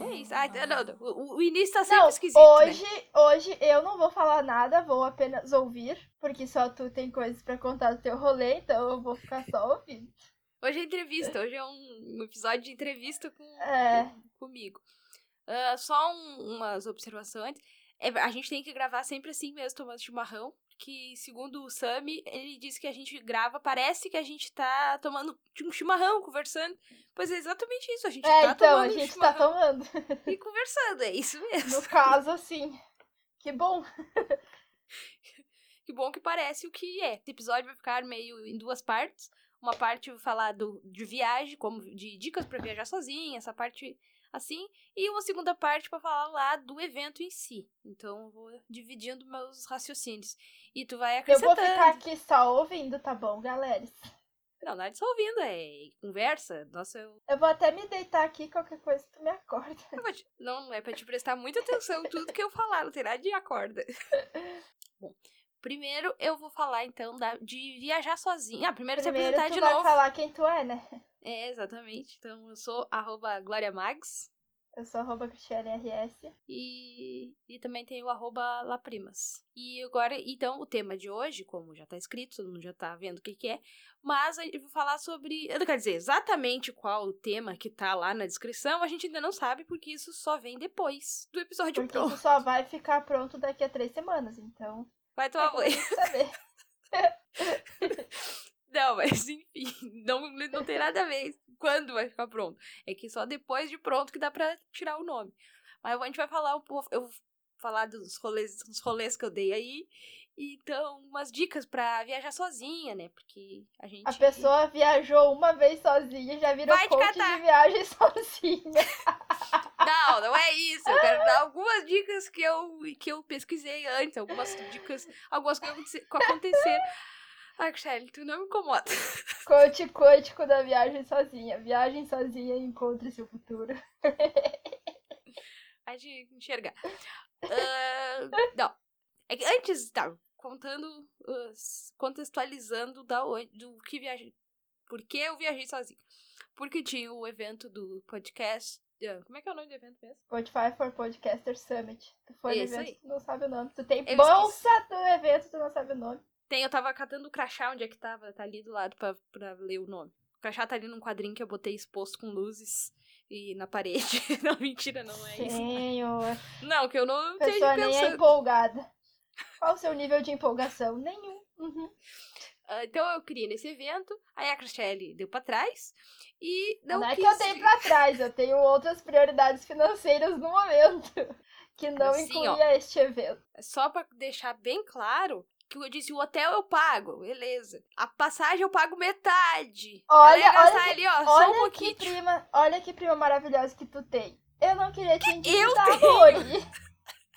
É isso. Ah, não, não, o, o início tá sempre Não, esquisito. né? hoje, hoje eu não vou falar nada, vou apenas ouvir, porque só tu tem coisas pra contar do teu rolê, então eu vou ficar só ouvindo. Hoje é entrevista, hoje é um, episódio de entrevista com, É. com- comigo. Ah, só um- umas observações. É, a gente tem que gravar sempre assim mesmo, tomando chimarrão. Que, segundo o Sami, ele disse que a gente grava, parece que a gente tá tomando um chimarrão, conversando. Pois é exatamente isso, a gente É, tá então, a tomando um gente tá chimarrão tomando. e conversando, é isso mesmo. No caso, assim. Que bom. Que bom que parece o que é. Esse episódio vai ficar meio em duas partes. Uma parte eu vou falar do, de viagem, como de dicas pra viajar sozinha, essa parte assim. E uma segunda parte pra falar lá do evento em si. Então eu vou dividindo meus raciocínios. E tu vai Eu vou acrescentando. ficar aqui só ouvindo, tá bom, galera? Não, nada de só ouvindo, é conversa. Nossa, eu... Eu vou até me deitar aqui, qualquer coisa tu me acorda. te- Não, é pra te prestar muita atenção em tudo que eu falar, não tem nada de acorda. Bom, primeiro eu vou falar então da, de viajar sozinha. Ah, primeiro, Primeiro apresentar tu de vai novo. falar quem tu é, né? É, exatamente. Então, eu sou arroba Glória Mags Eu sou arroba e, e também tenho o arroba Laprimas. E agora, então, o tema de hoje, como já tá escrito, todo mundo já tá vendo o que que é, mas eu vou falar sobre... Eu não quero dizer exatamente qual o tema que tá lá na descrição, a gente ainda não sabe, porque isso só vem depois do episódio Porque pronto. isso só vai ficar pronto daqui a três semanas, então. Vai É tomar bom banho. saber. Não, mas enfim, não, não tem nada a ver quando vai ficar pronto. É que só depois de pronto que dá pra tirar o nome. Mas a gente vai falar um pouco, eu vou falar dos rolês, dos rolês que eu dei aí. Então, umas dicas pra viajar sozinha, né? Porque a gente. A pessoa viajou uma vez sozinha, já virou Vai coach de viagem sozinha. Não, não é isso. Eu quero dar algumas dicas que eu, que eu pesquisei antes, algumas dicas, algumas coisas que aconteceram. Ai, tu não me incomoda. Coach quântico da viagem sozinha. Viagem sozinha e encontre seu futuro. Vai de enxergar. Ah, não. É que antes, tá, contando, contextualizando da onde, do que viajei. Por que eu viajei sozinha? Porque tinha o evento do podcast. ah, Como é que é o nome do evento mesmo? Spotify for Podcaster Summit. Tu foi no evento, aí. tu não sabe o nome. Tu tem Eu bolsa do evento, tu não sabe o nome. Tem, eu tava catando o crachá, onde é que tava? Tá ali do lado pra, pra ler o nome. O crachá tá ali num quadrinho que eu botei exposto com luzes e na parede. não, mentira, não é isso. Senhor. Não, que eu não pessoa nem é pensando. empolgada. Qual o seu nível de empolgação? Nenhum. Uhum. Ah, então eu queria nesse evento, aí a Crachelle deu pra trás e não, Não, é que quis eu tenho ir. pra trás, eu tenho outras prioridades financeiras no momento. Que não Assim, incluía este evento. Só pra deixar bem claro que eu disse, o hotel eu pago, beleza. A passagem eu pago metade. Olha, olha ali, ó, só um Olha que pouquinho. prima, olha que prima maravilhosa que tu tem. Eu não queria te eu endividar, tenho? Lori.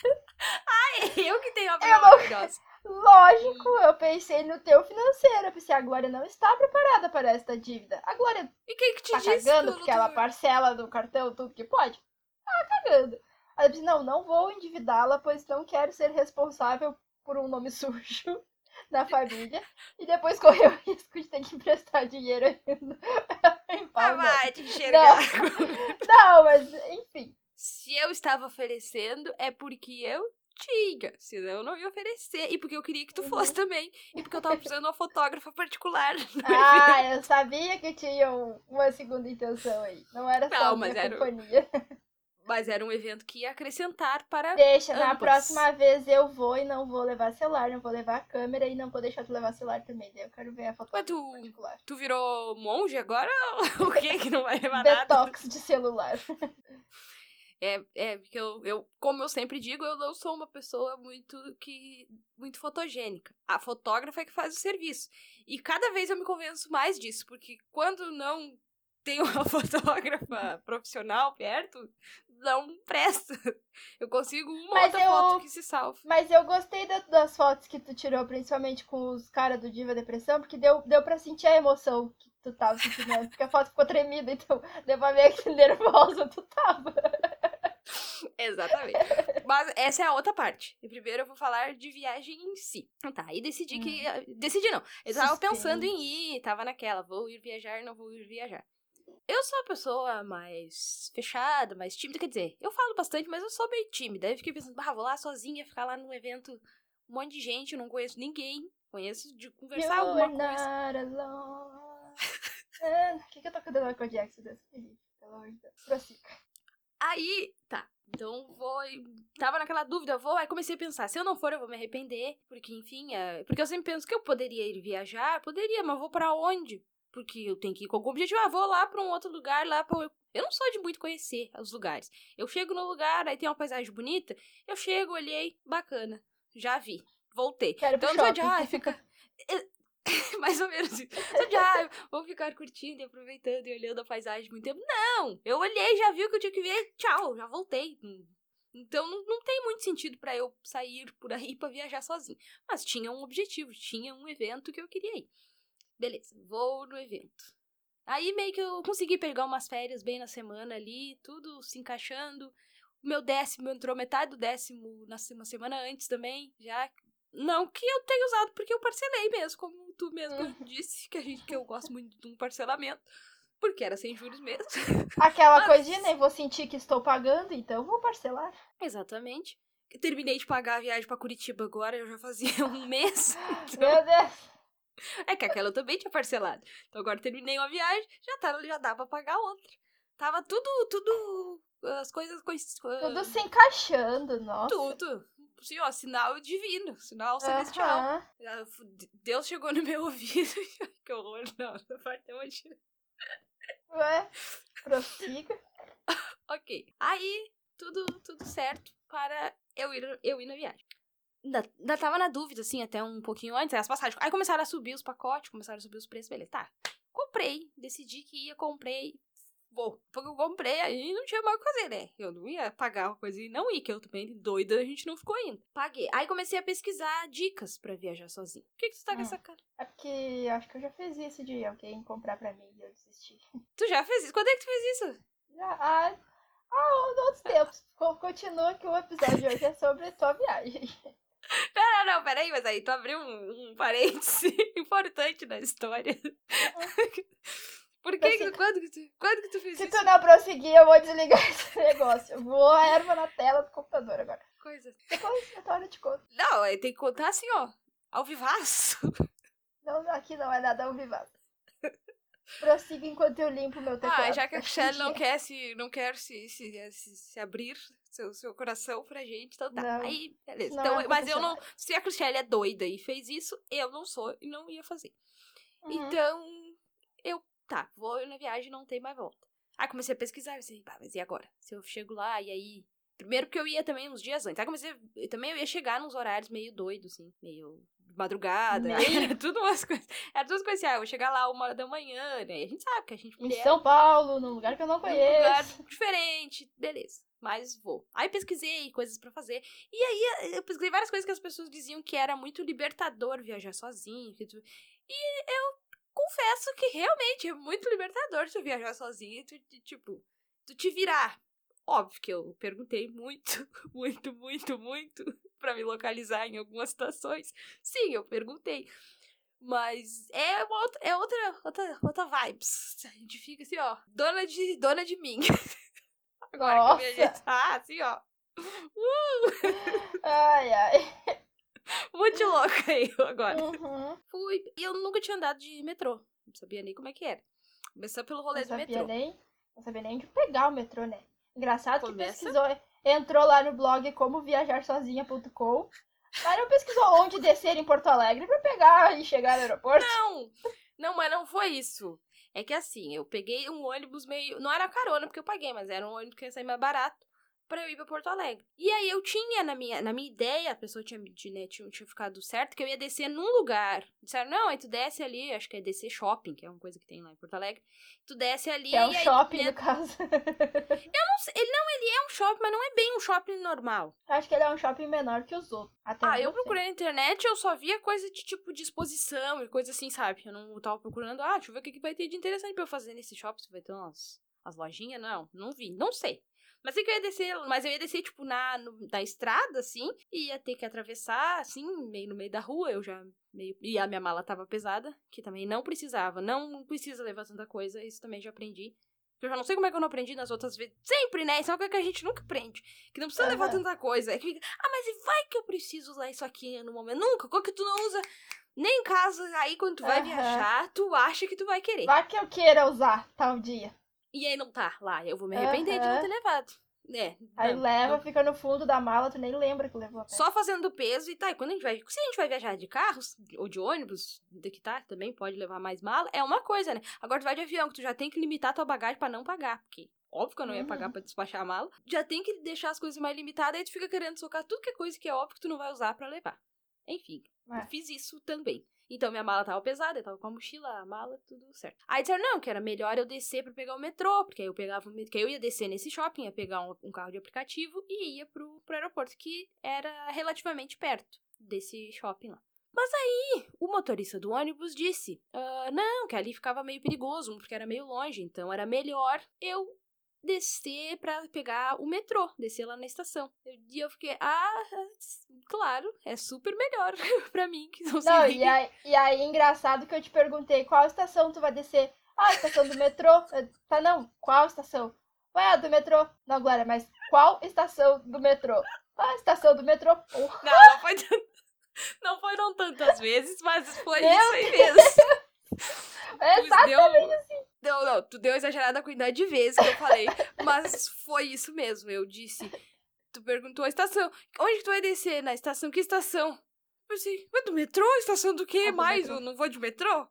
Eu que tenho a Eu prima não- maravilhosa. Lógico, eu pensei no teu financeiro. Eu pensei, a Glória não está preparada para esta dívida. A Glória E quem que te tá disse? que cagando eu porque não ela tô- parcela do cartão tudo que pode? Tá cagando. Aí eu pensei, não, não vou endividá-la, pois não quero ser responsável por um nome sujo na família. E depois correr o risco de ter que emprestar dinheiro ainda. Ah, Não. vai te enxergar. Não, mas enfim. Se eu estava oferecendo, é porque eu tinha. Senão eu não ia oferecer. E porque eu queria que tu Uhum. fosse também. E porque eu tava precisando de uma fotógrafa particular. Ah, eu sabia que tinha um- uma segunda intenção aí. Não era só Não, a minha mas era o- companhia. Mas era um evento que ia acrescentar para. Deixa, na próxima vez eu vou e não vou levar celular, não vou levar câmera e não vou deixar tu levar celular também. Daí eu quero ver a foto Mas tu- particular. Tu virou monge agora? o que que não vai levar nada? Detox de celular. É, é porque eu, eu, como eu sempre digo, eu não sou uma pessoa muito que muito fotogênica. A fotógrafa é que faz o serviço. E cada vez eu me convenço mais disso, porque quando não tem uma fotógrafa profissional perto, não presta. Eu consigo uma Mas outra eu- foto que se salve. Mas eu gostei da- das fotos que tu tirou, principalmente com os caras do Diva Depressão, porque deu, deu pra sentir a emoção que tu tava sentindo antes, porque a foto ficou tremida, então deu pra ver que nervosa tu tava. Exatamente. Mas essa é a outra parte. E primeiro eu vou falar de viagem em si. Então tá, aí decidi que. Decidi não. Eu tava pensando em ir, tava naquela, vou ir viajar, não vou ir viajar. Eu sou uma pessoa mais fechada, mais tímida, quer dizer, eu falo bastante, mas eu sou meio tímida. Aí eu fiquei pensando, ah, vou lá sozinha, ficar lá num evento, um monte de gente, eu não conheço ninguém. Conheço de conversar alguma You're coisa. not alone. Ah, Por que, que eu tô cantando Michael Jackson jeito? Pelo amor de Deus. Prossiga. Aí, tá. Então vou. Tava naquela dúvida, vou. Aí comecei a pensar, se eu não for, eu vou me arrepender. Porque, enfim, é... porque eu sempre penso que eu poderia ir viajar, poderia, mas vou pra onde? Porque eu tenho que ir com algum objetivo. Ah, vou lá pra um outro lugar, lá pra. Eu não sou de muito conhecer os lugares. Eu chego no lugar, aí tem uma paisagem bonita, eu chego, olhei, bacana. Já vi. Voltei. Quero Então, só de, shopping. ah, fica. Mais ou menos isso. De, ah, vou ficar curtindo e aproveitando e olhando a paisagem muito tempo. Não! Eu olhei, já vi o que eu tinha que ver, tchau, já voltei. Então não, não tem muito sentido pra eu sair por aí pra viajar sozinho. Mas tinha um objetivo, tinha um evento que eu queria ir. Beleza, vou no evento. Aí meio que eu consegui pegar umas férias bem na semana ali, tudo se encaixando. O meu décimo entrou metade do décimo na uma semana antes também, já. Não que eu tenha usado, porque eu parcelei mesmo, como tu mesmo disse, que, a gente, que eu gosto muito de um parcelamento. Porque era sem juros mesmo. Aquela Mas- coisinha, né? Vou sentir que estou pagando, então eu vou parcelar. Exatamente. Eu terminei de pagar a viagem pra Curitiba agora, eu já fazia um mês. Então, Meu Deus. É que aquela eu também tinha parcelado. Então agora terminei uma viagem, já, tá, já dá pra pagar outra. Tava tudo, tudo. As coisas. cois- Tudo se encaixando, nossa. Tudo. Sim, ó, sinal divino, sinal celestial. Deus chegou no meu ouvido. que horror, não, essa parte é uma. Ué, prossiga. Ok. Aí, tudo, tudo certo para eu ir, eu ir na viagem. Ainda, ainda tava na dúvida, assim, até um pouquinho antes, as passagens. Aí começaram a subir os pacotes, começaram a subir os preços, beleza. Tá. Comprei, decidi que ia, comprei. Vou. Porque eu comprei, aí não tinha mais o que fazer, né? Eu não ia pagar uma coisa e não ir, que eu também, doida, a gente não ficou indo. Paguei. Aí comecei a pesquisar dicas pra viajar sozinho. Por que, que tu tá com Hum. essa cara? É porque acho que eu já fiz isso de alguém comprar pra mim e eu desisti. Tu já fez isso? Quando é que tu fez isso? Já, ah, ah, outros tempos. Co- Continua que o episódio de hoje é sobre tua viagem. Não, não, não, peraí, mas aí tu abriu um, um parêntese importante na história. Por que, que quando, que tu, quando que tu fez Se isso? tu não prosseguir, eu vou desligar esse negócio. Eu vou a erva na tela do computador agora. Coisa. Depois hora te conto. Não, aí tem que contar assim, ó, ao vivaço. Não, aqui não é nada ao vivaço. Prossiga enquanto eu limpo meu teclado. Ah, já que a Cristiane não quer se, não quer se, se, se, se abrir seu, seu coração pra gente, então tá. Não, aí, beleza. Então, é mas eu não. Se a Cristiane é doida e fez isso, eu não sou e não ia fazer. Uhum. Então, eu, tá, vou na viagem não tem mais volta. Aí comecei a pesquisar, assim, pá, mas e agora? Se eu chego lá e aí. Primeiro porque eu ia também uns dias antes. Aí comecei. a- Também eu ia chegar nos horários meio doidos, assim, meio madrugada. Meio? Era tudo umas coisas. Era tudo coisas assim, ah, eu vou chegar lá uma hora da manhã, né? E a gente sabe que a gente Em mulher. São Paulo, num lugar que eu não num lugar conheço. diferente, beleza. Mas vou. Aí pesquisei coisas pra fazer. E aí eu pesquisei várias coisas que as pessoas diziam que era muito libertador viajar sozinho. tu- E eu confesso que realmente é muito libertador tu viajar sozinho e tu, tipo, tu te virar. Óbvio que eu perguntei muito, muito, muito, muito pra me localizar em algumas situações. Sim, eu perguntei. Mas é uma é outra, outra, outra vibes. A gente fica assim, ó, dona de, dona de mim. Agora que eu Nossa. ah, assim, ó. Ai, ai. Muito louca aí eu agora. Uhum. Fui. E eu nunca tinha andado de metrô. Não sabia nem como é que era. Começou pelo rolê Não do sabia metrô. nem. Não sabia nem onde pegar o metrô, né? Engraçado que Começa. pesquisou, entrou lá no blog como viajarsozinha.com, mas não pesquisou onde descer em Porto Alegre pra pegar e chegar no aeroporto. Não! Não, mas não foi isso. É que assim, eu peguei um ônibus meio. Não era carona porque eu paguei, mas era um ônibus que ia sair mais barato pra eu ir pra Porto Alegre. E aí eu tinha na minha, na minha ideia, a pessoa tinha, né, tinha, tinha ficado certo, que eu ia descer num lugar. Disseram, não, aí tu desce ali, acho que é descer shopping, que é uma coisa que tem lá em Porto Alegre. Tu desce ali Que é um e aí. shopping, né, no caso. não sei, ele não, ele é um shopping, mas não é bem um shopping normal. Acho que ele é um shopping menor que os outros. Ah, eu procurei na internet, eu só via coisa de tipo de exposição e coisa assim, sabe? Eu não tava procurando, ah, deixa eu ver o que, que vai ter de interessante pra eu fazer nesse shopping, se vai ter umas as lojinhas, não, não vi, não sei. Mas é eu ia descer, mas eu ia descer, tipo, na, no, na estrada, assim, e ia ter que atravessar, assim, meio no meio da rua, eu já meio. E a minha mala tava pesada, que também não precisava. Não precisa levar tanta coisa, isso também já aprendi. Eu já não sei como é que eu não aprendi nas outras vezes. Sempre, né? Isso é uma coisa que a gente nunca aprende. Que não precisa uhum. levar tanta coisa. É que ah, mas vai que eu preciso usar isso aqui no momento. Nunca. Qual que tu não usa nem em casa. Aí quando tu vai uhum. viajar, tu acha que tu vai querer. Vai que eu queira usar tal dia. E aí não tá lá. Eu vou me arrepender uhum. de não ter levado. É. Aí não, leva, não. fica no fundo da mala, tu nem lembra que levou a Só fazendo peso e tá. E quando a gente vai. Se a gente vai viajar de carros ou de ônibus, que tá, também pode levar mais mala, é uma coisa, né? Agora tu vai de avião, que tu já tem que limitar tua bagagem para não pagar. Porque, óbvio que eu não ia uhum. pagar pra despachar a mala. Já tem que deixar as coisas mais limitadas, aí tu fica querendo socar tudo que é coisa que é óbvio que tu não vai usar para levar. Enfim, é. eu fiz isso também. Então minha mala tava pesada, eu tava com a mochila, a mala, tudo certo. Aí disseram, não, que era melhor eu descer pra pegar o metrô, porque aí eu pegava que eu ia descer nesse shopping, ia pegar um, um carro de aplicativo e ia pro, pro aeroporto, que era relativamente perto desse shopping lá. Mas aí, o motorista do ônibus disse: uh, não, que ali ficava meio perigoso, porque era meio longe, então era melhor eu descer para pegar o metrô, descer lá na estação. E eu fiquei, ah, claro, é super melhor para mim que não sei. Não, e aí, e aí, engraçado que eu te perguntei qual estação tu vai descer. Ah, estação do metrô. Tá, não, qual estação? Ué, a do metrô. Não, Glória, mas qual estação do metrô? Ah, estação do metrô. Porra. Não, não foi, não foram tantas vezes, mas foi Meu isso aí mesmo. É exatamente deu... assim. Não, não, tu deu exagerada quantidade de vezes que eu falei, mas foi isso mesmo. Eu disse. Tu perguntou a estação. Onde que tu vai descer? Na estação? Que estação? Eu pensei, do metrô? Estação do quê? Mais? Eu não vou de metrô?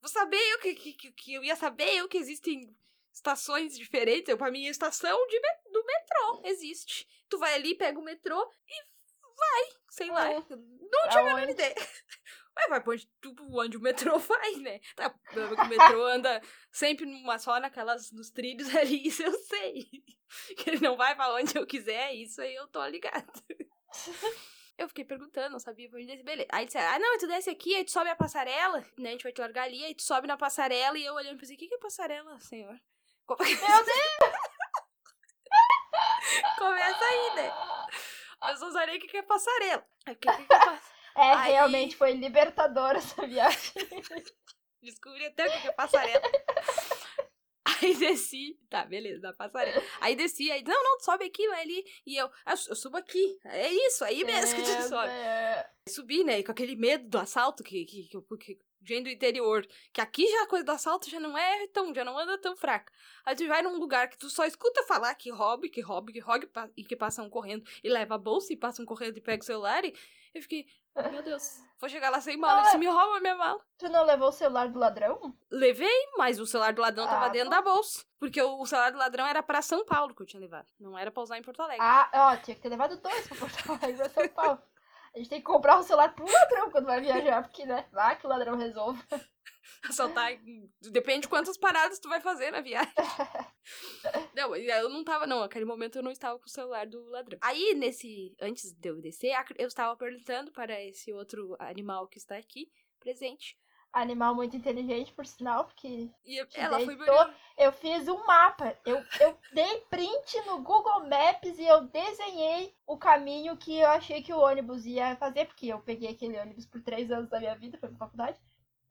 Vou saber o que, que, que eu ia saber o que existem estações diferentes. Eu, pra mim, a estação de, do metrô existe. Tu vai ali, pega o metrô e vai. Sei lá. Não tinha a menor ideia. Ué, vai pra onde, onde o metrô vai, né? Tá, o metrô anda sempre numa só naquelas, nos trilhos ali, isso eu sei. Que ele não vai pra onde eu quiser, isso aí eu tô ligado. Eu fiquei perguntando, não sabia pra onde descer. Beleza. Aí disseram, ah, não, tu desce aqui, aí tu sobe a passarela, né? A gente vai te largar ali, aí tu sobe na passarela, e eu olhando e pensei, o que, que é passarela, senhor? Meu Deus! Começa aí, né? Mas não sabia o que, que é passarela. O que, que, que é passarela? É, Aí... realmente foi libertadora essa viagem. Descobri até o que é passarela. Aí desci, tá, beleza, da passarela. Aí desci, aí, não, não, sobe aqui, vai ali. E eu, ah, eu subo aqui. É isso, aí mesmo é, que tu sobe. É... Subi, né, com aquele medo do assalto que, que, que, que gente do interior. Que aqui já a coisa do assalto já não é tão, já não anda tão fraca. Aí tu vai num lugar que tu só escuta falar que rouba, que rouba, que rouba, e que passam correndo e leva a bolsa e passam correndo e pega o celular. E eu fiquei, meu Deus, vou chegar lá sem mala. Ah, se me rouba minha mala. Tu não levou o celular do ladrão? Levei, mas o celular do ladrão ah, tava dentro da bolsa. Porque o celular do ladrão era pra São Paulo que eu tinha levado. Não era pra usar em Porto Alegre. Ah, ó, tinha que ter levado dois pra Porto Alegre, pra São Paulo. A gente tem que comprar um celular pro ladrão quando vai viajar, porque, né? Lá que o ladrão resolve. Assaltar. Depende de quantas paradas tu vai fazer na viagem. não, eu não tava, não. Naquele momento eu não estava com o celular do ladrão. Aí, nesse. Antes de eu descer, eu estava perguntando para esse outro animal que está aqui presente animal muito inteligente, por sinal, porque. E ela foi Eu fiz um mapa. Eu, eu dei print no Google Maps e eu desenhei o caminho que eu achei que o ônibus ia fazer, porque eu peguei aquele ônibus por três anos da minha vida, foi pra faculdade.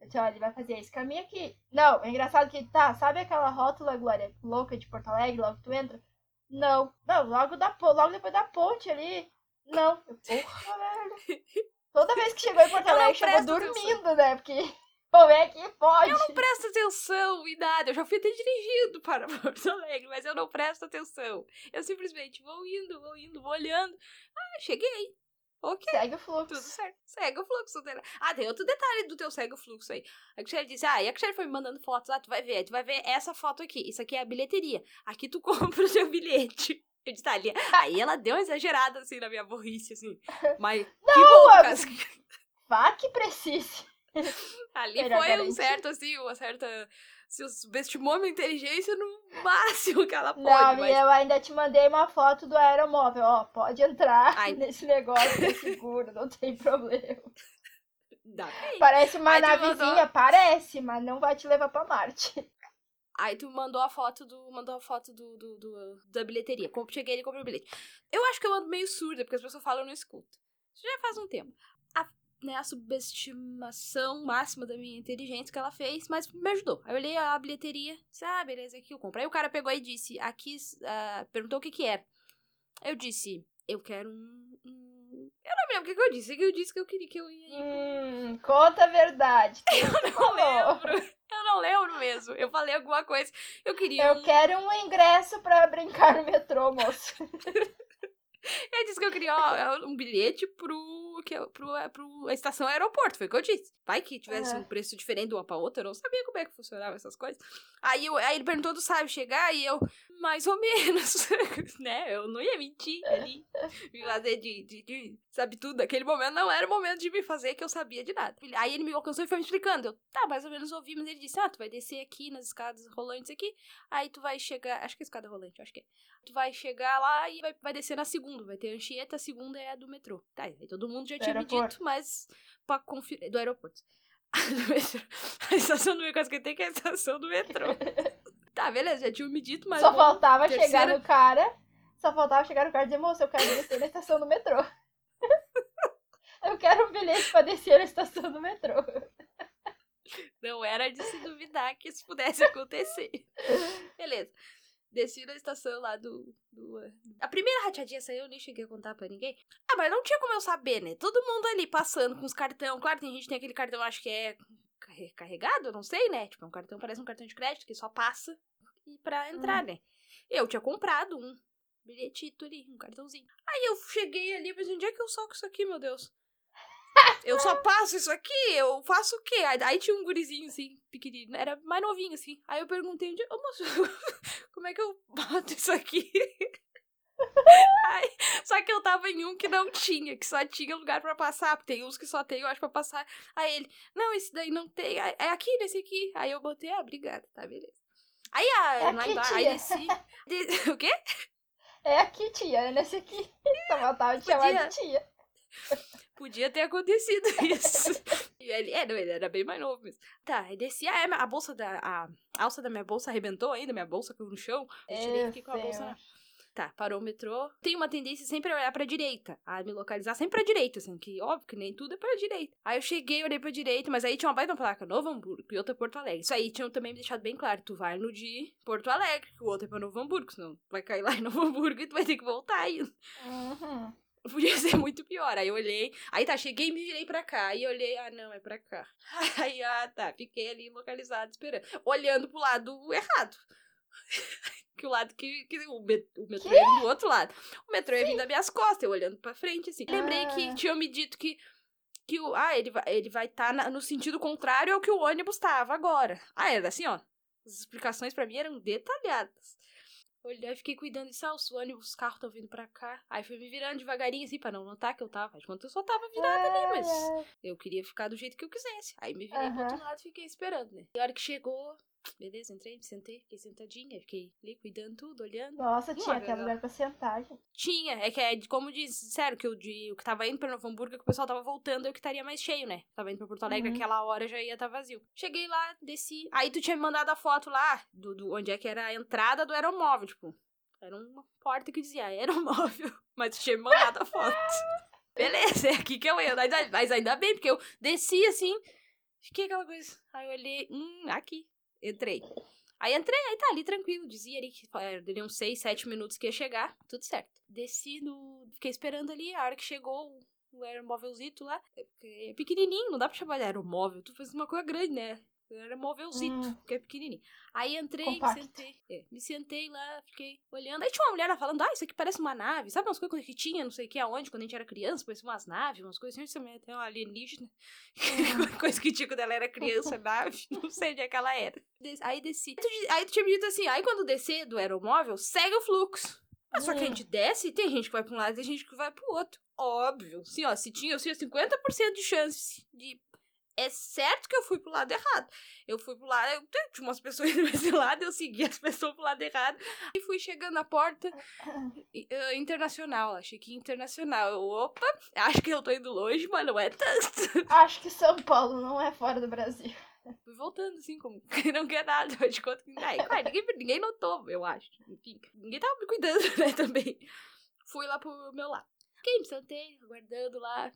Olha, ele vai fazer esse caminho aqui. Não, é engraçado que, tá, sabe aquela rótula, Glória, louca de Porto Alegre, logo que tu entra? Não. Não, logo, da, logo depois da ponte ali. Não. Porra, velho. Toda vez que chegou em Porto Alegre, chegou dormindo, né? Porque como é que pode? Eu não presto atenção em nada. Eu já fui até dirigido para Porto Alegre, mas eu não presto atenção. Eu simplesmente vou indo, vou indo, vou olhando. Ah, cheguei. Ok. Segue o fluxo. Tudo certo. Segue o fluxo. Ah, tem outro detalhe do teu segue o fluxo aí. A Michelle disse, ah, e a Michelle foi me mandando fotos. Ah, tu vai ver, tu vai ver essa foto aqui. Isso aqui é a bilheteria. Aqui tu compra o seu bilhete. Eu disse, tá, ali. Aí ela deu uma exagerada, assim, na minha burrice, assim. Mas, não, que bom. Vá que precise. Ali foi um certo, assim, uma certa. Se subestimou minha inteligência no máximo que ela pode. Não, mas... eu ainda te mandei uma foto do aeromóvel. Ó, pode entrar Ai. nesse negócio, é seguro, não tem problema. Dá Parece uma Ai, navezinha, parece, mas não vai te levar pra Marte. Aí tu mandou a foto do. Mandou a foto do, do, do- da bilheteria. Cheguei e comprei o bilhete. Eu acho que eu ando meio surda, porque as pessoas falam eu não escuto. Isso já faz um tempo. Né, a subestimação máxima da minha inteligência que ela fez, mas me ajudou. Aí eu olhei a bilheteria, disse, ah, beleza, aqui eu compro. Aí o cara pegou e disse, aqui, ah, perguntou o que que era. Eu disse, eu quero um. um... Eu não me lembro o que, que eu disse. que eu disse que eu queria que eu ia. Hum, conta a verdade. Eu não lembro. Eu não lembro mesmo. Eu falei alguma coisa. Eu queria. Eu um- quero um ingresso pra brincar no metrô, moço. Eu disse que eu queria ó, um bilhete pro, que, eu- pro, é, pro a estação aeroporto. Foi o que eu disse. Vai que tivesse Aham. um preço diferente de uma pra outra. Eu não sabia como é que funcionava essas coisas. Aí, eu- aí ele perguntou do sabe chegar e eu, mais ou menos, né? Eu não ia mentir ali. Me fazer de, de, de- Sabe tudo. Naquele momento não era o momento de me fazer que eu sabia de nada. Aí ele me alcançou e foi me explicando. Eu, tá, mais ou menos ouvi, mas ele disse: Ah, tu vai descer aqui nas escadas rolantes aqui. Aí tu vai chegar. Acho que é escada rolante, acho que é. Tu vai chegar lá e vai, vai descer na segunda. Vai ter a Anchieta, a segunda é a do metrô. Tá, aí todo mundo já Do tinha me aeroporto. dito, mas pra conferir. Do aeroporto. do metrô. A estação do metrô, quase que tem que é a estação do metrô. tá, beleza, já tinham me dito, mas. Só vamos- faltava chegar terceira- no cara. Só faltava chegar no cara e dizer, moço, eu quero descer na estação do metrô. eu quero um bilhete pra descer na estação do metrô. Não era de se duvidar que isso pudesse acontecer. Beleza. Desci na estação lá do, do. eh, A primeira rateadinha saiu, eu nem cheguei a contar pra ninguém. Ah, mas não tinha como eu saber, né? Todo mundo ali passando com os cartão. Claro, tem gente que tem aquele cartão, acho que é carre- carregado, não sei, né? Tipo, é um cartão, parece um cartão de crédito que só passa e pra entrar, né? Eu tinha comprado um bilhetito ali, um cartãozinho. Aí eu cheguei ali, mas onde é que eu soco isso aqui, meu Deus? Eu só passo isso aqui, eu faço o quê? Aí, aí tinha um gurizinho, assim, pequenino, era mais novinho, assim. Aí eu perguntei, ô moço, como é que eu boto isso aqui? Só que eu tava em um que não tinha, que só tinha lugar pra passar, porque tem uns que só tem, eu acho, pra passar. Aí ele, não, esse daí não tem, é é aqui, nesse aqui. Aí eu botei, ah, obrigada, tá, beleza. Aí, a, É lá embaixo, aí desci, de- o quê? É aqui, tia, é nesse aqui. Só faltava te chamar Podia. de tia. Podia ter acontecido isso. E ele, é, não, ele era bem mais novo mesmo. Tá, aí desci, ah, é, a bolsa da. A alça da minha bolsa arrebentou ainda, minha bolsa caiu no chão. Eu tirei e fiquei com a bolsa na. Tá, parou o metrô. Tem uma tendência sempre a olhar pra direita, a me localizar sempre pra direita, assim, que óbvio que nem tudo é pra direita. Aí eu cheguei, olhei pra direita, mas aí tinha uma baita placa, Novo Hamburgo, e outra Porto Alegre. Isso aí tinham também me deixado bem claro, tu vai no de Porto Alegre, que o outro é pra Novo Hamburgo, senão vai cair lá em Novo Hamburgo e tu vai ter que voltar ainda. Uhum. Podia ser muito pior. Aí eu olhei, aí tá, cheguei e me virei pra cá. Aí eu olhei, ah, não, é pra cá. Aí, ah, tá, fiquei ali localizado esperando. Olhando pro lado errado. que o lado que, que o, met- o metrô ia vir do outro lado. O metrô ia vir das minhas costas, eu olhando pra frente, assim. Lembrei que Ah. tinham me dito que. Que o, ah, ele vai estar ele vai tá no sentido contrário ao que o ônibus tava agora. Ah, era assim, ó. As explicações pra mim eram detalhadas. Olhei, fiquei cuidando disso, ah, os ônibus, os carros estão vindo pra cá. Aí fui me virando devagarinho, assim, pra não notar que eu tava. Enquanto eu só tava virada ali, mas ai. eu queria ficar do jeito que eu quisesse. Aí me virei pro Aham. outro lado e fiquei esperando, né? E a hora que chegou, beleza, entrei, me sentei, fiquei sentadinha, fiquei ali cuidando tudo, olhando. Nossa, tinha até lugar pra sentar, gente. Tinha, é que é como diz, sério, que o, de, o que tava indo pra Novo Hamburgo, que o pessoal tava voltando, eu que estaria mais cheio, né? Tava indo pra Porto Alegre, Uhum. aquela hora já ia estar vazio. Cheguei lá, desci. Aí tu tinha me mandado a foto lá, do, do onde é que era a entrada do aeromóvel, tipo. Era uma porta que dizia aeromóvel, mas tu tinha me mandado a foto. Beleza, é aqui que eu ia. Mas ainda bem, porque eu desci assim, fiquei aquela coisa. Aí eu olhei, hum, aqui. Entrei. Aí entrei, aí tá ali tranquilo. Dizia ali que é, dele uns 6, 7 minutos que ia chegar. Tudo certo. Desci no. Fiquei esperando ali. A hora que chegou o- o aeromóvelzito lá. É é pequenininho, não dá pra chamar de aeromóvel. Tu fez uma coisa grande, né? Era móvelzito, Hum. porque é pequenininho. Aí entrei, Compacto. me sentei. É, me sentei lá, fiquei olhando. Aí tinha uma mulher lá falando, ah, isso aqui parece uma nave. Sabe umas coisas que tinha, não sei o que, aonde, quando a gente era criança, parecia umas naves, umas coisas assim. Até um alienígena. coisa que tinha quando ela era criança, nave. Não sei onde é que ela era. Aí desci. Aí tu, tinha me dito assim, aí quando descer do aeromóvel, segue o fluxo. Mas só que a Hum. gente desce, tem gente que vai pra um lado e tem gente que vai pro outro. Óbvio. Sim, ó, se tinha, eu tinha 50% de chance de. É certo que eu fui pro lado errado. Eu fui pro lado, eu, tinha umas pessoas indo pra esse lado, eu segui as pessoas pro lado errado e fui chegando na porta eh, internacional, achei que internacional. Eu, opa, acho que eu tô indo longe, mas não é tanto. Acho que São Paulo não é fora do Brasil. Fui voltando, assim, como que não quer nada. Mas de conta que. Aí, claro, ninguém, ninguém notou, eu acho. Enfim, ninguém tava me cuidando, né, também. Fui lá pro meu lado. Fiquei, me sentei, aguardando lá.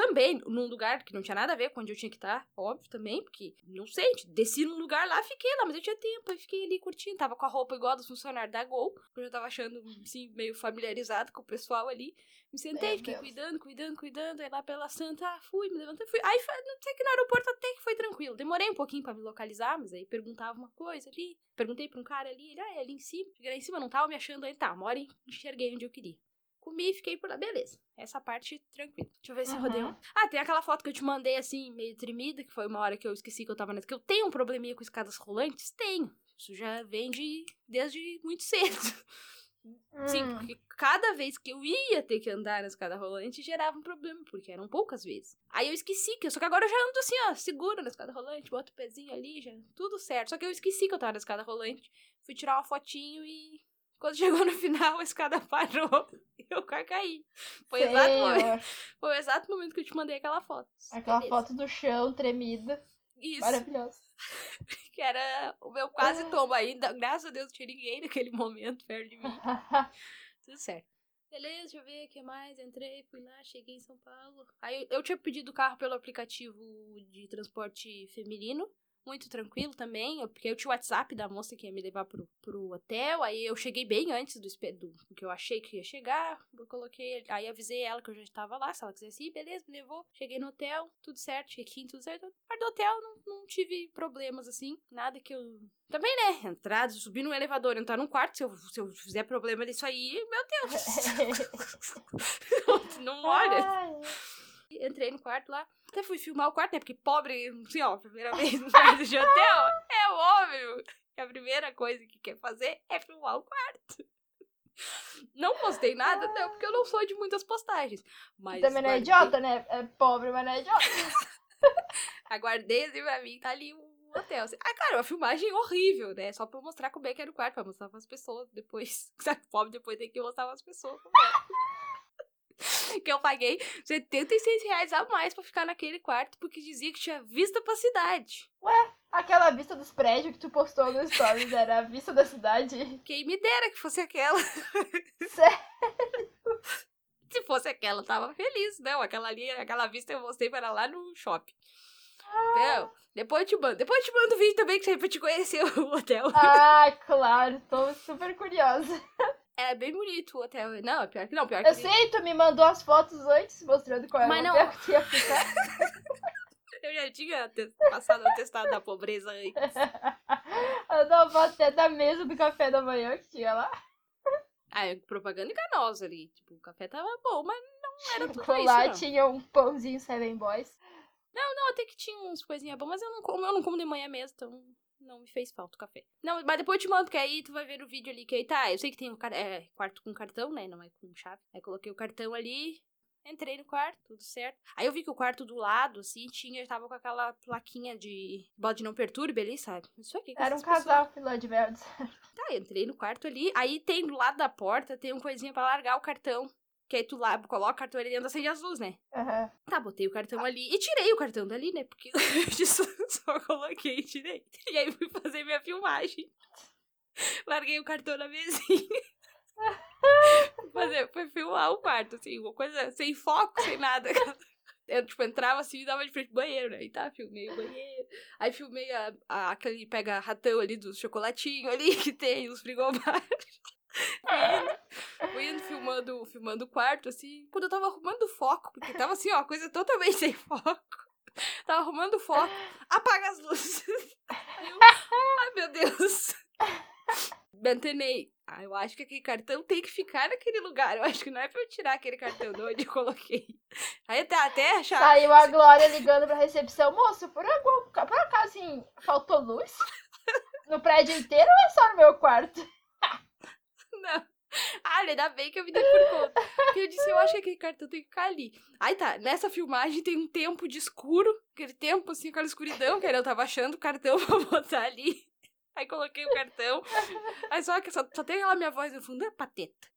Também, num lugar que não tinha nada a ver com onde eu tinha que estar, óbvio também, porque, não sei, desci num lugar lá, fiquei lá, mas eu tinha tempo, eu fiquei ali curtindo, tava com a roupa igual dos funcionários da Gol, eu já tava achando, assim, meio familiarizado com o pessoal ali. Me sentei, Meu fiquei Deus. cuidando, cuidando, cuidando, aí lá pela Santa, fui, me levantei, fui. Aí, não sei que no aeroporto até que foi tranquilo. Demorei um pouquinho pra me localizar, mas aí perguntava uma coisa ali, perguntei pra um cara ali, ele, ah, é ali em cima. Cheguei lá em cima, não tava me achando aí, tá, uma hora enxerguei onde eu queria. Comi, fiquei por lá, beleza. Essa parte tranquila. Deixa eu ver se Uhum. rodei um. Ah, tem aquela foto que eu te mandei assim, meio tremida, que foi uma hora que eu esqueci que eu tava nessa. Que eu tenho um probleminha com escadas rolantes? Tenho. Isso já vem de, desde muito cedo. Sim, Hum. porque cada vez que eu ia ter que andar na escada rolante gerava um problema, porque eram poucas vezes. Aí eu esqueci que, só que agora eu já ando assim, ó, segura na escada rolante, boto o pezinho ali, já tudo certo. Só que eu esqueci que eu tava na escada rolante, fui tirar uma fotinho e quando chegou no final a escada parou e eu caí. Foi o exato momento, foi o exato momento que eu te mandei aquela foto. Aquela Beleza. foto do chão tremida. Isso, Maravilhosa. que era o meu quase Ah. tombo ainda. Graças a Deus não tinha ninguém naquele momento perto de mim. Tudo certo. Beleza, deixa eu ver o que mais. Entrei, fui lá, cheguei em São Paulo. Aí eu, eu tinha pedido o carro pelo aplicativo de transporte feminino. Muito tranquilo também, porque eu tinha o WhatsApp da moça que ia me levar pro, pro hotel. Aí eu cheguei bem antes do, do, que eu achei que ia chegar. Eu coloquei, aí avisei ela que eu já estava lá, se ela quisesse ir, beleza, me levou. Cheguei no hotel, tudo certo, check-in, tudo certo. Quarto do hotel não, não tive problemas assim, nada que eu também, né? Entrar, subir no elevador, entrar num quarto, se eu, se eu fizer problema disso aí, meu Deus! não olha. Entrei no quarto lá. Até fui filmar o quarto, né? Porque pobre, assim, ó, primeira vez no quarto de hotel, é óbvio que a primeira coisa que quer fazer é filmar o quarto. Não postei nada, não, porque eu não sou de muitas postagens. Mas Também não é guardei- idiota, né? É pobre, mas não é idiota. Aguardei assim pra mim, tá ali o hotel. assim. Ah, cara, uma filmagem horrível, né? Só pra eu mostrar como é que era o quarto, pra mostrar pras pessoas depois. Sabe, pobre depois tem que mostrar pras pessoas como é. que eu paguei 76 reais a mais pra ficar naquele quarto, porque dizia que tinha vista pra cidade. Aquela vista dos prédios que tu postou no Stories era a vista da cidade. Quem me dera que fosse aquela. Sério? Se fosse aquela, eu tava feliz. Não, aquela ali, aquela vista eu mostrei para lá no shopping. Então, depois eu te mando. Depois eu te mando o vídeo também, que serve pra te conhecer o hotel. Ah, claro, tô super curiosa. Era bem bonito o hotel. Não, pior que não, pior Eu que sei, tu me mandou as fotos antes mostrando qual Mas o não- hotel que ia ficar. Eu já tinha passado o atestado da pobreza antes. Eu dou a foto até da mesa do café da manhã que tinha lá. Ah, é propaganda enganosa ali. Tipo, o café tava bom, mas não era tudo Ficou isso, lá, não. tinha um pãozinho Seven Boys. Não, até que tinha uns coisinhas boas, mas eu não como, eu não como de manhã mesmo, então não me fez falta o café. Não, mas depois eu te mando, porque aí tu vai ver o vídeo ali, que aí tá, eu sei que tem um é, quarto com cartão, né, não é com chave. Aí coloquei o cartão ali, entrei no quarto, tudo certo. Aí eu vi que o quarto do lado, assim, tinha, tava com aquela plaquinha de bode não perturbe ali, sabe? Isso aqui. que Era um essas pessoas- casal filó de merda. Tá, entrei no quarto ali, aí tem do lado da porta, tem uma coisinha pra largar o cartão. Que aí tu lá, coloca o cartão ali dentro, acende as luzes, né? Aham. Tá, botei o cartão ali e tirei o cartão dali, né? Porque eu só, só coloquei e tirei. E aí fui fazer minha filmagem. Larguei o cartão na mesinha. Fazer, fui filmar o quarto, assim, uma coisa sem foco, sem nada. Eu, tipo, entrava assim e dava de frente pro banheiro, né? E tá, filmei o banheiro. Aí filmei a, a- aquele pega ratão ali dos chocolatinhos ali que tem, os frigobares. Fui indo filmando, filmando o quarto, assim. Quando eu tava arrumando foco, porque tava assim, ó, coisa totalmente sem foco. Tava arrumando foco, apaga as luzes. Eu, ai, meu Deus. Me antenei. Ah, eu acho que aquele cartão tem que ficar naquele lugar. Eu acho que não é pra eu tirar aquele cartão de onde eu coloquei. Aí até, até achar. Saiu a Glória ligando pra recepção. Moço, por, algum, por acaso, assim, faltou luz? No prédio inteiro ou é só no meu quarto? Não. Ah, ainda bem que eu me dei por conta. Porque eu disse, eu acho que aquele cartão tem que ficar ali. Aí tá, nessa filmagem tem um tempo de escuro, aquele tempo assim, aquela escuridão, que eu tava achando o cartão pra botar ali. Aí coloquei o cartão. Aí só só, só tem aquela minha voz no fundo, é pateta.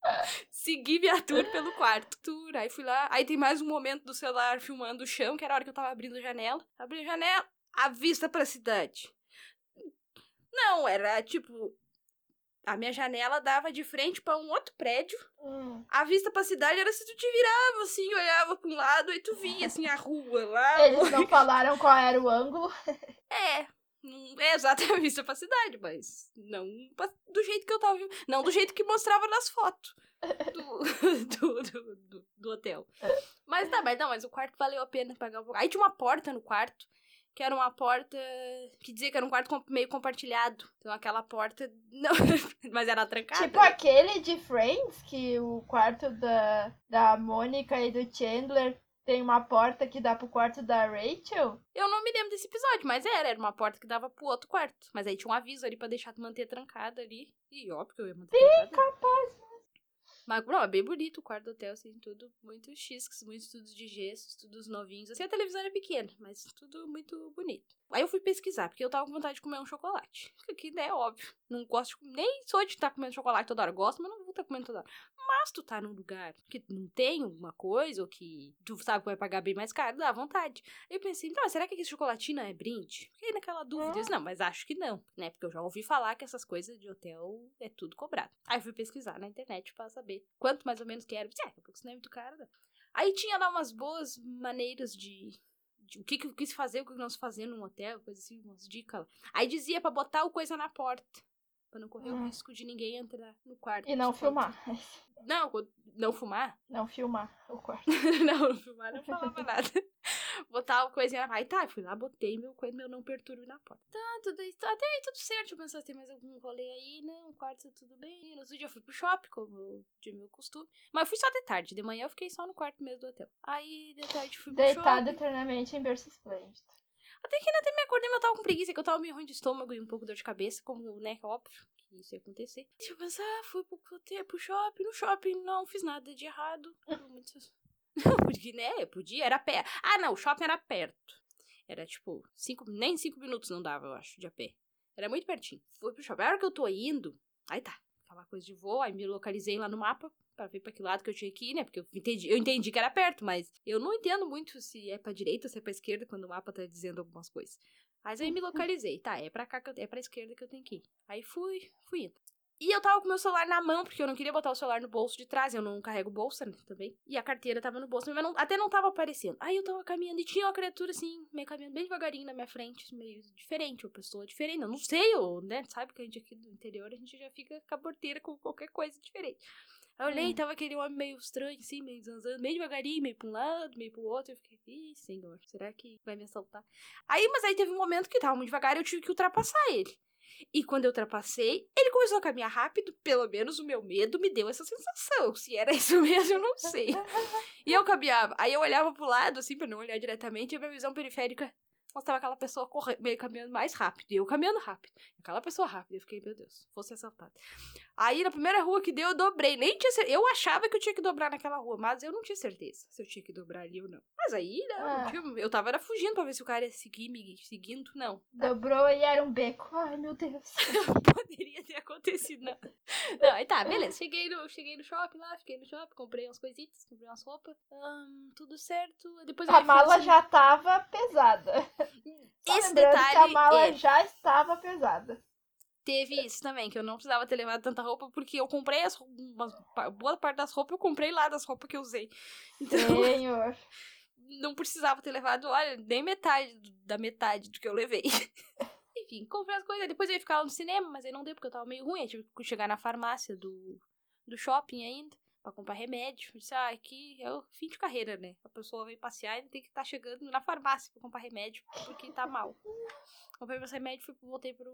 Segui minha tour pelo quarto. Tour, aí fui lá. Aí tem mais um momento do celular filmando o chão, que era a hora que eu tava abrindo a janela. Abri a janela. a vista pra cidade. Não, era tipo. A minha janela dava de frente pra um outro prédio. Hum. A vista pra cidade era se tu te virava assim, olhava pra um lado e tu via assim a rua lá. Eles não falaram qual era o ângulo. É. Não é exatamente a vista pra cidade, mas não do jeito que eu tava vendo. Não do jeito que mostrava nas fotos do, do, do, do- do hotel. Mas tá, mas não, mas o quarto valeu a pena pagar um pouco. Aí tinha uma porta no quarto, que era uma porta que dizia que era um quarto meio compartilhado. Então aquela porta. Não, mas era trancada. Tipo aquele de Friends, que o quarto da, da Mônica e do Chandler tem uma porta que dá pro quarto da Rachel. Eu não me lembro desse episódio, mas era, era uma porta que dava pro outro quarto. Mas aí tinha um aviso ali pra deixar tu manter trancada ali. E óbvio que eu ia manter trancada. Capaz. Mas, não, é bem bonito o quarto do hotel, assim, tudo muito xisques, muitos estudos de gessos, todos novinhos. Assim, a televisão era pequena, mas tudo muito bonito. Aí eu fui pesquisar, porque eu tava com vontade de comer um chocolate. Que, né, é óbvio. Não gosto, de- nem sou de estar comendo chocolate toda hora. Gosto, mas não vou estar comendo toda hora. Mas tu tá num lugar que não tem alguma coisa, ou que tu sabe que vai pagar bem mais caro, dá vontade. Aí eu pensei, não, será que esse chocolatinho é brinde? Fiquei naquela dúvida. Eu disse, não, mas acho que não, né? Porque eu já ouvi falar que essas coisas de hotel é tudo cobrado. Aí eu fui pesquisar na internet pra saber quanto mais ou menos que era. Eu daqui a pouco isso não é muito caro, né? Aí tinha lá umas boas maneiras de o que, que eu quis fazer, o que não se fazer num hotel, coisa assim, umas dicas lá. Aí dizia pra botar o coisa na porta. Pra não correr o Hum. risco de ninguém entrar no quarto. E não Só filmar. Não, não fumar? Não filmar o quarto. não, não filmar não falava nada. Botar o coisinha Aí tá, fui lá, botei meu, coisa, meu não perturbe na porta. Tá, tudo aí, tá, até aí tudo certo. Eu pensei, tem mais algum rolê aí? Não, o quarto tá tudo bem. No outro dia eu fui pro shopping, como de meu costume. Mas eu fui só de tarde, de manhã eu fiquei só no quarto mesmo do hotel. Aí de tarde fui pro Deitado shopping. eternamente em berço esplêndido. Até que ainda até me acordei, mas eu tava com preguiça, que eu tava meio ruim de estômago e um pouco de dor de cabeça, como, né, óbvio que isso ia acontecer. Deixa eu pensar, fui pro, pro shopping, no shopping não fiz nada de errado. Não, porque, né, eu podia, era perto. Ah, não, o shopping era perto. Era, tipo, cinco, nem cinco minutos não dava, eu acho, de a pé. Era muito pertinho. Fui pro shopping. A hora que eu tô indo, aí tá, aquela coisa de voo, aí me localizei lá no mapa pra ver pra que lado que eu tinha que ir, né? Porque eu entendi, eu entendi que era perto, mas eu não entendo muito se é pra direita ou se é pra esquerda quando o mapa tá dizendo algumas coisas. Mas aí me localizei, tá, é pra cá, que eu, é pra esquerda que eu tenho que ir. Aí fui, fui indo. E eu tava com meu celular na mão, porque eu não queria botar o celular no bolso de trás, eu não carrego bolsa, né, também. E a carteira tava no bolso, mas não- até não tava aparecendo. Aí eu tava caminhando e tinha uma criatura assim, meio caminhando bem devagarinho na minha frente, meio diferente, uma pessoa diferente. Eu não sei, eu, né, sabe que a gente aqui do interior, a gente já fica caborteira com qualquer coisa diferente. Aí eu olhei, Hum. tava aquele homem meio estranho, assim, meio zanzando, meio devagarinho, meio pra um lado, meio pro outro. Eu fiquei, ih, senhor, será que vai me assaltar? Aí, mas aí teve um momento que tava muito devagar e eu tive que ultrapassar ele. E quando eu ultrapassei, ele começou a caminhar rápido, pelo menos o meu medo me deu essa sensação. Se era isso mesmo, eu não sei. E eu caminhava. Aí eu olhava pro lado, assim, pra não olhar diretamente, e a minha visão periférica mostrava aquela pessoa correndo, meio caminhando mais rápido. E eu caminhando rápido. Aquela pessoa rápida. Eu fiquei, meu Deus, fosse assaltada. Aí na primeira rua que deu, eu dobrei. Nem tinha cer- Eu achava que eu tinha que dobrar naquela rua, mas eu não tinha certeza se eu tinha que dobrar ali ou não. Mas aí, né, não Ah. tinha- eu tava era fugindo pra ver se o cara ia seguir me seguindo. Não. Dobrou e era um beco. Ai, meu Deus. Poderia ter acontecido, não. Não, aí tá, beleza. Cheguei no, cheguei no shopping lá, fiquei no shopping, comprei umas coisitas, comprei umas roupas. ahn, tudo certo. Depois A mala assim, já tava pesada. Só Esse detalhe a mala é, já estava pesada. teve isso também, que eu não precisava ter levado tanta roupa, porque eu comprei as, rou- umas, pa- boa parte das roupas, eu comprei lá das roupas que eu usei. Então, Senhor. não precisava ter levado, olha, nem metade da metade do que eu levei. Enfim, comprei as coisas, depois eu ia ficar lá no cinema, mas aí não deu porque eu tava meio ruim, eu tive que chegar na farmácia do, do shopping ainda. Pra comprar remédio. Eu disse, ah, aqui é o fim de carreira, né? A pessoa vem passear e tem que estar chegando na farmácia pra comprar remédio, porque tá mal. Comprei meus remédios e voltei pro.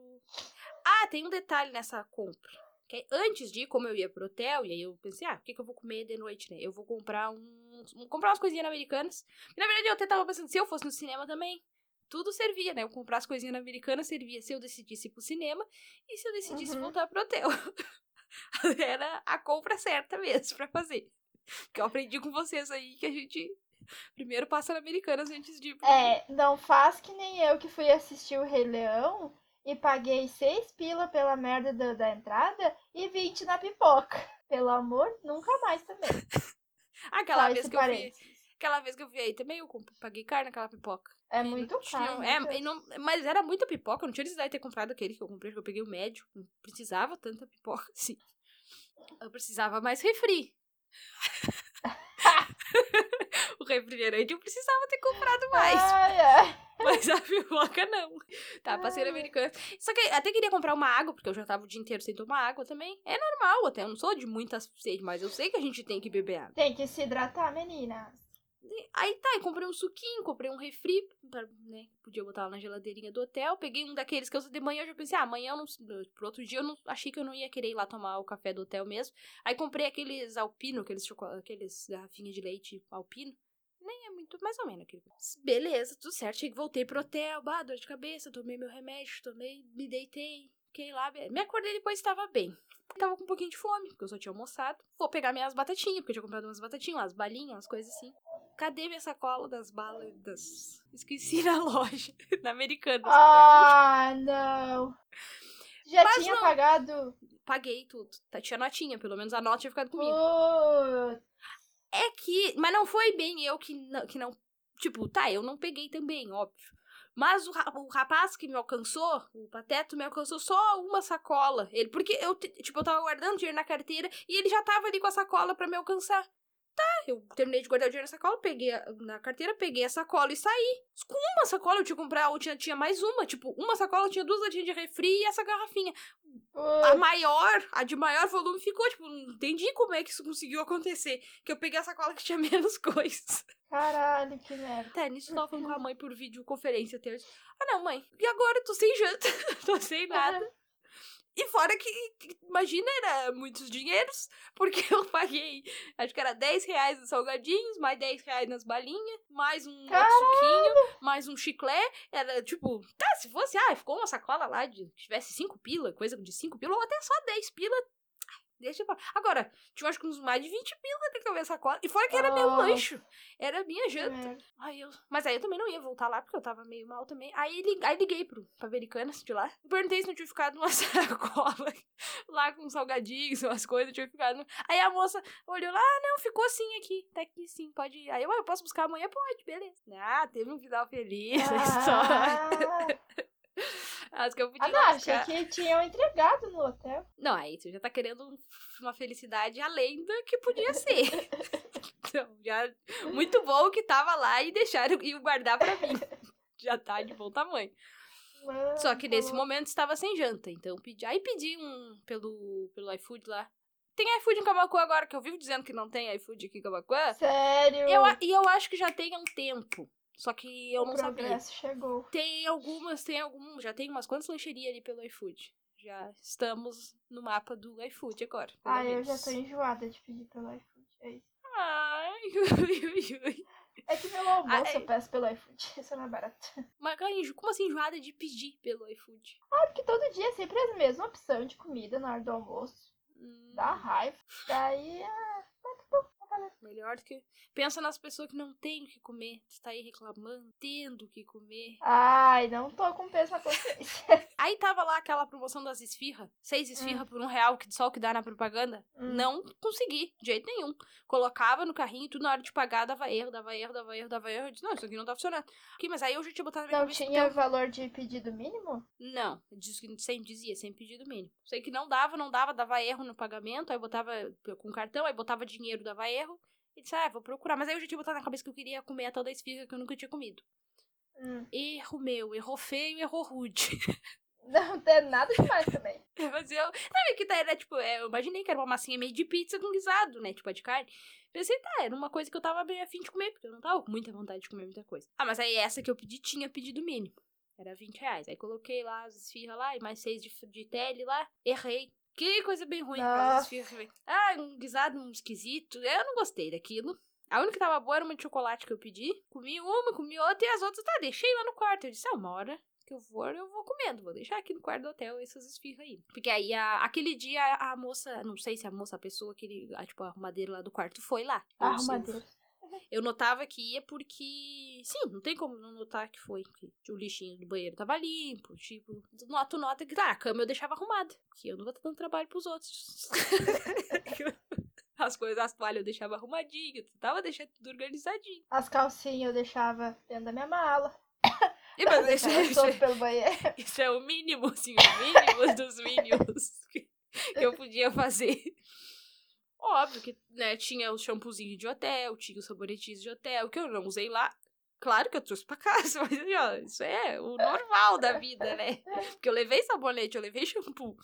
Ah, tem um detalhe nessa compra. Que é, antes de ir, como eu ia pro hotel, e aí eu pensei, ah, o que, que eu vou comer de noite, né? Eu vou comprar um. um- comprar umas coisinhas americanas. E, na verdade, eu até tava pensando, se eu fosse no cinema também, tudo servia, né? Eu comprar as coisinhas americanas servia se eu decidisse ir pro cinema e se eu decidisse Uhum. voltar pro hotel. Era a compra certa mesmo pra fazer. Que eu aprendi com vocês aí que a gente primeiro passa na Americanas antes de É, não faz que nem eu que fui assistir o Rei Leão e paguei seis pila pela merda da, da entrada e 20 na pipoca. Pelo amor, nunca mais também. Aquela Só vez que eu fui. Aquela vez que eu vi aí também, eu paguei caro naquela pipoca. É E muito tinha- caro. é, e não- mas era muita pipoca, eu não tinha necessidade de ter comprado aquele que eu comprei, que eu peguei o médio. Não precisava tanta pipoca assim. Eu precisava mais refri. o refrigerante eu precisava ter comprado mais. Ai, ai. Mas a pipoca não. Tá, parceira americana. Só que até queria comprar uma água, porque eu já tava o dia inteiro sem tomar água também. É normal, até eu não sou de muita sede, mas eu sei que a gente tem que beber água. Tem que se hidratar, meninas. Aí tá, eu comprei um suquinho, comprei um refri, pra, né? Podia botar lá na geladeirinha do hotel. Peguei um daqueles que eu de manhã eu já pensei, ah, amanhã eu não. Pro outro dia eu não achei que eu não ia querer ir lá tomar o café do hotel mesmo. Aí comprei aqueles alpino, aqueles, aqueles garrafinhas de leite alpino. Nem é muito, mais ou menos aquele. Beleza, tudo certo. Cheguei, voltei pro hotel, bah, dor de cabeça, tomei meu remédio, tomei, me deitei, fiquei lá. Me acordei depois estava bem. Tava com um pouquinho de fome, porque eu só tinha almoçado. Vou pegar minhas batatinhas, porque eu tinha comprado umas batatinhas, umas balinhas, umas coisas assim. Cadê minha sacola das balas? Das... Esqueci na loja, na americana. Ah, não. Já Mas tinha não. pagado. Paguei tudo. Tá, tinha notinha, pelo menos a nota tinha ficado comigo. Putz. É que. Mas não foi bem eu que não, que não. Tipo, tá, eu não peguei também, óbvio. Mas o, o rapaz que me alcançou, o Pateto, me alcançou só uma sacola. Ele, porque eu, tipo, eu tava guardando dinheiro na carteira e ele já tava ali com a sacola pra me alcançar. Tá, eu terminei de guardar o dinheiro na sacola, peguei a- na carteira, peguei a sacola e saí. Com uma sacola eu tinha que comprar, ou tinha, tinha mais uma. Tipo, uma sacola tinha duas latinhas de refri e essa garrafinha. A Putz. maior, a de maior volume ficou, tipo, não entendi como é que isso conseguiu acontecer. Que eu peguei a sacola que tinha menos coisas. Caralho, que merda. Até nisso eu tava falando com a mãe por videoconferência até hoje. Ah, não, mãe. E agora eu tô sem janta, tô sem nada. E fora que, imagina, era muitos dinheiros, porque eu paguei, acho que era 10 reais nos salgadinhos, mais 10 reais nas balinhas, mais um suquinho, mais um chiclete. Era tipo, tá, se fosse, ah, ficou uma sacola lá de tivesse 5 pila, coisa de 5 pila, ou até só 10 pila. Deixa pra... Agora, tinha acho que uns mais de 20 pila que ver sacola. E fora que era meu Nossa. lancho. Era minha janta. merda. Aí eu... Mas aí eu também não ia voltar lá, porque eu tava meio mal também. Aí, li- aí liguei pro, pra Americanas de lá. Perguntei se não tinha ficado uma sacola lá com salgadinhos, umas coisas, tinha ficado. Aí a moça olhou lá, ah, não, ficou sim aqui. Tá aqui sim, pode ir. Aí eu, "Ah, eu posso buscar amanhã? Pode, beleza. Ah, teve um final feliz a história. Ah, Acho que eu podia ah, não, achei que tinham entregado no hotel. Não, aí você já tá querendo um- uma felicidade além do que podia ser. então, já muito bom que tava lá e deixaram e guardar pra mim. Já tá de bom tamanho. Mano, Só que nesse momento estava sem janta, então pedi. Aí pedi um pelo, pelo iFood lá. Tem iFood em Camacuã agora, que eu vivo dizendo que não tem iFood aqui em Camacuã. Sério? Eu, e eu acho que já tem há um tempo. Só que eu o não sabia. progresso chegou. Tem algumas, tem algum, já tem umas quantas lancherias ali pelo iFood. Já estamos no mapa do iFood agora. Ah, eu já tô enjoada de pedir pelo iFood. É isso. Ai, ui, ui, ui. É que meu almoço Ah, é- eu peço pelo iFood. Isso é mais barato. Mas como assim enjoada de pedir pelo iFood? Ah, porque todo dia é sempre a mesma opção de comida na hora do almoço. Hum, Dá raiva. Daí, ah, tá bom, tá valendo. Melhor do que. Pensa nas pessoas que não têm o que comer. Tu tá aí reclamando, tendo o que comer. Ai, não tô com peso na consciência. Aí tava lá aquela promoção das esfirra. Seis esfirra por um real, que só o que dá na propaganda. Hum. Não consegui, de jeito nenhum. Colocava no carrinho e tudo na hora de pagar, dava erro, dava erro, dava erro, dava erro. Eu disse, não, isso aqui não tá funcionando. Aqui, mas aí eu já tinha botado na minha Não cabeça. tinha então- valor de pedido mínimo? Não, diz que sempre dizia, sempre pedido mínimo. Sei que não dava, não dava, dava erro no pagamento, aí botava com cartão, aí botava dinheiro, dava erro. E disse, ah, vou procurar. Mas aí eu já tinha botado na cabeça que eu queria comer a tal da esfirra que eu nunca tinha comido. Hum. Erro meu, errou feio, errou rude. Não tem nada demais também. Mas eu. Sabe que tá, era tipo, é, eu imaginei que era uma massinha meio de pizza com guisado, né? Tipo, a de carne. Pensei, tá, era uma coisa que eu tava bem afim de comer, porque eu não tava com muita vontade de comer muita coisa. Ah, mas aí essa que eu pedi tinha pedido mínimo. Era 20 reais. Aí coloquei lá as esfirras lá e mais seis de, de tele lá. Errei. Que coisa bem ruim esfirras. Ah, um guisado um esquisito. Eu não gostei daquilo. A única que tava boa era uma de chocolate que eu pedi. Comi uma, comi outra e as outras, tá, deixei lá no quarto. Eu disse, ah, uma hora que eu for, eu vou comendo. Vou deixar aqui no quarto do hotel essas esfirras aí. Porque aí, a- aquele dia, a, a moça, não sei se a moça, a pessoa, aquele, a, tipo, a arrumadeira lá do quarto foi lá. Sei. Arrumadeira. Eu notava que ia porque. Sim, não tem como não notar que foi. Que o lixinho do banheiro tava limpo. Tipo, tu nota, nota que tá, a cama eu deixava arrumada. Porque eu não vou ter dando trabalho pros outros. As coisas, as toalhas eu deixava arrumadinho, tava deixando tudo organizadinho. As calcinhas eu deixava dentro da minha mala. E, mas isso, isso, pelo banheiro. isso é o mínimo, assim, o mínimo dos mínimos que, que eu podia fazer. Óbvio que, né, tinha o shampoozinho de hotel, tinha os sabonetinhos de hotel, que eu não usei lá. Claro que eu trouxe pra casa, mas assim, ó, isso é o normal da vida, né? Porque eu levei sabonete, eu levei shampoo.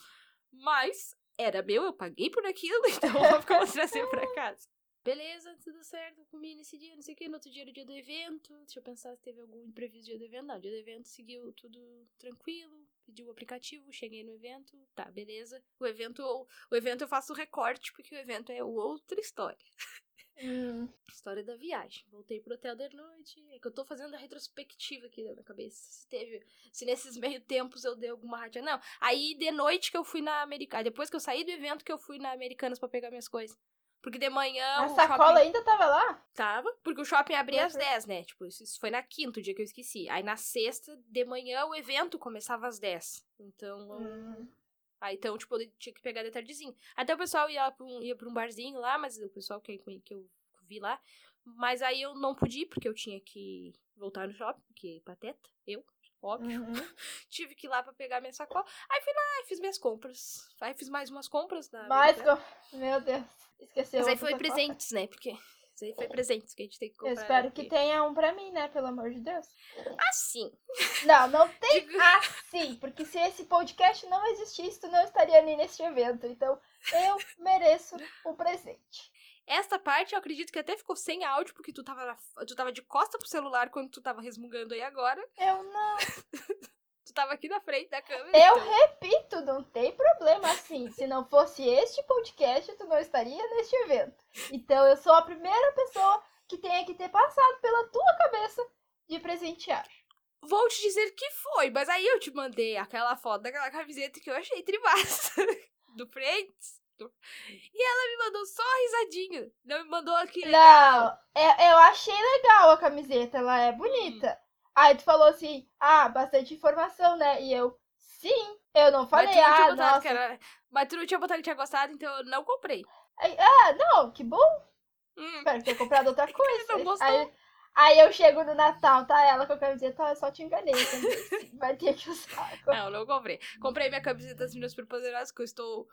Mas era meu, eu paguei por aquilo, então eu vou trazer pra casa. Beleza, tudo certo, comi nesse dia, não sei o que. No outro dia era o dia do evento. Deixa eu pensar se teve algum imprevisto dia do evento. Não, dia do evento seguiu tudo tranquilo. Pedi o aplicativo, cheguei no evento. Tá, beleza. O evento, o evento eu faço recorte, porque o evento é outra história. Hum, História da viagem. Voltei pro hotel de noite. É que eu tô fazendo a retrospectiva aqui na minha cabeça. Se teve. Se nesses meio tempos eu dei alguma rádio. Não. Aí de noite que eu fui na Americana. Depois que eu saí do evento que eu fui na Americanas pra pegar minhas coisas. Porque de manhã. a sacola shopping... ainda tava lá? Tava. Porque o shopping abria às Uhum. 10, né? Tipo, isso foi na quinta, o dia que eu esqueci. Aí na sexta, de manhã, o evento começava às 10. Então. Hum, Aí, então, tipo, eu tinha que pegar de tardezinho. Até o pessoal ia pra um, ia pra um barzinho lá, mas o pessoal que, que eu vi lá. Mas aí eu não pude ir, porque eu tinha que voltar no shopping, porque pateta, eu, óbvio. uhum. Tive que ir lá pra pegar minha sacola. Aí fui lá e fiz minhas compras. Aí fiz mais umas compras na. Mais com... Meu Deus. Esqueceu. Mas aí foi sacola. presentes, né? Porque. Isso aí foi presentes que a gente tem que comprar. Eu espero que aqui. tenha um pra mim, né? Pelo amor de Deus. Assim. Não, não tem Digo- assim. Porque se esse podcast não existisse, tu não estaria ali neste evento. Então, eu mereço o presente. Esta parte eu acredito que até ficou sem áudio, porque tu tava, na- tu tava de costa pro celular quando tu tava resmungando aí agora. Eu não. Tu tava aqui na frente da câmera. Eu então- repito, não tem problema assim. Se não fosse este podcast, tu não estaria neste evento. Então eu sou a primeira pessoa que tenha que ter passado pela tua cabeça de presentear. Vou te dizer que foi, mas aí eu te mandei aquela foto daquela camiseta que eu achei tribassa. Do Friends. E ela me mandou só risadinha. Não me mandou aqui. Não, é- eu achei legal a camiseta, ela é bonita. Aí tu falou assim, ah, bastante informação, né? E eu, sim, eu não Mas falei, tu não tinha ah, botado nossa. que era. Mas tu não tinha botado que tinha gostado, então eu não comprei. Aí, ah, não, que bom, Hum, espero ter comprado outra coisa. Aí, aí eu chego no Natal, tá ela com a camiseta, ó, eu só te enganei. Vai ter que usar. não, não comprei. Comprei minha camiseta das Meninas Superpoderosas, que eu estou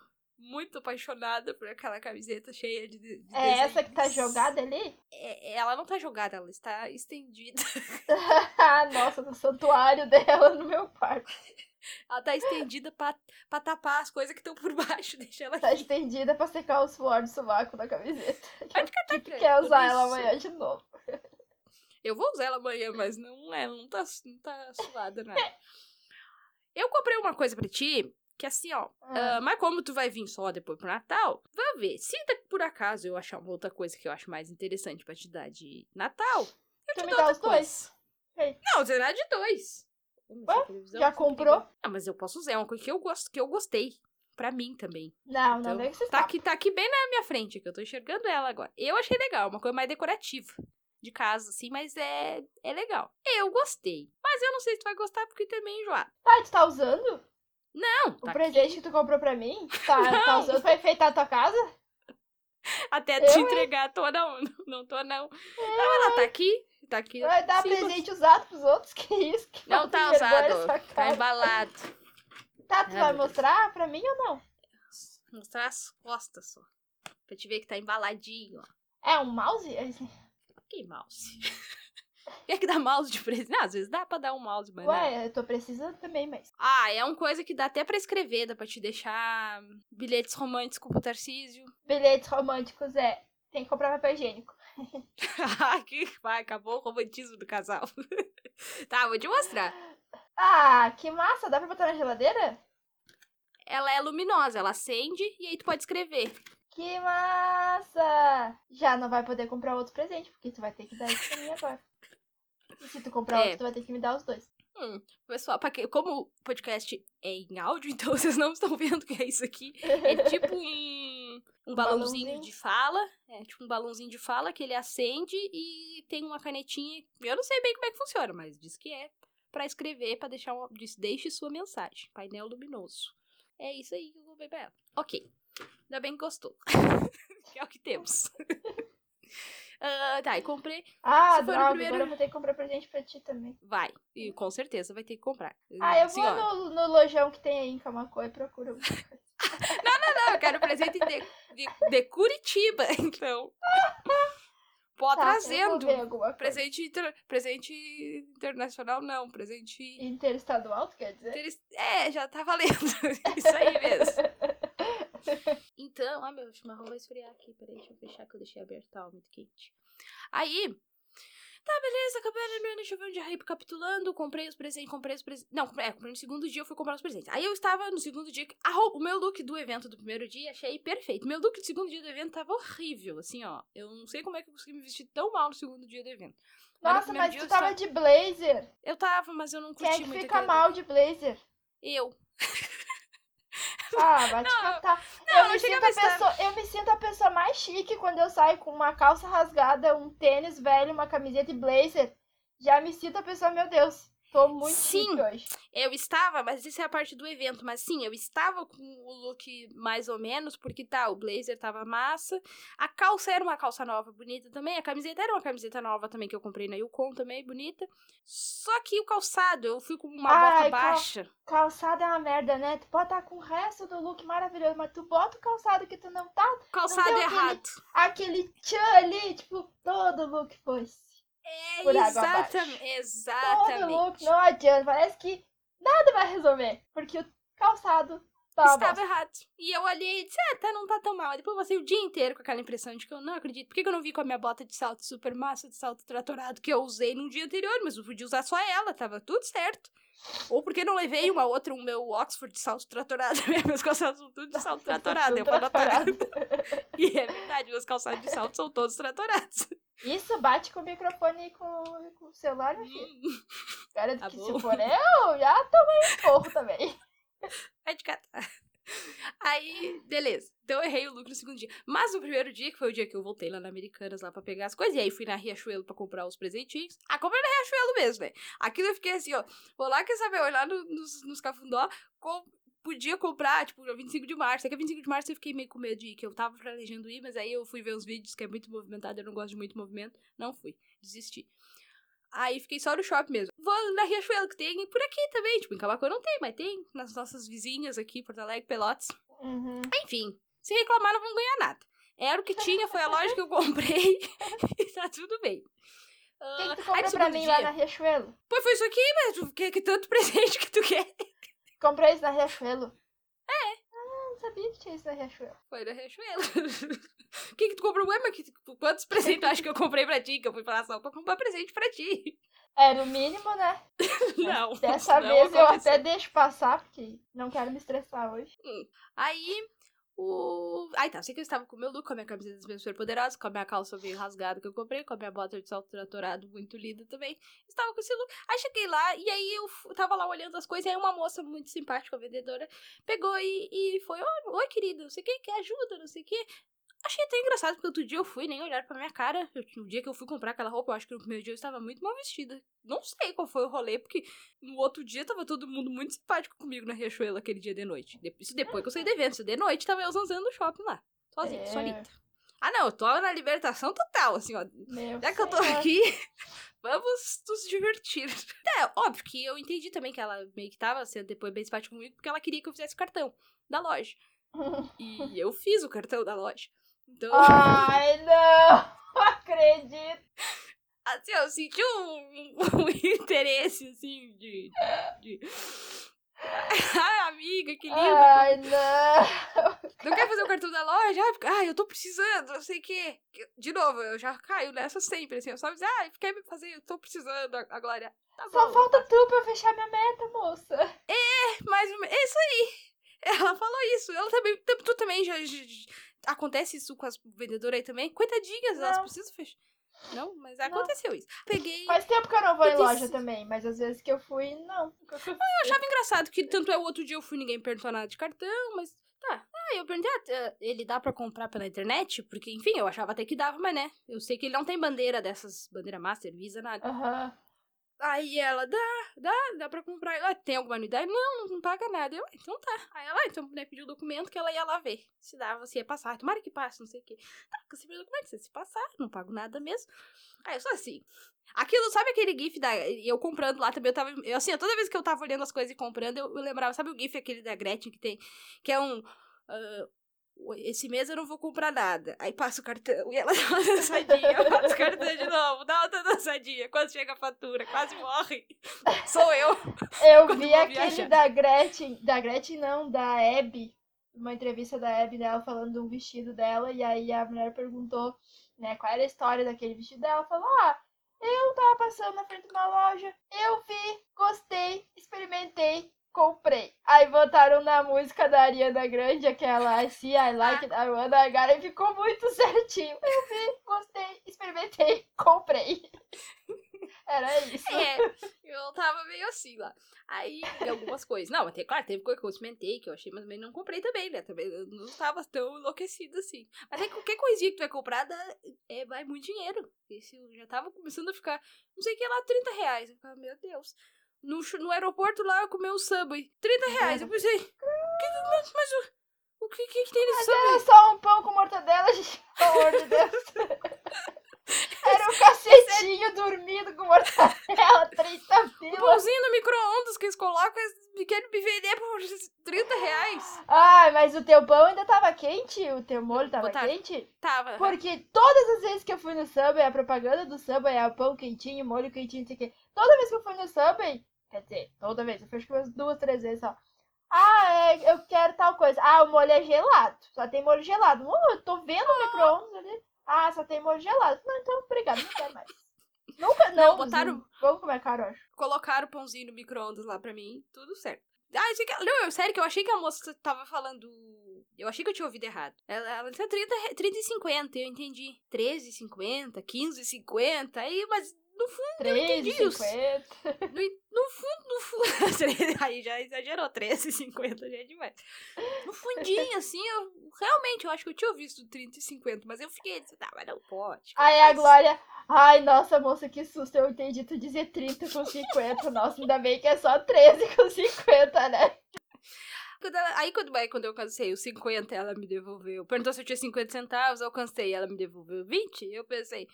muito apaixonada por aquela camiseta cheia de. de É essa que tá desenhos. jogada ali? É- ela não tá jogada, ela está estendida. nossa, no santuário dela no meu quarto. Ela tá estendida pra, pra tapar as coisas que estão por baixo. Deixa ela Tá aqui. estendida pra secar o suor do sovaco da camiseta. Catar, Tu quer usar ela Isso. amanhã de novo. Eu vou usar ela amanhã, mas não é, não tá, não tá suada nada. Eu comprei uma coisa pra ti, que assim, ó. Ah. ah, mas como tu vai vir só depois pro Natal, vai ver. Se da- por acaso eu achar uma outra coisa que eu acho mais interessante pra te dar de Natal, eu Tu te me dá os dois. coisa. Não, você dá de dois. Vamos Ué, televisão, já você comprou? Ah, mas eu posso usar, é uma coisa que eu gosto, que eu gostei. Pra mim também. Não, Então, não vem que você tá aqui, tá aqui bem na minha frente, que eu tô enxergando ela agora. Eu achei legal, uma coisa mais decorativa de casa, assim, mas é, é legal. Eu gostei. Mas eu não sei se tu vai gostar porque tu é enjoado. Ah, tu tá usando? Não, O tá presente aqui. que tu comprou pra mim? Tá, tá Não. usando pra enfeitar a tua casa? Até Eu, te hein? entregar, tô não, não tô não. Não, ela tá aqui, tá aqui. Vai dar Sim, presente usado pros outros? Que isso? Que Não tá usado, tá embalado. Tá, tu Ai, vai mostrar pra mim ou não? Mostrar as costas só. Pra te ver que tá embaladinho, ó. É um mouse? Que mouse. Quer que dá mouse de presente? Não, às vezes dá pra dar um mouse, mas não. Ué, eu tô precisando também, mas. Ah, é uma coisa que dá até pra escrever, dá pra te deixar bilhetes românticos pro Tarcísio. Bilhetes românticos é. Tem que comprar papel higiênico. Que vai, acabou o romantismo do casal. tá, vou te mostrar. Ah, que massa! Dá pra botar na geladeira? Ela é luminosa, ela acende e aí tu pode escrever. Que massa! Já não vai poder comprar outro presente, porque tu vai ter que dar isso pra mim agora. E se tu comprar É. outro, tu vai ter que me dar os dois. Hum, pessoal, pra que, como o podcast é em áudio, então vocês não estão vendo o que é isso aqui. É tipo um, um balãozinho balãozinho. de fala. É tipo um balãozinho de fala que ele acende e tem uma canetinha. Eu não sei bem como é que funciona, mas diz que é pra escrever, pra deixar uma. Diz, deixe sua mensagem. Painel luminoso. É isso aí que eu vou ver pra ela. Ok. Ainda bem que gostou. que é o que temos. Ah, tá, e comprei. Ah, Se for no droga, primeiro- agora eu vou ter que comprar presente pra ti também. Vai. E com certeza vai ter que comprar. Ah, eu Assim, vou no, no lojão que tem aí em Camacoa e procuro. alguma coisa. Não, eu quero presente de, de, de Curitiba, então. Pode Tá, trazendo. Presente, inter- presente internacional, não. Presente. Interestadual, tu quer dizer? interes- É, já tá valendo. Isso aí mesmo. Então, ah, meu chimarrão vai esfriar aqui. Peraí, deixa eu fechar que eu deixei aberto, tava muito quente. Aí, tá, beleza, acabei lembrando, deixa eu ver onde já recapitulando. Comprei os presentes, comprei os presentes. Não, é, comprei no segundo dia, eu fui comprar os presentes. Aí eu estava no segundo dia. A roupa, o meu look do evento do primeiro dia, achei perfeito. Meu look do segundo dia do evento tava horrível, assim, ó. Eu não sei como é que eu consegui me vestir tão mal no segundo dia do evento. Nossa, mas tu tava só- de blazer. Eu tava, mas eu não Quem curti é que muito fica aquele- mal de blazer? Eu. Ah, vai te catar. não, eu, não me sinto a pessoa, eu me sinto a pessoa mais chique quando eu saio com uma calça rasgada, um tênis velho, uma camiseta e blazer. Já me sinto a pessoa, meu Deus, tô muito Sim. hoje. Eu estava, mas isso é a parte do evento. Mas sim, eu estava com o look mais ou menos, porque tá, o blazer tava massa. A calça era uma calça nova, bonita também. A camiseta era uma camiseta nova também, que eu comprei na Yukon também, bonita. Só que o calçado, eu fui com uma Ai, bota cal- baixa. Calçado é uma merda, né? Tu pode estar com o resto do look maravilhoso, mas tu bota o calçado que tu não tá, Calçado deu aquele- errado. aquele tchan ali, tipo, todo look foi. É, por exatamente. abaixo. Todo Exatamente. look, não adianta, parece que nada vai resolver, porque o calçado uma Estava errado. E eu olhei e disse, ah, tá, não tá tão mal. Depois eu passei o dia inteiro com aquela impressão de que eu não acredito. Por que, que eu não vi com a minha bota de salto super massa, de salto tratorado, que eu usei no dia anterior, mas eu podia usar só ela, tava tudo certo. Ou porque não levei uma outra, o meu Oxford de salto tratorado. Meus calçados são tudo de salto tratorado. Eu vou tratorado. E é verdade, meus calçados de salto são todos tratorados. Isso bate com o microfone e com, com o celular, meu filho. Hum, Cara, Tá que bom. se for eu, já tomei um porro também. Vai te catar. Aí, beleza. Então eu errei o lucro no segundo dia. Mas no primeiro dia, que foi o dia que eu voltei lá na Americanas lá pra pegar as coisas, e aí fui na Riachuelo pra comprar os presentinhos. Ah, comprei na Riachuelo mesmo, né? Aquilo eu fiquei assim, ó. Vou lá, quer saber, olhar no, nos, nos cafundó, com- podia comprar, tipo, no 25 de março. É que 25 de março eu fiquei meio com medo de ir, que eu tava planejando ir, mas aí eu fui ver os vídeos, que é muito movimentado, eu não gosto de muito movimento. Não fui, desisti. Aí fiquei só no shopping mesmo. Vou na Riachuelo, que tem por aqui também. Tipo, em Camacuã não tem, mas tem nas nossas vizinhas aqui, Porto Alegre, Pelotas. Uhum. Enfim, se reclamar não vão ganhar nada. Era o que tinha, foi a loja que eu comprei e tá tudo bem. O Ah, que, que tu aí comprou pra segundo mim lá dia, na Riachuelo? Pô, foi isso aqui, mas tu quer que tanto presente que tu quer? Comprei isso na Riachuelo? Sabia que tinha isso na Riachuelo. Foi da Riachuelo. O que que tu comprou? Ué, mas que, quantos presentes tu acha que eu comprei pra ti? Que eu fui falar só pra comprar presente pra ti. Era o mínimo, né? Não, Dessa não vez eu aconteceu. até deixo passar, porque não quero me estressar hoje. Aí, o... Aí tá, sei que eu estava com o meu look, com a minha camiseta dos meus superpoderosos, com a minha calça meio rasgada que eu comprei, com a minha bota de salto tratorado muito linda também. Estava com esse look. Aí cheguei lá, e aí eu tava lá olhando as coisas, e aí uma moça muito simpática, vendedora, pegou e, e foi, oi, oi querida, não sei o que, quer ajuda, não sei o que. Achei até engraçado, porque outro dia eu fui, nem olhar pra minha cara. Eu- no dia que eu fui comprar aquela roupa, eu acho que no primeiro dia eu estava muito mal vestida. Não sei qual foi o rolê, porque no outro dia tava todo mundo muito simpático comigo na Riachuelo aquele dia de noite. Isso depois que eu saí do evento. De noite tava eu zanzando no shopping lá. Sozinha, É. solita. Ah, não, eu tô na libertação total, assim, ó. Meu Já que eu tô aqui, vamos nos divertir. É, óbvio que eu entendi também que ela meio que tava sendo depois bem simpática comigo, porque ela queria que eu fizesse o cartão da loja. E eu fiz o cartão da loja. Então, Ai, não! Acredito! assim, eu senti um, um interesse, assim, de. de... Ai, amiga, que linda. Ai, não! Não quer fazer o cartão da loja? Ah, eu tô precisando, não sei o quê. De novo, eu já caio nessa sempre, assim. Eu só dizer, ah, quer me fazer? Eu tô precisando. A Glória, tá Só bom. falta tu pra eu fechar minha meta, moça. Mais ou menos. É isso aí. Ela falou isso. Ela também. Tu também já. Acontece isso com as vendedoras aí também? Coitadinhas, elas Não. precisam fechar. Não, mas aconteceu isso. Peguei. Faz tempo que eu não vou em loja disse- também, mas às vezes que eu fui, não. Eu achava engraçado que tanto é o outro dia eu fui ninguém perguntou nada de cartão, mas tá. Ah, eu perguntei, ah, ele dá pra comprar pela internet? Porque, enfim, eu achava até que dava, mas né. Eu sei que ele não tem bandeira dessas, bandeira Master, Visa, nada. Aham. Aí ela, dá, dá, dá pra comprar. Ela, tem alguma anuidade? Não, não paga nada. Eu, então tá. Aí ela, então, né, pediu o documento que ela ia lá ver. Se dava, se ia passar. Tomara que passe, não sei o quê. Tá, você pediu o documento, se passar, não pago nada mesmo. Aí eu sou assim. Aquilo, sabe aquele GIF da. Eu comprando lá também, eu tava. Eu, assim, toda vez que eu tava olhando as coisas e comprando, eu, eu lembrava, sabe o GIF aquele da Gretchen que tem? Que é um. Uh, esse mês eu não vou comprar nada. Aí passa o cartão e ela dá uma dançadinha, passa o cartão de novo, dá outra dançadinha. Quando chega a fatura, quase morre. Sou eu. Eu vi aquele viajar. da Gretchen, da Gretchen não, da Abby, uma entrevista da Abby dela falando do vestido dela, e aí a mulher perguntou, né, qual era a história daquele vestido dela. Ela falou, ah, eu tava passando na frente de uma loja, eu vi, gostei, experimentei, comprei. Aí botaram na música da Ariana Grande, aquela See I Like It, Ariana Grande, e ficou muito certinho. Eu vi, gostei, experimentei, comprei. Era isso. É, eu tava meio assim lá. Aí, algumas coisas. Não, até claro, teve coisa que eu experimentei, que eu achei, mas não comprei também, né? Também eu não tava tão enlouquecida assim. Mas aí, qualquer coisinha que tu vai comprar, dá, é, vai muito dinheiro. Esse eu já tava começando a ficar, não sei o que lá, 30 reais. Eu ficava, meu Deus no, no aeroporto lá, eu comi um Subway. 30 reais. Eu pensei, que, mas, mas o, o que, que, que tem nesse mas Subway? Era só um pão com mortadela, gente. Pelo amor de Deus. Era um cacetinho dormindo com mortadela, 30 pila. Um pãozinho no micro-ondas que eles colocam, eles querem me vender por 30 reais. Ai, mas o teu pão ainda tava quente? O teu molho tava Botar... quente? Tava. Porque todas as vezes que eu fui no Subway, a propaganda do Subway é o pão quentinho, molho quentinho, não sei o quê. Toda vez que eu fui no Subway, Quer dizer, toda vez. Eu fiz umas duas, três vezes só. Ah, é, eu quero tal coisa. Ah, o molho é gelado. Só tem molho gelado. Oh, eu tô vendo o micro-ondas ali. Ah, só tem molho gelado. Não, então, obrigado, não quero mais. Nunca, não. não botaram. Vamos comer caro, acho. Colocaram o pãozinho no micro-ondas lá pra mim, tudo certo. Ah, que, não, sério que eu achei que a moça tava falando. Eu achei que eu tinha ouvido errado. Ela, ela disse 30, 30 e 50, eu entendi. 13 e 50, 15 e 50. Aí, mas no fundo, 3, eu entendi 50. isso. No, no fundo, no fundo. aí já exagerou, 13,50 já é demais. No fundinho, assim, eu realmente, eu acho que eu tinha visto 30 e 50, mas eu fiquei, tá, mas não pode. Aí a Glória, ai, nossa, moça, que susto, eu entendi tu dizer 30 com 50. Nossa, ainda bem que é só 13 com 50, né? Quando ela, aí quando, aí quando eu cansei os 50, ela me devolveu. Perguntou se eu tinha 50 centavos, eu cansei, ela me devolveu 20. Eu pensei,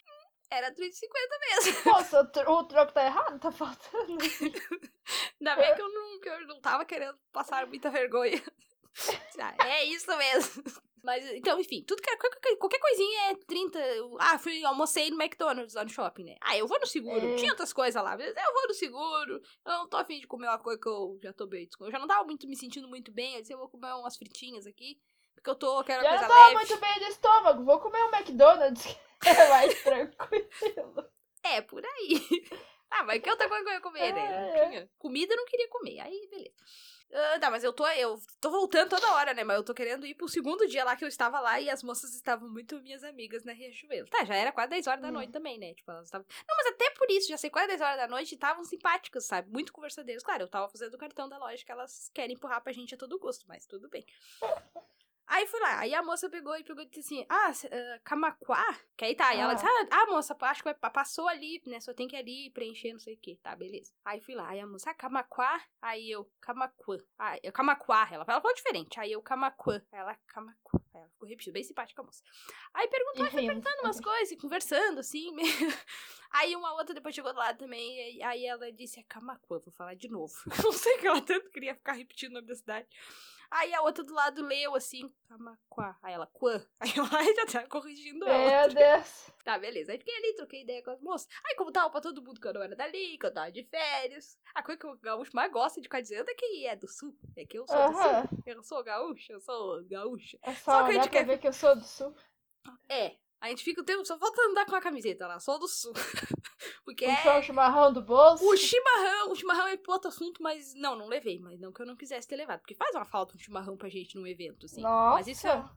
era 350 mesmo. Nossa, o troco tá errado, tá faltando. Ainda bem que eu não, que eu não tava querendo passar muita vergonha. Ah, é isso mesmo. Mas, então, enfim, tudo que qualquer, qualquer coisinha é 30. Ah, fui, almocei no McDonald's lá no shopping, né? Ah, eu vou no seguro. É. Tinha outras coisas lá. Eu vou no seguro. Eu não tô afim de comer uma coisa que eu já tô bem. Eu já não tava muito me sentindo muito bem. Eu disse, eu vou comer umas fritinhas aqui. Porque eu tô, quero já leve. Não tava muito bem do estômago. Vou comer um McDonald's. É mais tranquilo. É, por aí. Ah, mas que outra coisa que eu ia comer, né? É. Comida eu não queria comer. Aí, beleza. Uh, tá, mas eu tô, eu tô voltando toda hora, né? Mas eu tô querendo ir pro segundo dia lá que eu estava lá e as moças estavam muito minhas amigas na Riachuelo. Tá, já era quase 10 horas da hum. noite também, né? Tipo, elas estavam. Não, mas até por isso, já sei quase 10 horas da noite e estavam simpáticas, sabe? Muito conversadeiras. Claro, eu tava fazendo o cartão da loja que elas querem empurrar pra gente a todo gosto, mas tudo bem. Aí fui lá, aí a moça pegou e pegou e disse assim: Ah, uh, Camaquá? Que aí tá, e ela disse: ah. ah, moça, acho que passou ali, né? Só tem que ir ali preencher, não sei o que, tá, beleza. Aí fui lá, aí a moça, ah, Camaquá? Aí eu, Camaquã. Ah, eu, Camaquá, ela, ela falou diferente. Aí eu, Camaquã. Ela, Camaquã. Aí ela ficou repetindo, bem simpática a moça. Aí perguntou, aí foi perguntando umas coisas, conversando, assim. Aí uma outra depois chegou do lado também, aí ela disse: É Camaquã, vou falar de novo. não sei que ela tanto queria ficar repetindo o nome da cidade. Aí a outra do lado leu assim, Camaquá. Aí ela, Quã. Aí ela já tá corrigindo ela. Meu Deus. Tá, beleza. Aí fiquei ali, troquei ideia com as moças. Aí, como tava pra todo mundo que eu não era dali, que eu tava de férias. A coisa que o gaúcho mais gosta de ficar dizendo é que é do sul. É que eu sou uhum. do sul. Eu sou gaúcha, eu sou gaúcha. É só, só que a gente quer ver que eu sou do sul. É, a gente fica o tempo, só falta andar com a camiseta lá, só do sul. Porque Puxou é... o chimarrão do bolso. O chimarrão, o chimarrão é outro assunto, mas não, não levei. Mas não que eu não quisesse ter levado. Porque faz uma falta um chimarrão pra gente num evento, assim. Nossa. Mas isso é.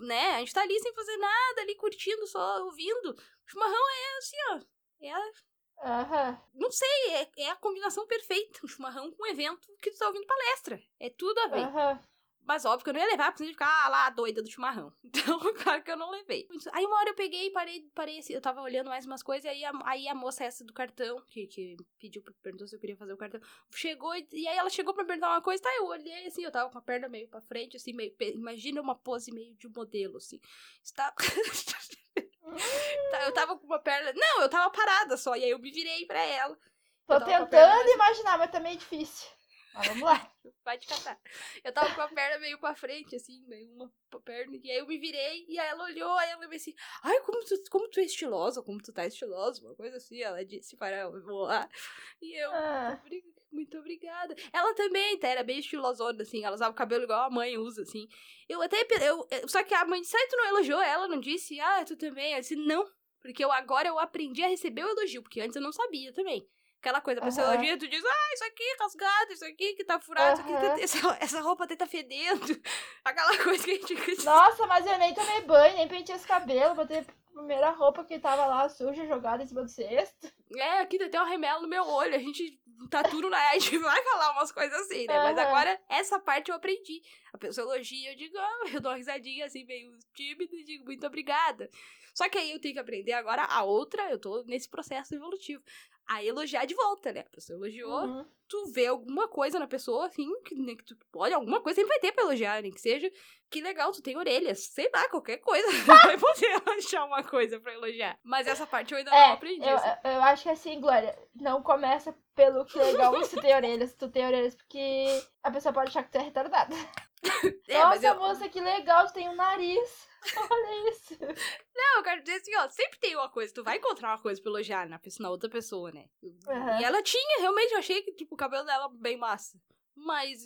Né? A gente tá ali sem fazer nada, ali curtindo, só ouvindo. O chimarrão é assim, ó. É. Uhum. Não sei, é, é a combinação perfeita. Um chimarrão com um evento que tu tá ouvindo palestra. É tudo a ver. Uhum. Mas óbvio que eu não ia levar, pra você ficar lá doida do chimarrão. Então, claro que eu não levei. Aí uma hora eu peguei, parei, parei assim, eu tava olhando mais umas coisas, aí a, aí a moça essa do cartão, que, que pediu, perguntou se eu queria fazer o cartão, chegou, e, e aí ela chegou pra perguntar uma coisa, tá, eu olhei assim, eu tava com a perna meio pra frente, assim, meio, imagina uma pose meio de modelo, assim. Está... Tá, eu tava com uma perna. Não, eu tava parada só. E aí eu me virei pra ela. Tô tentando imaginar, mas também é difícil. Mas vamos lá. Vai te catar. Eu tava com a perna meio pra frente, assim, meio uma perna. E aí eu me virei, e aí ela olhou, aí ela me assim, ai, como tu, como tu é estilosa, como tu tá estilosa, uma coisa assim. Ela disse para voar. E eu, ah. muito obrigada. Ela também tá, era bem estilosona, assim, ela usava o cabelo igual a mãe usa, assim. Eu até, eu, só que a mãe disse, tu não elogiou ela, não disse, ah, tu também. Ela disse, não, porque eu agora eu aprendi a receber o elogio, porque antes eu não sabia também. Aquela coisa, a pessoa uhum. elogia, tu diz, ah, isso aqui rasgado, isso aqui que tá furado, uhum. aqui, essa, essa roupa até tá fedendo. Aquela coisa que a gente... Nossa, mas eu nem tomei banho, nem pentei os cabelos, botei a primeira roupa que tava lá suja, jogada em cima do cesto. É, aqui tem um remelo no meu olho, a gente tá tudo na a gente vai falar umas coisas assim, né? Uhum. Mas agora, essa parte eu aprendi. A pessoa elogia, eu digo, ah, eu dou uma risadinha assim, meio tímida, e digo, muito obrigada. Só que aí eu tenho que aprender agora a outra, eu tô nesse processo evolutivo a elogiar de volta, né? A pessoa elogiou, uhum. tu vê alguma coisa na pessoa, assim, que, né, que tu olha, alguma coisa sempre vai ter pra elogiar, nem que seja que legal, tu tem orelhas, sei lá, qualquer coisa. vai poder achar uma coisa pra elogiar. Mas essa parte eu ainda é, não aprendi. Eu, assim. eu acho que assim, Glória, não começa pelo que legal você tem orelhas. Tu tem orelhas porque a pessoa pode achar que tu é retardada. É, Nossa, eu... moça, que legal, tu tem um nariz. Olha isso. Não, eu quero dizer assim, ó, sempre tem uma coisa, tu vai encontrar uma coisa pra elogiar na, na outra pessoa, né? Uhum. E ela tinha, realmente, eu achei que, tipo, o cabelo dela bem massa. Mas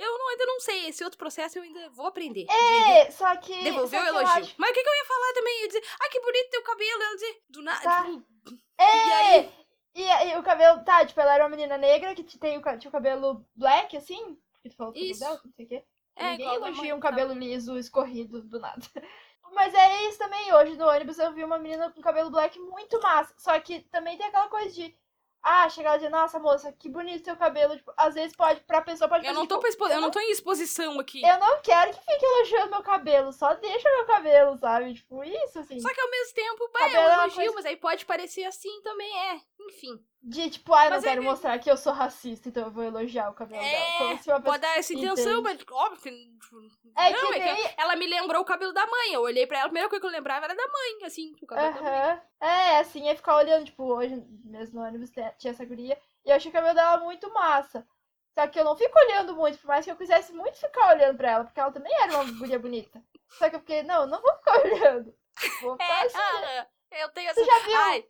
eu não, ainda não sei, esse outro processo eu ainda vou aprender. É, de, só que. Devolver o elogio. Acho... Mas o que, que, eu ia falar também? Eu ia dizer, ai, que bonito teu cabelo. Ela dizer, do nada. Tá. Tipo, é! E aí? E, e, o cabelo, tá, tipo, ela era uma menina negra que tem o, tinha o cabelo black, assim. Que tu falou Isso. Dela, não sei o quê. É, Ninguém elogia um cabelo liso, escorrido, do nada. Mas é isso também, hoje no ônibus eu vi uma menina com cabelo black muito massa. Só que também tem aquela coisa de. Ah, chegar de nossa moça, que bonito seu cabelo. Tipo, às vezes pode, pra pessoa pode Eu não tô, tipo, expo... eu, não tô em exposição aqui. Eu não quero que fique elogiando meu cabelo, só deixa meu cabelo, sabe? Tipo, isso, assim. Só que ao mesmo tempo, bah, eu elogio, coisa... mas aí pode parecer assim também, é. Enfim. De tipo, ah, não quero é... mostrar que eu sou racista, então eu vou elogiar o cabelo é... dela. Como se uma Pode dar essa intenção, mas óbvio que. É não, que, é que ela me lembrou o cabelo da mãe. Eu olhei pra ela, a primeira coisa que eu lembrava era da mãe, assim, o cabelo uh -huh. da mãe. É, assim, ia ficar olhando, tipo, hoje mesmo no ônibus tinha essa guria. E eu achei o cabelo dela muito massa. Só que eu não fico olhando muito, por mais que eu quisesse muito ficar olhando pra ela, porque ela também era uma guria bonita. Só que eu fiquei, não, não vou ficar olhando. Vou ficar é, assim. Ah, eu tenho essa. Você já viu? Ai.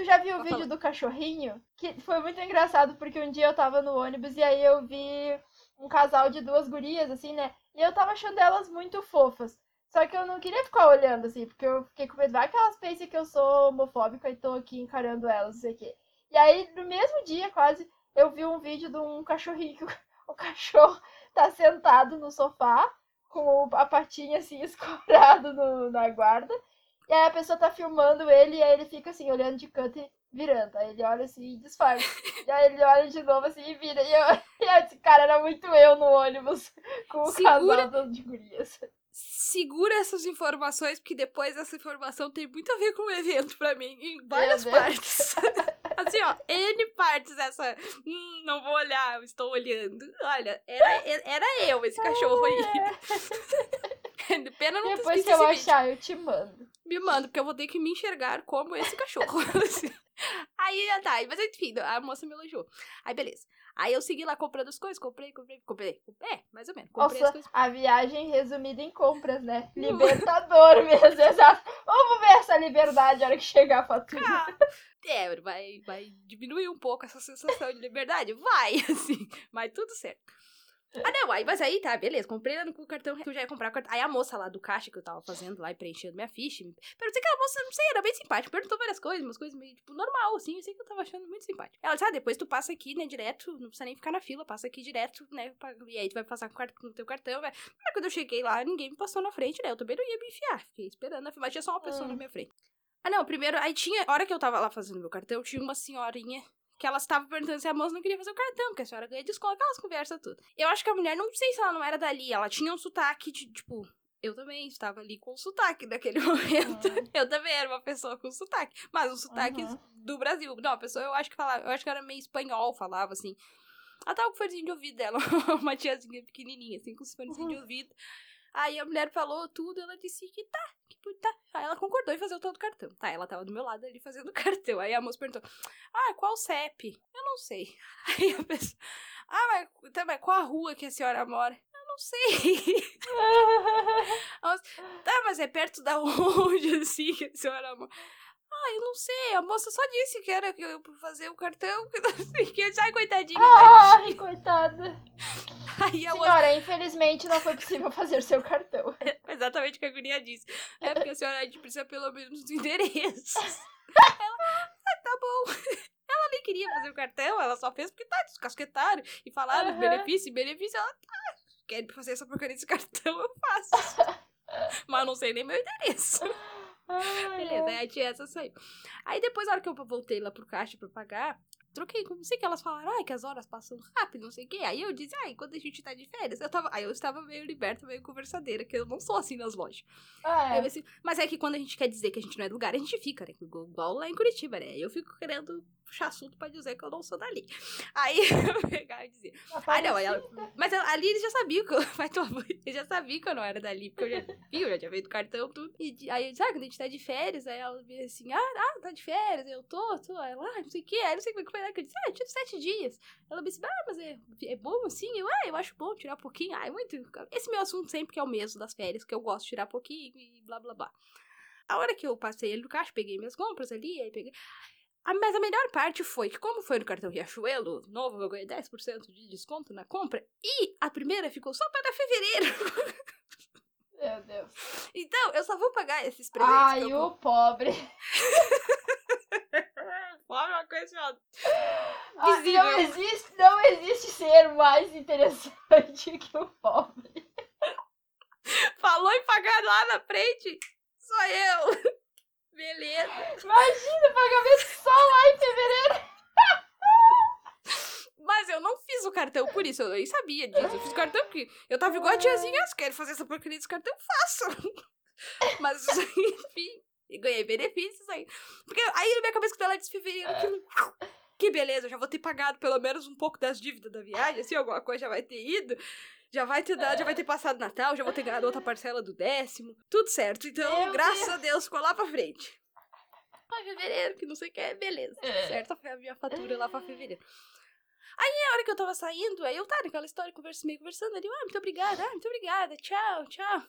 Tu já viu o vídeo do cachorrinho? Que foi muito engraçado, porque um dia eu tava no ônibus e aí eu vi um casal de duas gurias, assim, né? E eu tava achando elas muito fofas. Só que eu não queria ficar olhando, assim, porque eu fiquei com medo. Vai que elas pensem que eu sou homofóbica e tô aqui encarando elas, não sei o quê. E aí, no mesmo dia, quase, eu vi um vídeo de um cachorrinho que o cachorro tá sentado no sofá, com a patinha assim escorada no, na guarda. E aí a pessoa tá filmando ele e aí ele fica assim, olhando de canto e virando. Aí ele olha assim e disfarça. e aí ele olha de novo assim e vira. E, eu, e esse cara era muito eu no ônibus com o Segura... casal de gurias. Segura essas informações, porque depois essa informação tem muito a ver com o evento pra mim, em várias partes. assim, ó, N partes essa. Hum, não vou olhar, estou olhando. Olha, era, era eu, esse cachorro aí. Pena não Depois que eu achar, eu te mando. Me manda, porque eu vou ter que me enxergar como esse cachorro. aí, tá, mas enfim, a moça me elogiou. Aí, beleza. Aí eu segui lá comprando as coisas, comprei, comprei, comprei. É, mais ou menos. Comprei Nossa, a viagem resumida em compras, né? Libertador mesmo, exato. Vamos ver essa liberdade na hora que chegar a fatura. Ah, é, vai, vai diminuir um pouco essa sensação de liberdade? Vai, assim, mas tudo certo. Ah, não, aí, mas aí tá, beleza, comprei com o cartão que eu já ia comprar o cartão. Aí a moça lá do caixa que eu tava fazendo lá e preenchendo minha ficha, perguntei que a moça, não sei, era bem simpática, perguntou várias coisas, umas coisas meio, tipo, normal, assim, eu sei que eu tava achando muito simpática. Ela disse, ah, depois tu passa aqui, né, direto, não precisa nem ficar na fila, passa aqui direto, né, e aí tu vai passar com o teu cartão, vai. Mas quando eu cheguei lá, ninguém me passou na frente, né, eu também não ia me enfiar, fiquei esperando na fila, mas tinha só uma pessoa hum. na minha frente. Ah, não, primeiro, aí tinha, a hora que eu tava lá fazendo meu cartão, tinha uma senhorinha que elas estavam perguntando se a moça não queria fazer o cartão, porque a senhora ganha desconto, aquelas conversas tudo. Eu acho que a mulher, não sei se ela não era dali, ela tinha um sotaque de, tipo, eu também estava ali com sotaque naquele momento. Uhum. Eu também era uma pessoa com sotaque. Mas um sotaque Uhum. do Brasil. Não, a pessoa eu acho que falava, eu acho que era meio espanhol, falava assim. Ela tava com fonezinho de ouvido dela, uma tiazinha pequenininha, assim, com os fonezinho de ouvido. Aí a mulher falou tudo, ela disse que tá, que tá. Aí ela concordou em fazer o tal do cartão. Tá, ela tava do meu lado ali fazendo o cartão. Aí a moça perguntou: Ah, qual CEP? Eu não sei. Aí a pessoa. Ah, mas, tá, mas qual a rua que a senhora mora? Eu não sei. Tá, mas é perto da onde, assim, que a senhora mora? Ah, eu não sei. A moça só disse que era que eu fazer o cartão, que não sei o que. Ai, coitadinha. Ai, coitada. Aí a outra, Senhora, infelizmente não foi possível fazer seu cartão. exatamente o que a guria disse. É porque a senhora a gente precisa pelo menos dos endereços. Ela, ah, tá bom. Ela nem queria fazer o cartão, ela só fez porque tá, descasquetaram e falaram Aham. benefício, benefício. Ela tá, quer fazer essa porcaria desse cartão, eu faço. Mas eu não sei nem meu endereço. Ai, Beleza, ai. aí a tia essa saiu. Aí depois, na hora que eu voltei lá pro caixa pra pagar, troquei, não sei o que elas falaram, ai, que as horas passam rápido, não sei o que. Aí eu disse, ai, quando a gente tá de férias, eu tava. Aí eu estava meio liberta, meio conversadeira, que eu não sou assim nas lojas. Eu É. mas é que quando a gente quer dizer que a gente não é do lugar, a gente fica, né? Igual lá em Curitiba, né? Eu fico querendo puxar assunto pra dizer que eu não sou dali. Aí eu pegava e dizia. Ah, não, aí ela, mas ela- ali eles já sabiam que eu. Tomar banho, Eles já sabiam que eu não era dali, porque eu já vi, eu já tinha feito cartão, tudo. E aí eu disse, ah, quando a gente tá de férias, aí ela veio assim, ah, ah, tá de férias, eu tô, tô. Aí ela, ah, não sei o que, aí não sei como é que foi, né? que eu disse, ah, eu tiro sete dias. Ela disse, ah, mas é, é bom assim? Eu, ah, eu acho bom tirar pouquinho. Ah, é muito. Esse meu assunto sempre que é o mesmo das férias, que eu gosto de tirar pouquinho e blá blá blá. A hora que eu passei ali no caixa, peguei minhas compras ali, aí peguei. Ah, mas a melhor parte foi que, como foi no cartão Riachuelo novo, eu ganhei 10% de desconto na compra. E a primeira ficou só para fevereiro. Meu Deus. Então, eu só vou pagar esses presentes. Ai, eu o pobre. Fala uma coisa. Ah, não, existe, não existe ser mais interessante que o pobre. Falou em pagar lá na frente? Sou eu. Beleza. Imagina, pagamento só lá em fevereiro. Mas eu não fiz o cartão por isso, eu nem sabia disso. Eu fiz o cartão porque eu tava igual a tiazinha, se quero fazer essa porcaria desse cartão, faço. Mas, enfim, ganhei benefícios aí. Porque aí na minha cabeça, quando ela disse fevereiro, aquilo, que beleza, eu já vou ter pagado pelo menos um pouco das dívidas da viagem, assim, alguma coisa já vai ter ido. Já vai ter dado, já vai ter passado Natal, já vou ter ganhado outra parcela do décimo. Tudo certo. Então, Meu graças Deus. a Deus, ficou lá pra frente. Ai, fevereiro, que não sei o que é, beleza. Certo, foi a minha fatura lá pra fevereiro. Aí, a hora que eu tava saindo, aí eu tava naquela história, conversa, meio conversando ali, ah, muito obrigada, ah, muito obrigada, tchau, tchau.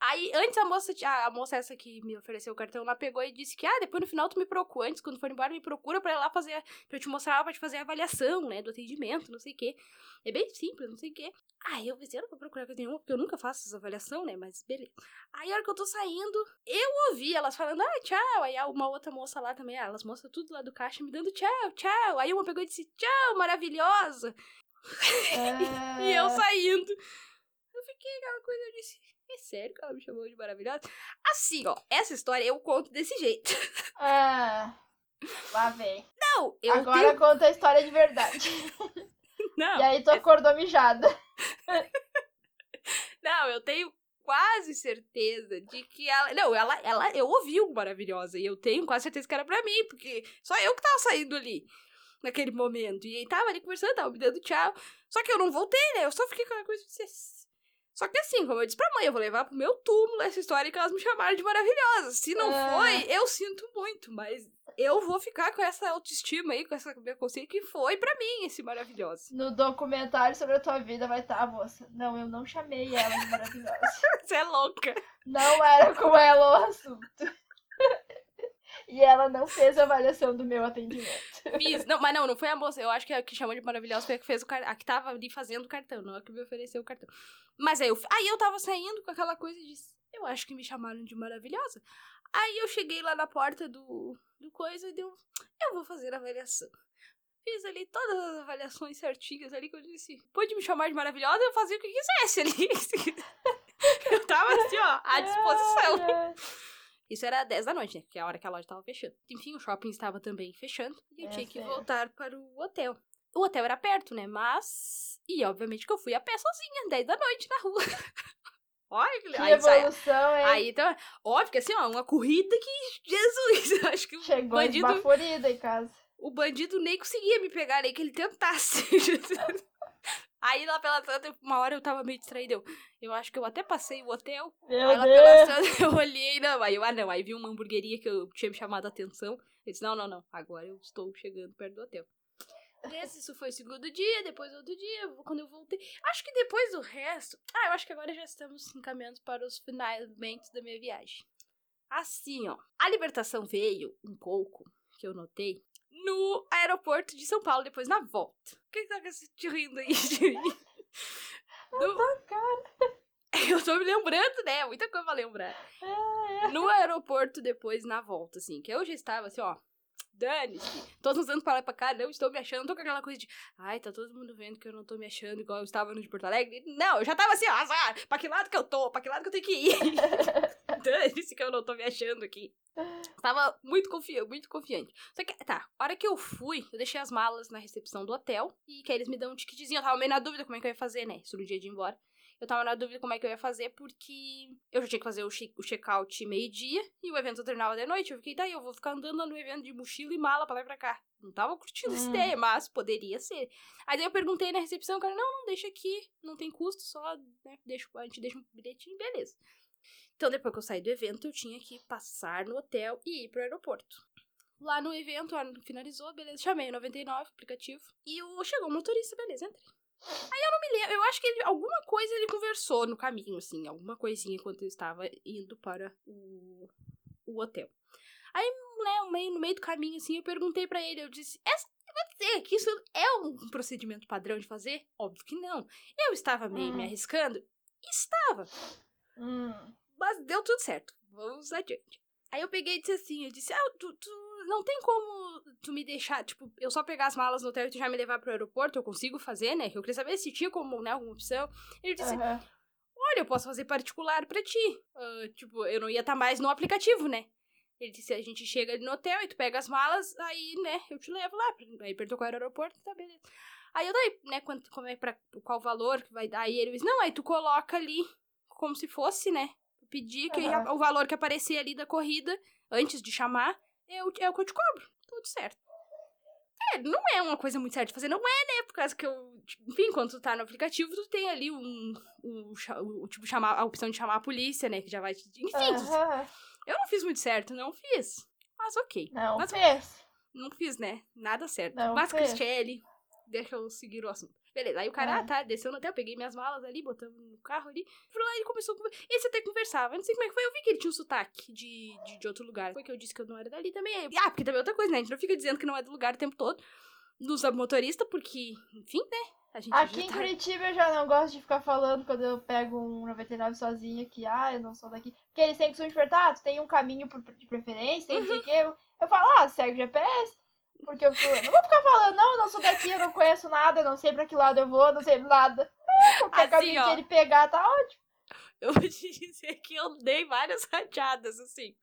Aí, antes a moça, a, a moça essa que me ofereceu o cartão lá pegou e disse que, ah, depois no final tu me procura, antes, quando for embora, me procura pra ir lá fazer, pra eu te mostrar pra te fazer a avaliação, né, do atendimento, não sei o quê. É bem simples, não sei o quê. Aí eu pensei, eu não vou procurar coisa nenhuma, porque eu nunca faço essa avaliação, né, mas beleza. Aí a hora que eu tô saindo, eu ouvi elas falando, ah, tchau. Aí uma outra moça lá também, ah, elas moças tudo lá do caixa me dando tchau, tchau. Aí uma pegou e disse, tchau, maravilhosa. E eu É. saindo. Eu fiquei aquela coisa, eu disse, é sério que ela me chamou de maravilhosa? Assim, ó, essa história eu conto desse jeito. Ah, lá vem. Não, eu Agora tenho... conta a história de verdade. Não, E aí tu acordou mijada. não, eu tenho quase certeza de que ela... Não, ela, ela, eu ouvi o maravilhosa e eu tenho quase certeza que era pra mim, porque só eu que tava saindo ali. Naquele momento. E aí tava ali conversando, tava me dando tchau. Só que eu não voltei, né? Eu só fiquei com aquela coisa de. Só que assim, como eu disse pra mãe, eu vou levar pro meu túmulo essa história que elas me chamaram de maravilhosa. Se não Ah. foi, eu sinto muito, mas eu vou ficar com essa autoestima aí, com essa minha consciência que foi pra mim esse maravilhoso. No documentário sobre a tua vida vai estar, moça. Não, eu não chamei ela de maravilhosa. Você é louca. Não era com ela o assunto. E ela não fez a avaliação do meu atendimento. Fiz. Não, mas não, não foi a moça. Eu acho que a que chamou de maravilhosa foi a que fez o cartão. A que tava ali fazendo o cartão, não a que me ofereceu o cartão. Mas aí eu, aí eu tava saindo com aquela coisa e disse: Eu acho que me chamaram de maravilhosa. Aí eu cheguei lá na porta do, do coisa e deu. Eu vou fazer a avaliação. Fiz ali todas as avaliações certinhas ali que eu disse. Pode me chamar de maravilhosa, eu fazia o que quisesse ali. Eu tava assim, ó, à disposição. Isso era 10 da noite, né? Que é a hora que a loja tava fechando. Enfim, o shopping estava também fechando e eu É tinha que sério. voltar para o hotel. O hotel era perto, né? Mas. E obviamente que eu fui a pé sozinha, 10 da noite na rua. Olha que aí, evolução, hein? aí então, óbvio que assim, ó, uma corrida que. Jesus! Eu acho que o Chegou bandido. esbaforida em casa. O bandido nem conseguia me pegar, nem que ele tentasse. Aí lá pela Santa, uma hora eu tava meio distraída. Eu, eu acho que eu até passei o hotel. Meu aí lá pela Deus. Santa eu olhei, não. Aí eu, ah, não. Aí vi uma hamburgueria que eu tinha me chamado a atenção. Eu disse, não, não, não. Agora eu estou chegando perto do hotel. Isso foi o segundo dia, depois outro dia, quando eu voltei. Acho que depois do resto. Ah, eu acho que agora já estamos encaminhando para os finalmente da minha viagem. Assim, ó. A libertação veio um pouco, que eu notei, no aeroporto de São Paulo, depois na volta. O que tá te rindo aí de mim? No- Eu tô me lembrando, né? Muita coisa pra lembrar. No aeroporto, depois na volta, assim, que eu já estava assim, ó. Dane-se. Todos usando pra lá e pra cá, não estou me achando. Tô com aquela coisa de. Ai, tá todo mundo vendo que eu não tô me achando igual eu estava no de Porto Alegre. Não, eu já tava assim, ó, azar. Pra que lado que eu tô? Pra que lado que eu tenho que ir? Dane-se que eu não tô me achando aqui. Tava muito confiante, muito confiante. Só que, tá, a hora que eu fui, eu deixei as malas na recepção do hotel e que aí eles me dão um ticketzinho. Eu tava meio na dúvida como é que eu ia fazer, né? Isso no dia de ir embora. Eu tava na dúvida como é que eu ia fazer, porque eu já tinha que fazer o, che- o check-out meio-dia e o evento terminava de noite. Eu fiquei, daí eu vou ficar andando lá no evento de mochila e mala pra lá e pra cá. Não tava curtindo essa Hum. ideia, mas poderia ser. Aí daí eu perguntei na recepção, o cara, não, não, deixa aqui, não tem custo, só, né, deixa, a gente deixa um bilhetinho, beleza. Então, depois que eu saí do evento, eu tinha que passar no hotel e ir pro aeroporto. Lá no evento, ah, finalizou, beleza. Chamei o 99, aplicativo. E o, chegou o motorista, beleza, entrei. Aí eu não me lembro, eu acho que ele, alguma coisa ele conversou no caminho, assim, alguma coisinha enquanto eu estava indo para o, o hotel. Aí, né, no meio, no meio do caminho, assim, eu perguntei pra ele, eu disse, essa, vai dizer que isso é um procedimento padrão de fazer? Óbvio que não. Eu estava meio Hum. me arriscando? Estava. Hum. Mas deu tudo certo. Vamos adiante. Aí eu peguei e disse assim, eu disse, ah, tu, tu não tem como tu me deixar, tipo, eu só pegar as malas no hotel e tu já me levar pro aeroporto, eu consigo fazer, né? Eu queria saber se tinha como, né, alguma opção. Ele disse, aham. olha, eu posso fazer particular pra ti. Ah, tipo, eu não ia estar mais no aplicativo, né? Ele disse, a gente chega ali no hotel e tu pega as malas, aí, né, eu te levo lá. Aí perguntou qual era o aeroporto, tá, beleza. Aí eu daí, né, quanto, como é pra, qual valor que vai dar. Aí ele disse, não, aí tu coloca ali como se fosse, né? Pedir que Aham. o valor que aparecer ali da corrida, antes de chamar, é o, é o que eu te cobro. Tudo certo. É, não é uma coisa muito certa de fazer, não é, né? Por causa que eu. Enfim, quando tu tá no aplicativo, tu tem ali um. um, o tipo, chamar, a opção de chamar a polícia, né? Que já vai te. Enfim, Aham. eu não fiz muito certo, não fiz. Mas ok. Não Mas- fez. Não fiz, né? Nada certo. Não Mas, fez. Cristiane, deixa eu seguir o assunto. Beleza, aí o cara, Ah. ah, tá, desceu no hotel, peguei minhas malas ali, botamos no carro ali. Lá e ele começou a conversar. Esse até conversava, não sei como é que foi. Eu vi que ele tinha um sotaque de, de, de outro lugar. Foi que eu disse que eu não era dali também. Aí, ah, porque também é outra coisa, né? A gente não fica dizendo que não é do lugar o tempo todo. Nos motorista, porque, enfim, né? A gente Aqui em tá- Curitiba eu já não gosto de ficar falando quando eu pego um 99 sozinha que, ah, eu não sou daqui. Porque eles têm que me perguntar, ah, tu tem um caminho de preferência, tem não sei o quê. Eu, eu falo, ah, segue o GPS. Porque eu, fui- não vou ficar falando, não, eu não sou daqui, eu não conheço nada, não sei pra que lado eu vou, não sei nada. Ah, Qualquer Assim, caminho ó. que ele pegar tá ótimo. Eu vou te dizer que eu dei várias rateadas, assim.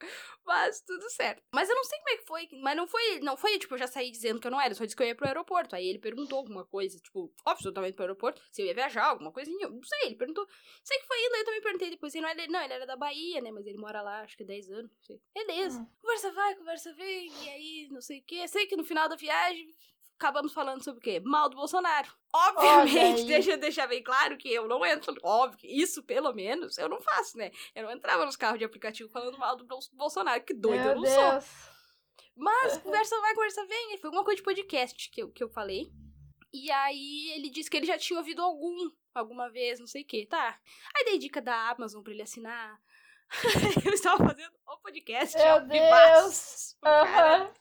Mas tudo certo. Mas eu não sei como é que foi. Mas não foi, não foi, tipo, eu já saí dizendo que eu não era, só disse que eu ia pro aeroporto. Aí ele perguntou alguma coisa, tipo, óbvio, eu tava indo pro aeroporto, se eu ia viajar, alguma coisinha. Eu não sei, ele perguntou. Sei que foi indo, aí eu também perguntei depois. Ele não, ele, não, ele era da Bahia, né? Mas ele mora lá, acho que 10 anos, não sei. Beleza. Hum. Conversa vai, conversa vem, e aí, não sei o quê. Sei que no final da viagem. Acabamos falando sobre o quê? Mal do Bolsonaro. Obviamente, deixa eu deixar bem claro que eu não entro. Óbvio, que isso pelo menos eu não faço, né? Eu não entrava nos carros de aplicativo falando mal do Bol- Bolsonaro, que doido eu Meu não sou. Deus. Mas conversa vai, conversa vem. Foi alguma coisa de podcast que eu, que eu falei. E aí ele disse que ele já tinha ouvido algum, alguma vez, não sei o quê. Tá. Aí dei dica da Amazon pra ele assinar. eu estava fazendo o podcast. Meu vivaço, cara.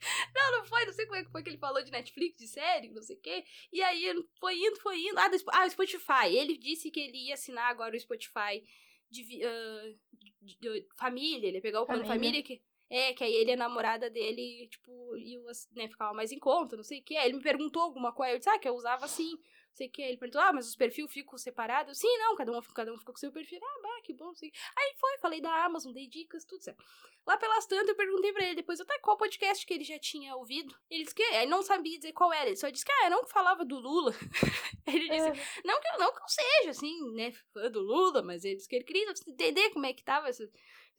Não, não foi, não sei como é que foi que ele falou de Netflix, de série, não sei o quê. E aí foi indo, foi indo. Ah, do, ah, o Spotify. Ele disse que ele ia assinar agora o Spotify de, ah, de- de- família. Ele ia pegar o plano Família. família que. É, que aí ele e a namorada dele, tipo, iam, né, ficava mais em conta, não sei o quê. Aí ele me perguntou alguma coisa, eu disse, ah, que eu usava assim, sei o que. Ele perguntou, ah, mas os perfis ficam separados? Sim, não, cada um, cada um fica com seu perfil. Ah, bah, que bom, sei. Aí foi, falei da Amazon, dei dicas, tudo certo. Lá pelas tantas, eu perguntei pra ele depois, até qual podcast que ele já tinha ouvido. Ele disse que ele não sabia dizer qual era. Ele só disse que, ah, eu não falava do Lula. ele disse, É. não, que eu, não que eu seja, assim, né, fã do Lula, mas ele disse que ele queria entender como é que tava essa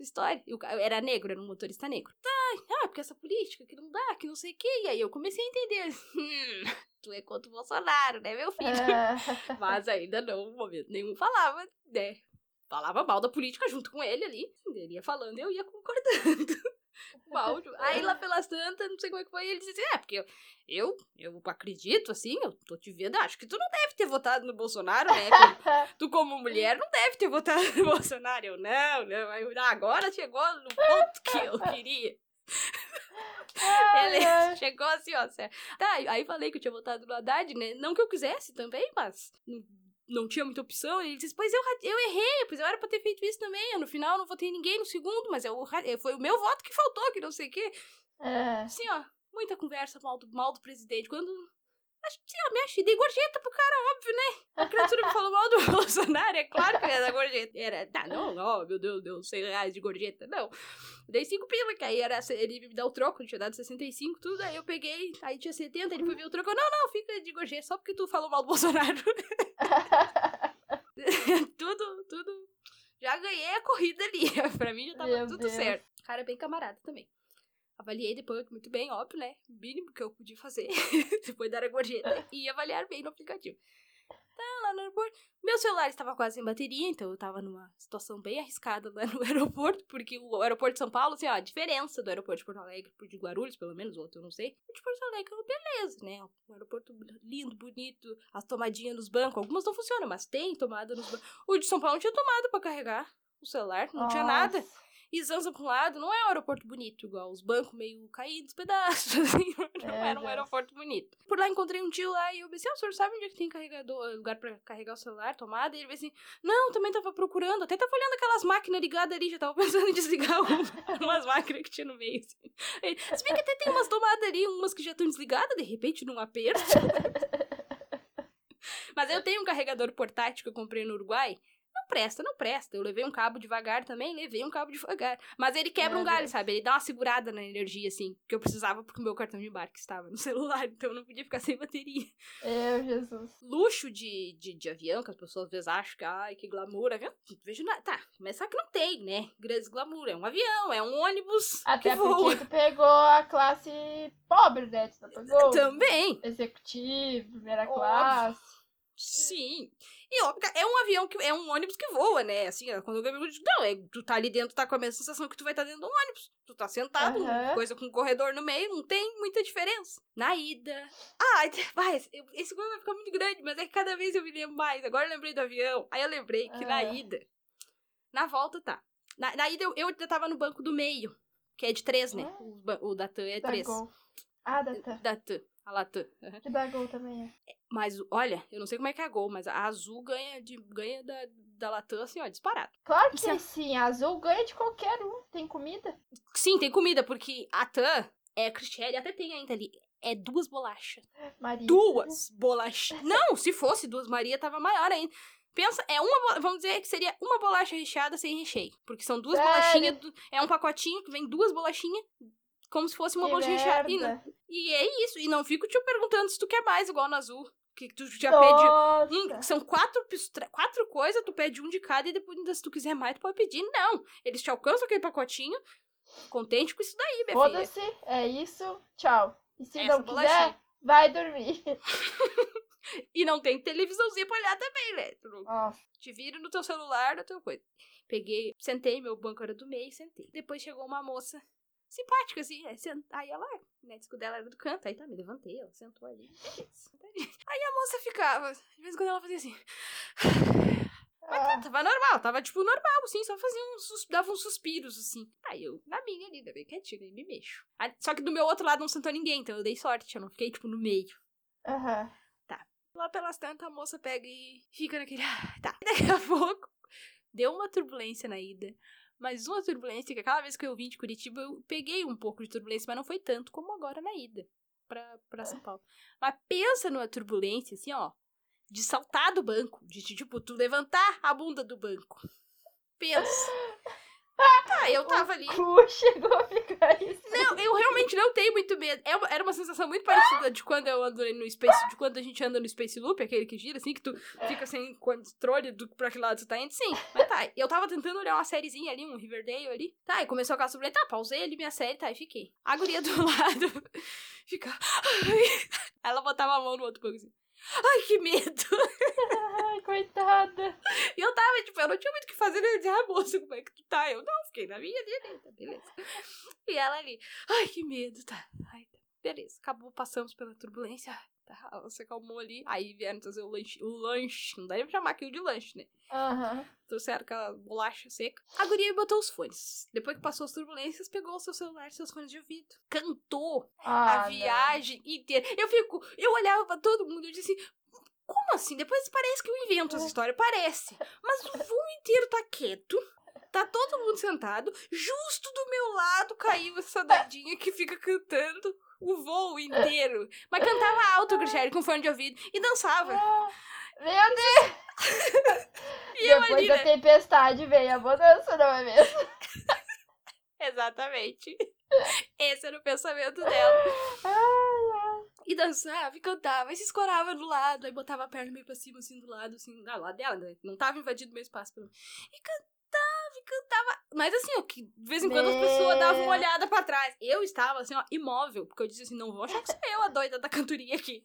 história. E ca- era negro, era um motorista negro. Tá, ah, porque essa política que não dá, que não sei o quê. E aí eu comecei a entender. Hum, tu é contra o Bolsonaro, né, meu filho? É. Mas ainda não, no momento nenhum falava, né? Falava mal da política junto com ele ali. Ele ia falando eu ia concordando. Áudio. Aí lá pelas tantas, não sei como é que foi, ele disse assim, é, porque eu, eu, eu acredito, assim, eu tô te vendo, acho que tu não deve ter votado no Bolsonaro, né? Tu, tu como mulher, não deve ter votado no Bolsonaro. Eu, não, eu, agora chegou no ponto que eu queria. Ai. chegou assim, ó. certo. Tá, aí falei que eu tinha votado no Haddad, né? Não que eu quisesse também, mas não, tinha muita opção. E ele disse, pois eu, eu errei, pois eu era pra ter feito isso também. No final não votei ninguém no segundo, mas eu, ra- foi o meu voto que faltou, que não sei o quê. É. Assim, ó, muita conversa mal do, mal do presidente. Quando. Acho que, ó, mexe, dei gorjeta pro cara, óbvio, né? A criatura me falou mal do Bolsonaro, é claro que era gorjeta. Era, tá, não, ó, meu Deus, deu 100 reais de gorjeta, não. Dei 5 pila, que aí era, ele me dá o troco, tinha dado 65, tudo, aí eu peguei, aí tinha 70, ele foi ver o troco, eu, não, não, fica de gorjeta, só porque tu falou mal do Bolsonaro. tudo, tudo. Já ganhei a corrida ali, pra mim já tava Meu tudo Deus. certo. Cara, bem camarada também. Avaliei depois muito bem, óbvio, né? O mínimo que eu podia fazer depois dar a gorjeta e avaliar bem no aplicativo. Tá lá no aeroporto. Meu celular estava quase sem bateria, então eu tava numa situação bem arriscada lá no aeroporto, porque o aeroporto de São Paulo, assim, ó, a diferença do aeroporto de Porto Alegre pro de Guarulhos, pelo menos, outro eu não sei. O de Porto Alegre, beleza, né? Um aeroporto lindo, bonito, as tomadinhas nos bancos, algumas não funcionam, mas tem tomada nos bancos. O de São Paulo não tinha tomada pra carregar o celular, não tinha nada. E Zanza pra um lado, não é um aeroporto bonito, igual os bancos meio caídos, pedaços, assim, não Meu era um aeroporto bonito. Por lá encontrei um tio lá e eu pensei, ah, o senhor sabe onde é que tem carregador, lugar pra carregar o celular, tomada? E ele disse assim, não, também tava procurando, até tava olhando aquelas máquinas ligadas ali, já tava pensando em desligar uma, umas máquinas que tinha no meio, assim. Ele, Se bem que até tem umas tomadas ali, umas que já estão desligadas, de repente, num aperto. Mas eu tenho um carregador portátil que eu comprei no Uruguai, presta, não presta. Eu levei um cabo devagar também, levei um cabo devagar. Mas ele quebra Meu um galho, Deus. sabe? Ele dá uma segurada na energia, assim, que eu precisava porque o meu cartão de embarque estava no celular, então eu não podia ficar sem bateria. Meu Jesus. Luxo de, de, de avião, que as pessoas às vezes acham que, ai, que glamour, avião. Não vejo nada. Tá, começar que não tem, né? Grandes glamour. É um avião, é um ônibus Até porque tu pegou a classe pobre, né? Tu não pegou Também. executivo, primeira Óbvio. classe. Sim. E óbvio, é um avião que é um ônibus que voa, né? Assim, ó, quando eu não, é, tu tá ali dentro, tá com a mesma sensação que tu vai estar dentro de um ônibus. Tu tá sentado, Aham. coisa com um corredor no meio, não tem muita diferença. Na ida. Ah, vai, esse coisa vai ficar muito grande, mas é que cada vez eu me lembro mais. Agora eu lembrei do avião. Aí eu lembrei que na Ah. ida. Na volta tá. Na, na ida eu, eu ainda tava no banco do meio, que é de três, né? Ah. O, o da TAM é Da três. Gol. Ah, da Tam. Da TAM. A Latam. Que da Gol também é. Mas, olha, eu não sei como é que é a Gol, mas a Azul ganha, de, ganha da, da Latam, assim, ó, disparado. Claro que Sim. sim, a azul ganha de qualquer um. Tem comida. Sim, tem comida, porque a TAM é Cristiane, até tem ainda ali. É duas bolachas. Maria. Duas bolachas. Não, se fosse duas Maria, tava maior ainda. Pensa, é uma, vamos dizer que seria uma bolacha recheada sem recheio. Porque são duas Sério? bolachinhas, é um pacotinho que vem duas bolachinhas, como se fosse uma Que bolacha recheada. E, e é isso, e não fico te perguntando se tu quer mais, igual no azul. Que tu já pede Nossa. um- são quatro, quatro coisas, tu pede um de cada e depois, se tu quiser mais, tu pode pedir. Não, eles te alcançam aquele pacotinho, contente com isso daí, minha filha. Foda-se, é isso, tchau. E se Essa não quiser, bolachinha. vai dormir. E não tem televisãozinha pra olhar também, né? Nossa. te vira no teu celular, na tua coisa. Peguei, sentei, meu banco era do meio, sentei. Depois chegou uma moça simpática, assim, aí, sent... aí ela, né, disse que o dela era do canto, aí tá, me levantei, ela sentou ali. sentadinha. Aí a moça ficava, de vez em quando ela fazia assim. Ah, Tava normal, tava tipo normal, assim, só fazia uns, dava uns suspiros, assim. Aí eu, na minha ali, bem quietinha, nem me mexo. Aí- só que do meu outro lado não sentou ninguém, então eu dei sorte, eu não fiquei, tipo, no meio. Aham. Lá pelas tantas, a moça pega e fica naquele. "Ah, Tá. Daqui a pouco, deu uma turbulência na ida. Mas uma turbulência que aquela vez que eu vim de Curitiba, eu peguei um pouco de turbulência, mas não foi tanto como agora na ida pra, pra São Paulo. Mas pensa numa turbulência, assim, ó. de saltar do banco, de tipo, tu levantar a bunda do banco. Pensa. Tá, eu tava ali. Cu chegou a ficar isso. Não, eu realmente não tenho muito medo. É uma- Era uma sensação muito parecida de quando eu ando no Space, de quando a gente anda no Space Loop, aquele que gira, assim, que tu fica sem controle do pra que lado tu tá indo. Sim, mas tá. Eu tava tentando olhar uma sériezinha ali, um Riverdale ali. Tá, e começou a caça sobre. Tá, pausei ali minha série, tá, e fiquei. A guria do lado fica. Ela botava a mão no outro banco assim. Ai, que medo! Ai, coitada. E eu tava, tipo, eu não tinha muito o que fazer. Eu dizia, ah, moça, como é que tu tá? Eu não, fiquei na minha direita, beleza. E ela ali, ai, que medo, tá. Ai, tá. Beleza, acabou, passamos pela turbulência. Tá, ela se acalmou ali. Aí vieram trazer o lanche, o lanche. Não dá nem pra chamar aquilo de lanche, né? Aham. Trouxeram aquela bolacha seca. A guria botou os fones. Depois que passou as turbulências, pegou o seu celular e seus fones de ouvido. Cantou Ah, a viagem inteira. Eu fico, eu olhava pra todo mundo e disse, como assim? Depois parece que eu invento essa história, parece. Mas o voo inteiro tá quieto. Tá todo mundo sentado. Justo do meu lado caiu essa doidinha que fica cantando o voo inteiro. Mas cantava alto, Cristiane, com fone de ouvido. E dançava. não. Meu Deus! E Depois ali, da né? tempestade veio a bonança, não é mesmo? Exatamente. Esse era o pensamento dela. E dançava, e cantava, e se escorava do lado, aí botava a perna meio pra cima, assim, do lado, assim, ah, lá dela, né? Não tava invadindo meu espaço. E cantava, e cantava. Mas assim, ó, que de vez em quando as pessoas davam uma olhada pra trás. Eu estava, assim, ó, imóvel, porque eu disse assim, não vou achar que sou eu a doida da cantoria aqui.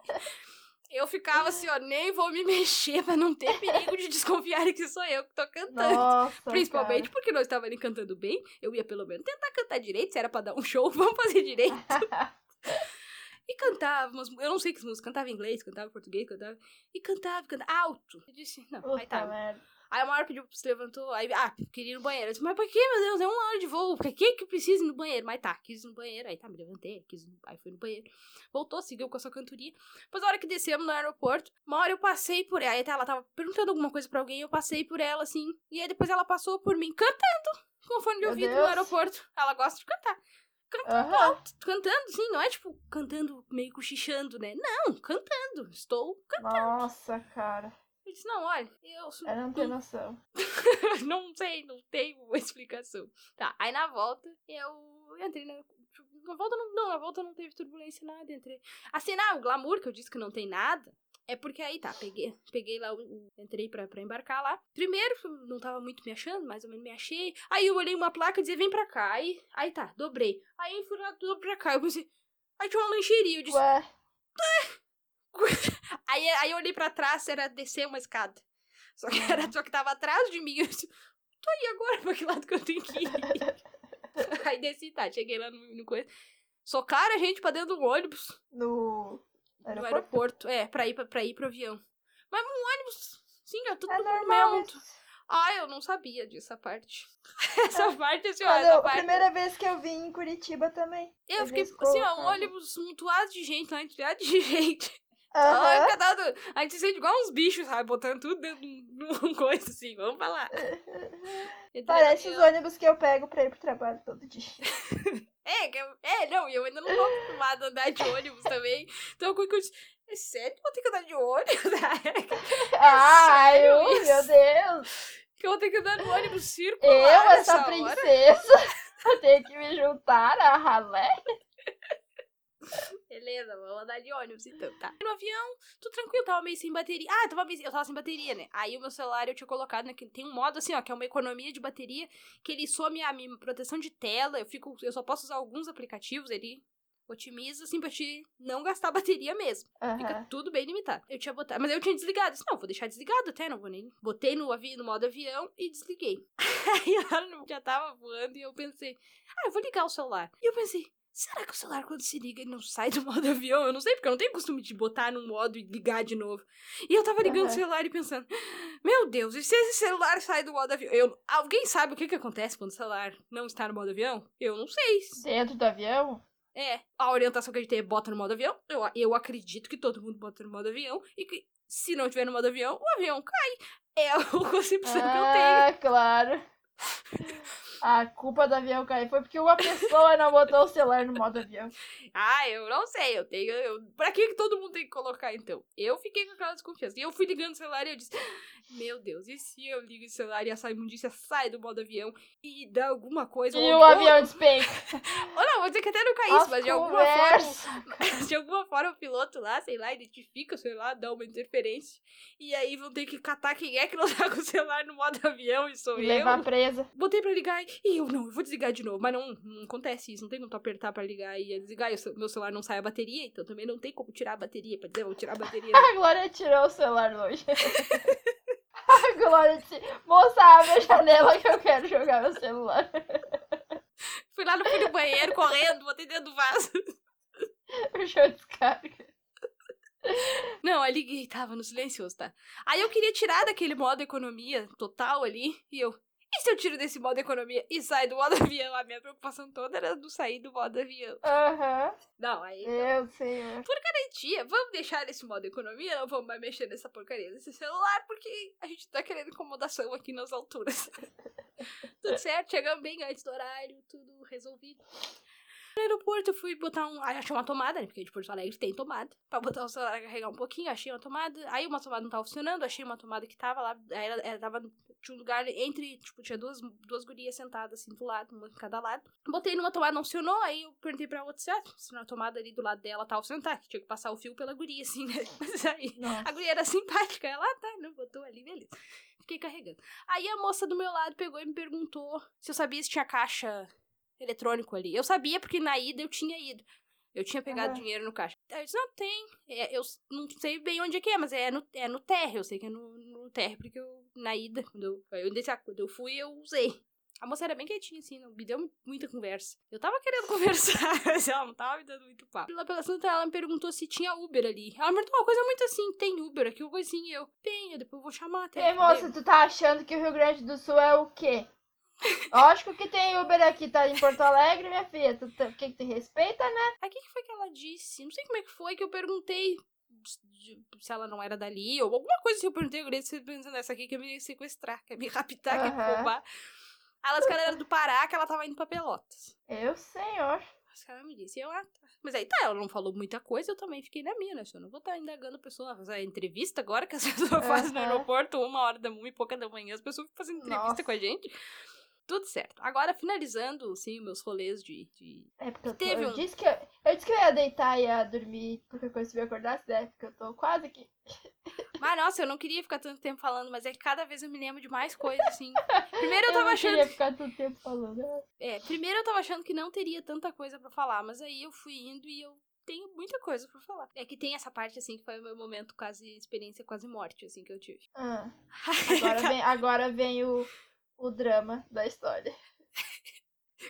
Eu ficava assim, ó, nem vou me mexer pra não ter perigo de desconfiarem que sou eu que tô cantando. Nossa, Principalmente porque nós estava ali cantando bem, eu ia pelo menos tentar cantar direito, se era pra dar um show, vamos fazer direito. cara. E cantava, umas, eu não sei que músicas, cantava inglês, cantava português, cantava. E cantava, cantava alto. Eu disse, não, aí Puta tá. merda. Aí a maior pediu, se levantou, aí, ah, queria ir no banheiro. Eu disse, mas por que, meu Deus, é uma hora de voo, por que que precisa ir no banheiro? Mas tá, quis ir no banheiro, aí tá, me levantei, quis ir, no- aí fui no banheiro. Voltou, seguiu com a sua cantoria. Depois, na hora que descemos no aeroporto, uma hora eu passei por ela, aí ela tava perguntando alguma coisa pra alguém, eu passei por ela, assim, e aí depois ela passou por mim, cantando, com fone de ouvido no aeroporto. Ela gosta de cantar. Aham. Cantando, sim, não é tipo cantando meio cochichando, né? Não, cantando. Estou Nossa, cara. Eu disse, não, olha, eu sou- Eu não tenho noção. não sei, não tenho explicação. Tá, aí na volta eu entrei na. Na volta não, não, na volta não teve turbulência, nada. Entrei. Assim, não, o glamour que eu disse que não tem nada. É porque aí tá, peguei, peguei lá, entrei pra, pra embarcar lá. Primeiro, não tava muito me achando, mais ou menos me achei. Aí eu olhei uma placa e dizia, vem pra cá. Aí, aí tá, dobrei. Aí fui lá, dobro pra cá. Eu pensei, aí tinha uma lancheria. Eu disse, Ué, Aí, aí eu olhei pra trás, era descer uma escada. Só que, era, só que tava atrás de mim. Eu disse, tô aí agora, pra que lado que eu tenho que ir? aí desci, tá, cheguei lá no, no coisa. Socaram a gente pra dentro do ônibus, no no aeroporto. aeroporto. É, pra ir, pra, pra ir pro avião. Mas um ônibus, sim, já tudo É no normal. Ah, eu não sabia disso, parte. Essa parte, assim, ó, Mas essa eu, a parte. primeira vez que eu vim em Curitiba também. Eu a fiquei, assim, ó, um ônibus mutuado de gente, lá, entulhado de gente. Ai, cadado, a gente se sente igual uns bichos, sabe? Botando tudo dentro de um coisa assim, vamos falar. Entrei no Parece os avião. ônibus que eu pego pra ir pro trabalho todo dia. É, que eu- é, não, e eu ainda não tô acostumada a andar de ônibus também. Então, eu disse, é sério que eu vou ter que andar de ônibus? Ai, ui, isso? meu Deus! que eu vou ter que andar no ônibus circular Eu, essa princesa, eu tenho que me juntar a ralé. Beleza, vamos andar de ônibus então, tá. No avião, tudo tranquilo, tava meio sem bateria. Ah, tava meio, eu tava sem bateria, né? Aí o meu celular eu tinha colocado naquele. Tem um modo assim, ó, que é uma economia de bateria, que ele some a minha proteção de tela. Eu fico. Eu só posso usar alguns aplicativos, ele otimiza, assim, pra te não gastar bateria mesmo. Fica Aham. tudo bem limitado. Eu tinha botado. Mas eu tinha desligado. Disse, não, vou deixar desligado até, não vou nem. Botei no, avi... no modo avião e desliguei. Aí no- já tava voando e eu pensei, ah, eu vou ligar o celular. E eu pensei, será que o celular quando se liga ele não sai do modo avião? Eu não sei, porque eu não tenho costume de botar no modo e ligar de novo. E eu tava ligando o Aham. celular e pensando, meu Deus, e se esse celular sai do modo avião? Eu... Alguém sabe o que, que acontece quando o celular não está no modo avião? Eu não sei. Dentro do avião? É, a orientação que a gente tem é bota no modo avião. Eu, eu acredito que todo mundo bota no modo avião. E que se não tiver no modo avião, o avião cai. É a concepção que eu tenho. Ah, claro. A culpa do avião cair foi porque uma pessoa não botou o celular no modo avião. Ah, eu não sei, eu tenho. Eu... Pra que, que todo mundo tem que colocar então? Eu fiquei com aquela desconfiança. E eu fui ligando o celular e eu disse: Meu Deus, e se eu ligo o celular e essa imundícia sai do modo avião e dá alguma coisa? E o avião despenca. Ou não, vou dizer que até não caísse, As mas de alguma forma. De alguma forma o piloto lá, sei lá, identifica, sei lá, dá uma interferência. E aí vão ter que catar quem é que não tá com o celular no modo avião e sou E eu. levar presa. Botei pra ligar e eu não, eu vou desligar de novo. Mas não, não acontece isso. Não tem como tu apertar pra ligar e desligar. E o meu celular não sai a bateria, então também não tem como tirar a bateria. Pra dizer, vou tirar a bateria. A Glória tirou o celular longe. A Glória disse, moça, abre a janela que eu quero jogar meu celular. Fui lá no fim do banheiro, correndo, botei dentro do vaso. Puxou descarga. Não, liguei, tava no silencioso, tá? Aí eu queria tirar daquele modo economia total ali, e eu. E se eu tiro desse modo economia e saio do modo avião? A minha preocupação toda era do sair do modo avião. Aham. Não, aí. Meu senhor. Tia, vamos deixar nesse modo economia, não vamos mais mexer nessa porcaria desse celular, porque a gente tá querendo incomodação aqui nas alturas. tudo certo, chegamos bem antes do horário, tudo resolvido. No aeroporto eu fui botar um. Aí achei uma tomada, né? Porque de Porto Alegre tem tomada. Pra botar o celular carregar um pouquinho, achei uma tomada. Aí uma tomada não tava funcionando, achei uma tomada que tava lá. Aí ela, ela tava. Tinha um lugar entre. Tipo, tinha duas, duas gurias sentadas assim do lado, uma em cada lado. Botei numa tomada, não funcionou. Aí eu perguntei pra outra se ah, se na tomada ali do lado dela tava funcionando. Tá, que tinha que passar o fio pela guria, assim, né? Mas aí. Nossa. A guria era simpática. Ela, ah, tá, não botou ali, beleza. Fiquei carregando. Aí a moça do meu lado pegou e me perguntou se eu sabia se tinha caixa eletrônico ali. Eu sabia porque na ida eu tinha ido. Eu tinha pegado dinheiro no caixa. Aí eu disse, não, tem. É, eu não sei bem onde é que é, mas é no, é no TR. Eu sei que é no, no TR, porque eu, na ida, quando eu, eu quando eu fui, eu usei. A moça era bem quietinha, assim, não me deu muita conversa. Eu tava querendo conversar, mas ela não tava me dando muito papo. Lá pela Santa, ela me perguntou se tinha Uber ali. Ela me perguntou uma coisa muito assim, tem Uber aqui, uma assim, e eu, eu depois eu vou chamar até. Ei, moça, tu tá achando que o Rio Grande do Sul é o quê? Lógico que tem Uber aqui, tá em Porto Alegre, minha filha. Tu, tu, que que te respeita, né? Aí o que, que foi que ela disse? Não sei como é que foi que eu perguntei se ela não era dali, ou alguma coisa assim. Eu perguntei, eu queria pensando, essa aqui quer me sequestrar, quer me raptar, quer me roubar. Aí ela disse que ela era do Pará, que ela tava indo pra Pelotas. Eu, senhor. Mas ela me disse, eu, ah, tá. Mas aí tá, ela não falou muita coisa, eu também fiquei na minha, né? Eu não vou estar indagando a pessoa, fazer entrevista agora que as pessoas fazem no aeroporto, uma hora da uma e pouca da manhã, as pessoas ficam fazendo entrevista Nossa. com a gente. Tudo certo. Agora, finalizando, assim, meus rolês de- de É porque eu, tô, Teve eu um- disse que eu, eu disse que eu ia deitar e ia dormir qualquer coisa se me acordasse, né? Porque eu tô quase aqui. Mas nossa, eu não queria ficar tanto tempo falando, mas é que cada vez eu me lembro de mais coisas, assim. Primeiro eu tava não achando. queria ficar tanto tempo falando. né? É, primeiro eu tava achando que não teria tanta coisa pra falar, mas aí eu fui indo e eu tenho muita coisa pra falar. É que tem essa parte, assim, que foi o meu momento quase, experiência quase morte, assim, que eu tive. Ah, agora vem, agora vem o, o drama da história.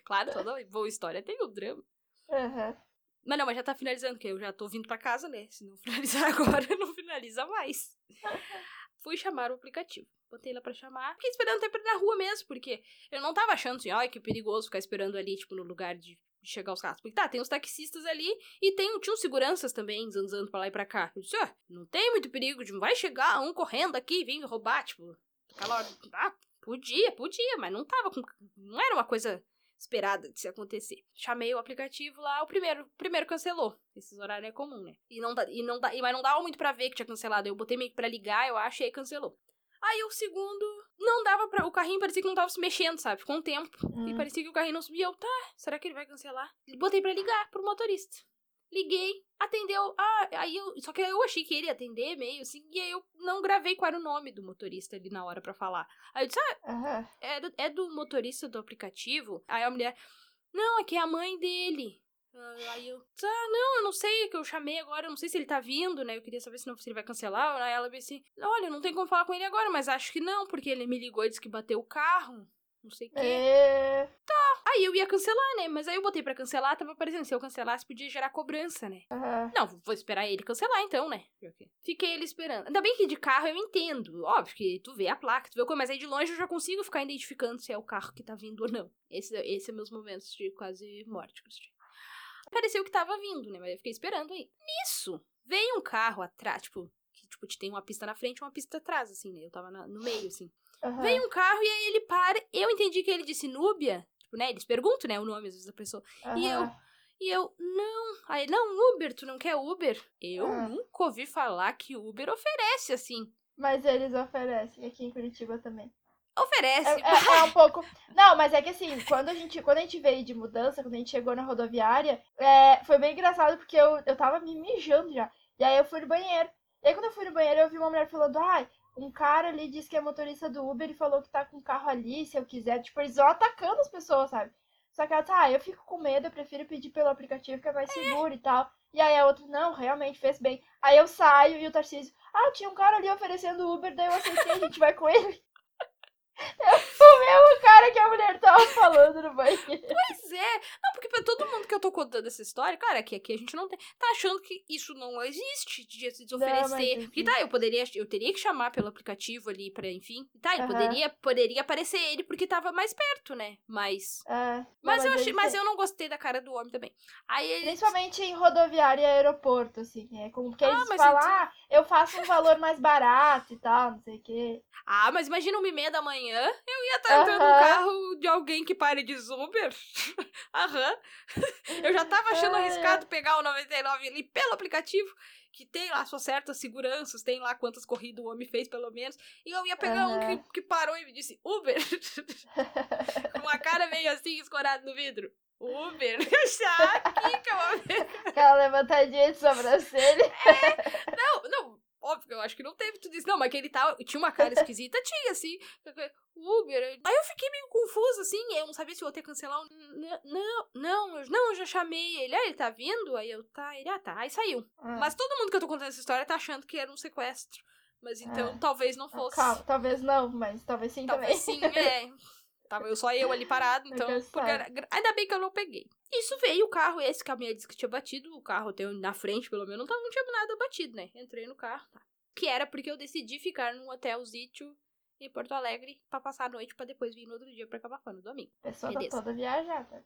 claro, toda boa história tem o drama. Aham. Mas não, mas já tá finalizando, que eu já tô vindo pra casa, né? Se não finalizar agora, não finaliza mais. Fui chamar o aplicativo. Botei lá pra chamar. Fiquei esperando até pra ir na rua mesmo, porque eu não tava achando assim, ai, que perigoso ficar esperando ali, tipo, no lugar de chegar os carros. Porque tá, tem os taxistas ali e tem, tinha uns seguranças também, zanzando pra lá e pra cá. Eu disse, ó, não tem muito perigo, de não vai chegar um correndo aqui, me roubar, tipo, aquela hora. Ah, podia, podia, mas não tava com. Não era uma coisa esperada de se acontecer. Chamei o aplicativo lá, o primeiro, o primeiro cancelou. Esses horários é comum, né? E não dá, e não dá, e, mas não dava muito pra ver que tinha cancelado. Eu botei meio que pra ligar, eu acho, e aí cancelou. Aí o segundo, não dava pra. O carrinho parecia que não tava se mexendo, sabe? Ficou um tempo. E Hum. parecia que o carrinho não subia. Eu, tá, será que ele vai cancelar? Botei pra ligar pro motorista. Liguei, atendeu. Ah, aí eu. Só que eu achei que ele ia atender meio assim. E aí eu não gravei qual era o nome do motorista ali na hora pra falar. Aí eu disse, ah, Aham. é do, é do motorista do aplicativo? Aí a mulher, não, é que é a mãe dele. Ah, Aí eu, ah, não, eu não sei, é que eu chamei agora, eu não sei se ele tá vindo, né? Eu queria saber se, não, se ele vai cancelar. Aí ela disse, olha, não tem como falar com ele agora, mas acho que não, porque ele me ligou e disse que bateu o carro. Não sei o quê. É... Aí eu ia cancelar, né? Mas aí eu botei pra cancelar, tava aparecendo. Se eu cancelasse, podia gerar cobrança, né? Aham. Não, vou esperar ele cancelar então, né? Fiquei ele esperando. Ainda bem que de carro eu entendo. Óbvio que tu vê a placa, tu vê o coisa, mas aí de longe eu já consigo ficar identificando se é o carro que tá vindo ou não. Esse, esse é meus momentos de quase morte, Cristian. Pareceu que tava vindo, né? Mas eu fiquei esperando aí. Nisso, veio um carro atrás, tipo, que tipo, te tem uma pista na frente e uma pista atrás, assim, né? Eu tava na- no meio, assim. Aham. Vem um carro e aí ele para. Eu entendi que ele disse Núbia. Tipo, né? Eles perguntam, né? O nome, às vezes, da pessoa. E eu, e eu, não. Aí, não, Uber, tu não quer Uber? Eu Ah. nunca ouvi falar que Uber oferece, assim. Mas eles oferecem aqui em Curitiba também. Oferece. É, é- é um pouco. Não, mas é que assim, quando a gente, quando a gente veio de mudança, quando a gente chegou na rodoviária, é, foi bem engraçado porque eu, eu tava me mijando já. E aí eu fui no banheiro. E aí quando eu fui no banheiro, eu vi uma mulher falando, ai, um cara ali disse que é motorista do Uber e falou que tá com um carro ali, se eu quiser. Tipo, eles vão atacando as pessoas, sabe? Só que ela tá, ah, eu fico com medo, eu prefiro pedir pelo aplicativo que é mais seguro e tal. E aí a outra, não, realmente fez bem. Aí eu saio e o Tarcísio, ah, tinha um cara ali oferecendo Uber, daí eu aceitei, a gente vai com ele. O mesmo cara que a mulher tava falando no banheiro. Pois é. Não, porque pra todo mundo que eu tô contando essa história, cara, que aqui a gente não tem. Tá achando que isso não existe de se Não, mas oferecer. Porque tá, eu poderia. Eu teria que chamar pelo aplicativo ali pra, enfim. Tá, ele Aham. poderia, poderia aparecer ele porque tava mais perto, né? Mas. É, não, Mas, eu achei. Mas eu não gostei da cara do homem também. Aí ele. Principalmente em rodoviária e aeroporto, assim. É como que Ah, eles mas falam, então- ah, eu faço um valor mais barato e tal, não sei o quê. Ah, mas imagina uma e meia da manhã, eu ia estar entrando no Aham. carro de alguém que pare de Uber. Aham. Eu já tava achando arriscado pegar o 99 ali pelo aplicativo, que tem lá suas certas seguranças, tem lá quantas corridas o homem fez, pelo menos. E eu ia pegar um Aham. que, que parou e me disse, Uber. Com uma cara meio assim, escorada no vidro. Uber. Já aqui que eu vou ver. Aquela levantadinha de sobrancelha. Não, não, óbvio, eu acho que não teve tudo isso. Não, mas que ele tava, tinha uma cara esquisita, tinha, assim. Uber. Aí eu fiquei meio confusa, assim, eu não sabia se eu ia ter que cancelar. Não, não, eu- não, eu já chamei ele. Ah, ele tá vindo? Aí eu, tá, ele, ah, tá. Aí saiu. Ah, Mas todo mundo que eu tô contando essa história tá achando que era um sequestro. Mas então, Ah. talvez não fosse. Calma, talvez não, mas talvez sim Talvez também. sim, é. Tava eu só eu ali parado, então. Porque ainda bem que eu não peguei. Isso veio o carro, esse que a minha disse que tinha batido, o carro tem na frente, pelo menos, não, tava, não tinha nada batido, né? Entrei no carro, tá. Que era porque eu decidi ficar num hotelzito em Porto Alegre pra passar a noite pra depois vir no outro dia pra Camacuã, no domingo. Pessoa tá toda viajada.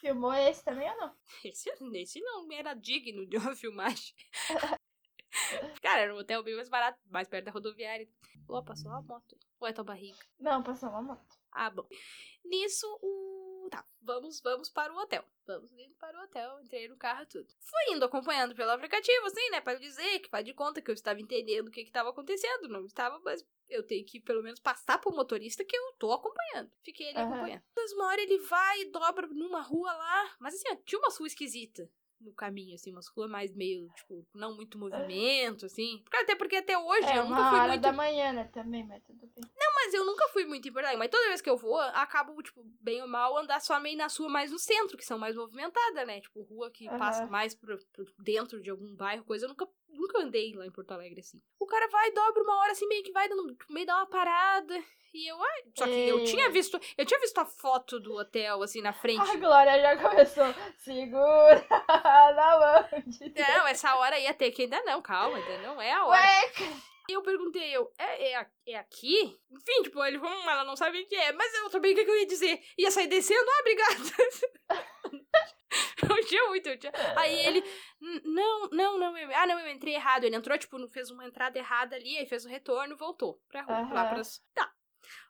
Filmou esse também ou não? Esse, esse não era digno de uma filmagem. Cara, era um hotel bem mais barato, mais perto da rodoviária. Ó, passou uma moto. Ou é tua barriga? Não, passou uma moto. Ah, bom. Nisso, o. Tá, vamos, vamos para o hotel. Vamos indo para o hotel, entrei no carro tudo. Fui indo acompanhando pelo aplicativo, assim, né? Pra dizer que faz de conta que eu estava entendendo o que estava acontecendo. Não estava, mas eu tenho que pelo menos passar pro motorista que eu tô acompanhando. Fiquei ali Aham. acompanhando. Mas uma hora ele vai e dobra numa rua lá. Mas assim, ó, tinha uma rua esquisita no caminho, assim, umas ruas mais meio, tipo, não muito movimento, assim. Porque- Até porque até hoje É eu nunca uma fui hora muito da manhã, né? Também, mas tudo bem. Mas eu nunca fui muito em Porto Alegre. Mas toda vez que eu vou, acabo, tipo, bem ou mal, andar só meio nas ruas mais no centro, que são mais movimentadas, né? Tipo, rua que Aham. passa mais por, por dentro de algum bairro, coisa. Eu nunca, nunca andei lá em Porto Alegre, assim. O cara vai, dobra uma hora, assim, meio que vai, dando, tipo, meio dá uma parada. E eu, ai, só que eu tinha visto, eu tinha visto a foto do hotel, assim, na frente. A Glória já começou. Segura na mão. de. Não, essa hora ia ter que ainda não, calma, ainda não é a hora. Ué, E eu perguntei, eu, é, é, é aqui? Enfim, tipo, ele, hum, ela não sabe o que é. Mas eu também, o que, que eu ia dizer? Ia sair descendo? Ah, obrigada. eu tinha muito, eu tinha... Aí ele, "N- não, não, não, eu, ah, não, eu entrei errado. Ele entrou, tipo, fez uma entrada errada ali, aí fez o retorno, voltou pra rua, lá Aham. pras... Tá.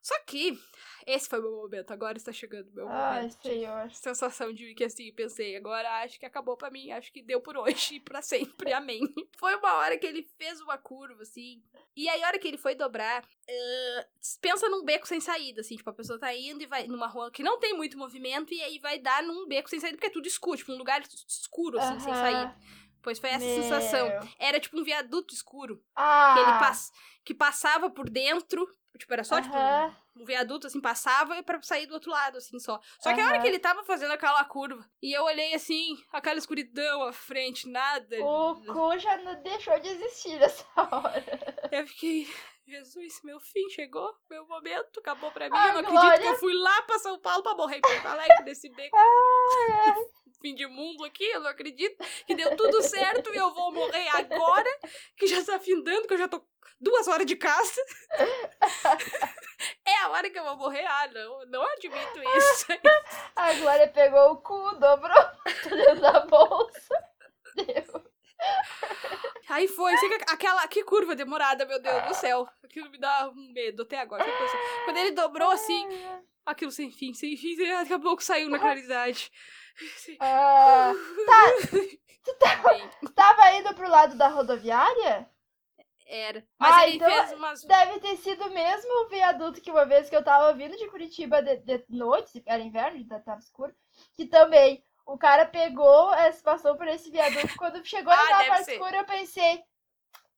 Só que, esse foi o meu momento, agora está chegando meu Ai, momento. senhor. Sensação de que assim, pensei, agora acho que acabou pra mim, acho que deu por hoje e pra sempre, amém. Foi uma hora que ele fez uma curva, assim, e aí a hora que ele foi dobrar, eh, pensa num beco sem saída, assim, tipo, a pessoa tá indo e vai numa rua que não tem muito movimento, e aí vai dar num beco sem saída, porque é tudo escuro, tipo, um lugar escuro, assim, sem Aham. saída. Pois foi essa sensação. Meu. Era tipo um viaduto escuro, Ah, que ele pass... que passava por dentro, tipo, era só, tipo, aham. um viaduto, assim, passava e pra sair do outro lado, assim, só. Só que a hora que ele tava fazendo aquela curva, e eu olhei assim, aquela escuridão à frente, nada. O cu já não deixou de existir nessa hora. Eu fiquei, Jesus, meu fim chegou, meu momento acabou pra mim. Ah, eu não acredito Glória. que eu fui lá pra São Paulo pra morrer em Porto Alegre desse beco. Fim de mundo aqui, eu não acredito que deu tudo certo e eu vou morrer agora, que já tá findando, que eu já tô duas horas de casa. É a hora que eu vou morrer? Ah, não, não admito isso. A Glória pegou o cu, dobrou dentro da bolsa. Deu. Aí foi, aquela. Que curva demorada, meu Deus do céu. Aquilo me dá um medo até agora. Quando ele dobrou assim, aquilo sem fim, sem fim, daqui a pouco saiu na claridade. Ah, tá. Tu tava, tava indo pro lado da rodoviária? Era. Mas Ah, ele então fez umas. Deve ter sido mesmo o viaduto que uma vez que eu tava vindo de Curitiba de, de noite, era inverno, já tava escuro, que também o cara pegou, eh, passou por esse viaduto. Quando chegou Ah, deve parte ser. escura, eu pensei,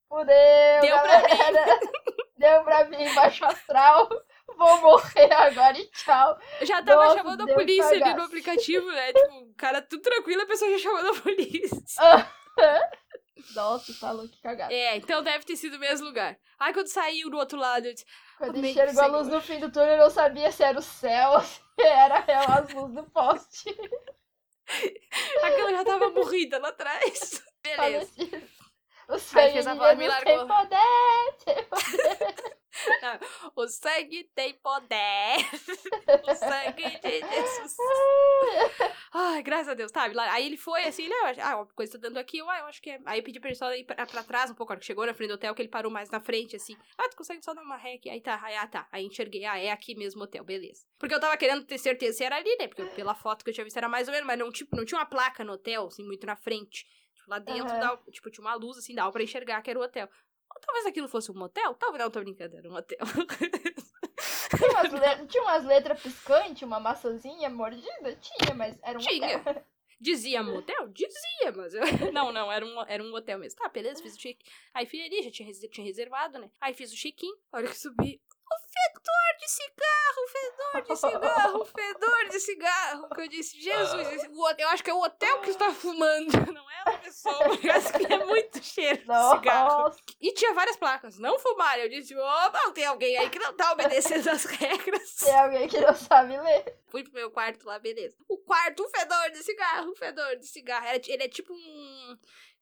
fudeu, Deu pra galera. Deu pra mim, baixo astral. Vou morrer agora e tchau. Já tava Nossa, chamando a polícia ali no aplicativo, né? Tipo, o cara tudo tranquilo, a pessoa já chamando a polícia. Nossa, louco, que cagada. É, então deve ter sido o mesmo lugar. Aí quando saiu do outro lado, eu disse, Quando Amém, enxergou a luz no fim do túnel, eu não sabia se era o céu, se era as luzes do poste. aquela já tava morrida lá atrás. Beleza. Falecido. O Aí sangue fez a de voz, me Jesus tem largou. poder, tem poder. O sangue tem poder. O sangue de Jesus. Ai, graças a Deus. Tá, lá- aí ele foi assim, né? Ah, uma coisa tá dando aqui. Eu, ah, eu acho que é. Aí eu pedi pra ele só ir pra, pra trás um pouco. A hora que chegou na frente do hotel, que ele parou mais na frente, assim. Ah, tu consegue só dar uma ré aqui? Aí tá, aí, ah, tá. Aí enxerguei, ah, é aqui mesmo o hotel, beleza. Porque eu tava querendo ter certeza se era ali, né? Porque pela foto que eu tinha visto era mais ou menos, mas não, tipo, não tinha uma placa no hotel, assim, muito na frente. Tipo, lá dentro, Aham. dava, tipo, tinha uma luz, assim, dava pra enxergar que era o hotel. Ou talvez aquilo fosse um motel? Talvez não, tô brincando, era um hotel. Tinha umas, le- tinha umas letras piscantes, uma maçãzinha mordida? Tinha, mas era um Tinha. hotel. Dizia motel? Dizia, mas eu... Não, não, era um, era um hotel mesmo. Tá, beleza, fiz o check. Aí fui ali, já tinha, tinha reservado, né? Aí fiz o check-in. A hora que subi, fedor de cigarro, fedor de cigarro, fedor de cigarro. Que eu disse, Jesus, o ho- eu acho que é o hotel que está fumando, não é a pessoa. Acho que é muito cheiro de cigarro. Nossa, E tinha várias placas, não fumar. Eu disse, opa, tem alguém aí que não tá obedecendo as regras. tem alguém que não sabe ler. Fui pro meu quarto lá, beleza. O quarto, um fedor de cigarro, um fedor de cigarro. Ele é tipo um.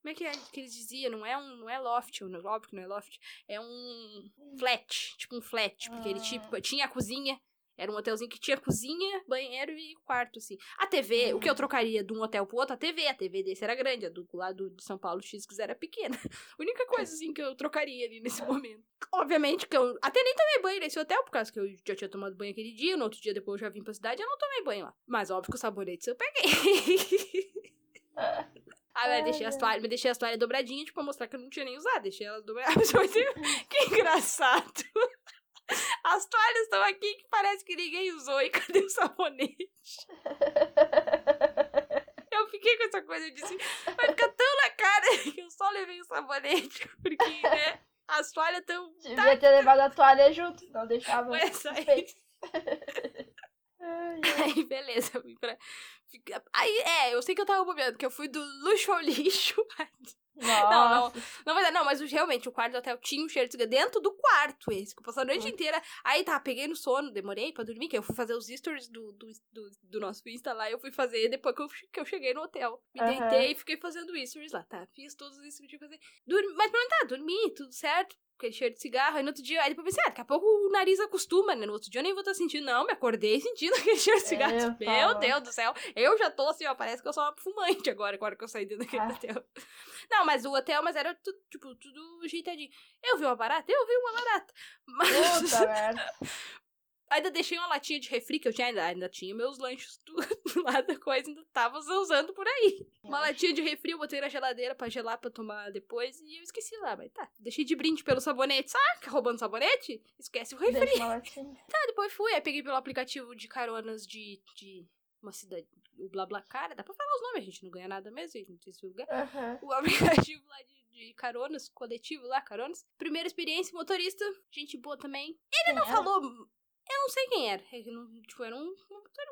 Como é que, é que eles diziam? Não é um. Não é loft, não, óbvio que não é loft. É um flat. Tipo um flat. Porque ele tipo, tinha a cozinha. Era um hotelzinho que tinha cozinha, banheiro e quarto, assim. A TV, o que eu Hum. trocaria de um hotel pro outro, a TV. A TV desse era grande, a do lado de São Paulo X era pequena. A única coisa, assim, que eu trocaria ali nesse momento. Obviamente que eu até nem tomei banho nesse hotel, por causa que eu já tinha tomado banho aquele dia. No outro dia depois eu já vim pra cidade e eu não tomei banho lá. Mas óbvio que os sabonetes eu peguei. Aí eu deixei as toalhas, me deixei as toalhas dobradinhas, tipo, pra mostrar que eu não tinha nem usado. Deixei elas dobradas. que engraçado. As toalhas estão aqui que parece que ninguém usou. E cadê o sabonete? Eu fiquei com essa coisa, eu disse, vai ficar tão na cara que eu só levei o sabonete. Porque, né, as toalhas estão Devia ter levado a toalha junto, não deixava. essa aí. Ai. Aí, beleza, eu fui pra. Aí, é, eu sei que eu tava bobeando, que eu fui do luxo ao lixo. Nossa. Não, mas, não, mas realmente, o quarto do hotel tinha um cheiro de dentro do quarto, esse, que eu passei a noite inteira. Aí tá, peguei no sono, demorei pra dormir, que eu fui fazer os stories do, do, do, do nosso Insta lá, eu fui fazer depois que eu, que eu cheguei no hotel. Me Aham. deitei e fiquei fazendo stories lá, tá? Fiz todos os stories que eu tinha que fazer. Dormi, mas pronto, tá, dormi, tudo certo. Aquele cheiro de cigarro, aí no outro dia, aí depois eu pensei, ah, daqui a pouco o nariz acostuma, né? No outro dia eu nem vou estar sentindo, não, me acordei sentindo aquele cheiro de cigarro. Eu Meu. Deus do céu, eu já tô assim, ó, parece que eu sou uma fumante agora, agora que eu saí dentro daquele Ah. hotel. Não, mas o hotel, mas era tudo, tipo, tudo ajeitadinho. Eu vi uma barata? Eu vi uma barata. Mas Puta merda. Ainda deixei uma latinha de refri, que eu tinha, ainda, ainda tinha meus lanches do, do lado da coisa, ainda tava usando por aí. Uma latinha de refri eu botei na geladeira pra gelar pra tomar depois e eu esqueci lá, mas tá. Deixei de brinde pelo sabonete, saca? Roubando sabonete? Esquece o refri. Tá, depois fui, aí peguei pelo aplicativo de caronas de, de uma cidade, o BlaBlaCar, dá pra falar os nomes, a gente não ganha nada mesmo, não sei se o lugar Aham. o aplicativo lá de, de caronas, coletivo lá, caronas. Primeira experiência, motorista, gente boa também. Ele Não falou, eu não sei quem era. É que não- tipo, era um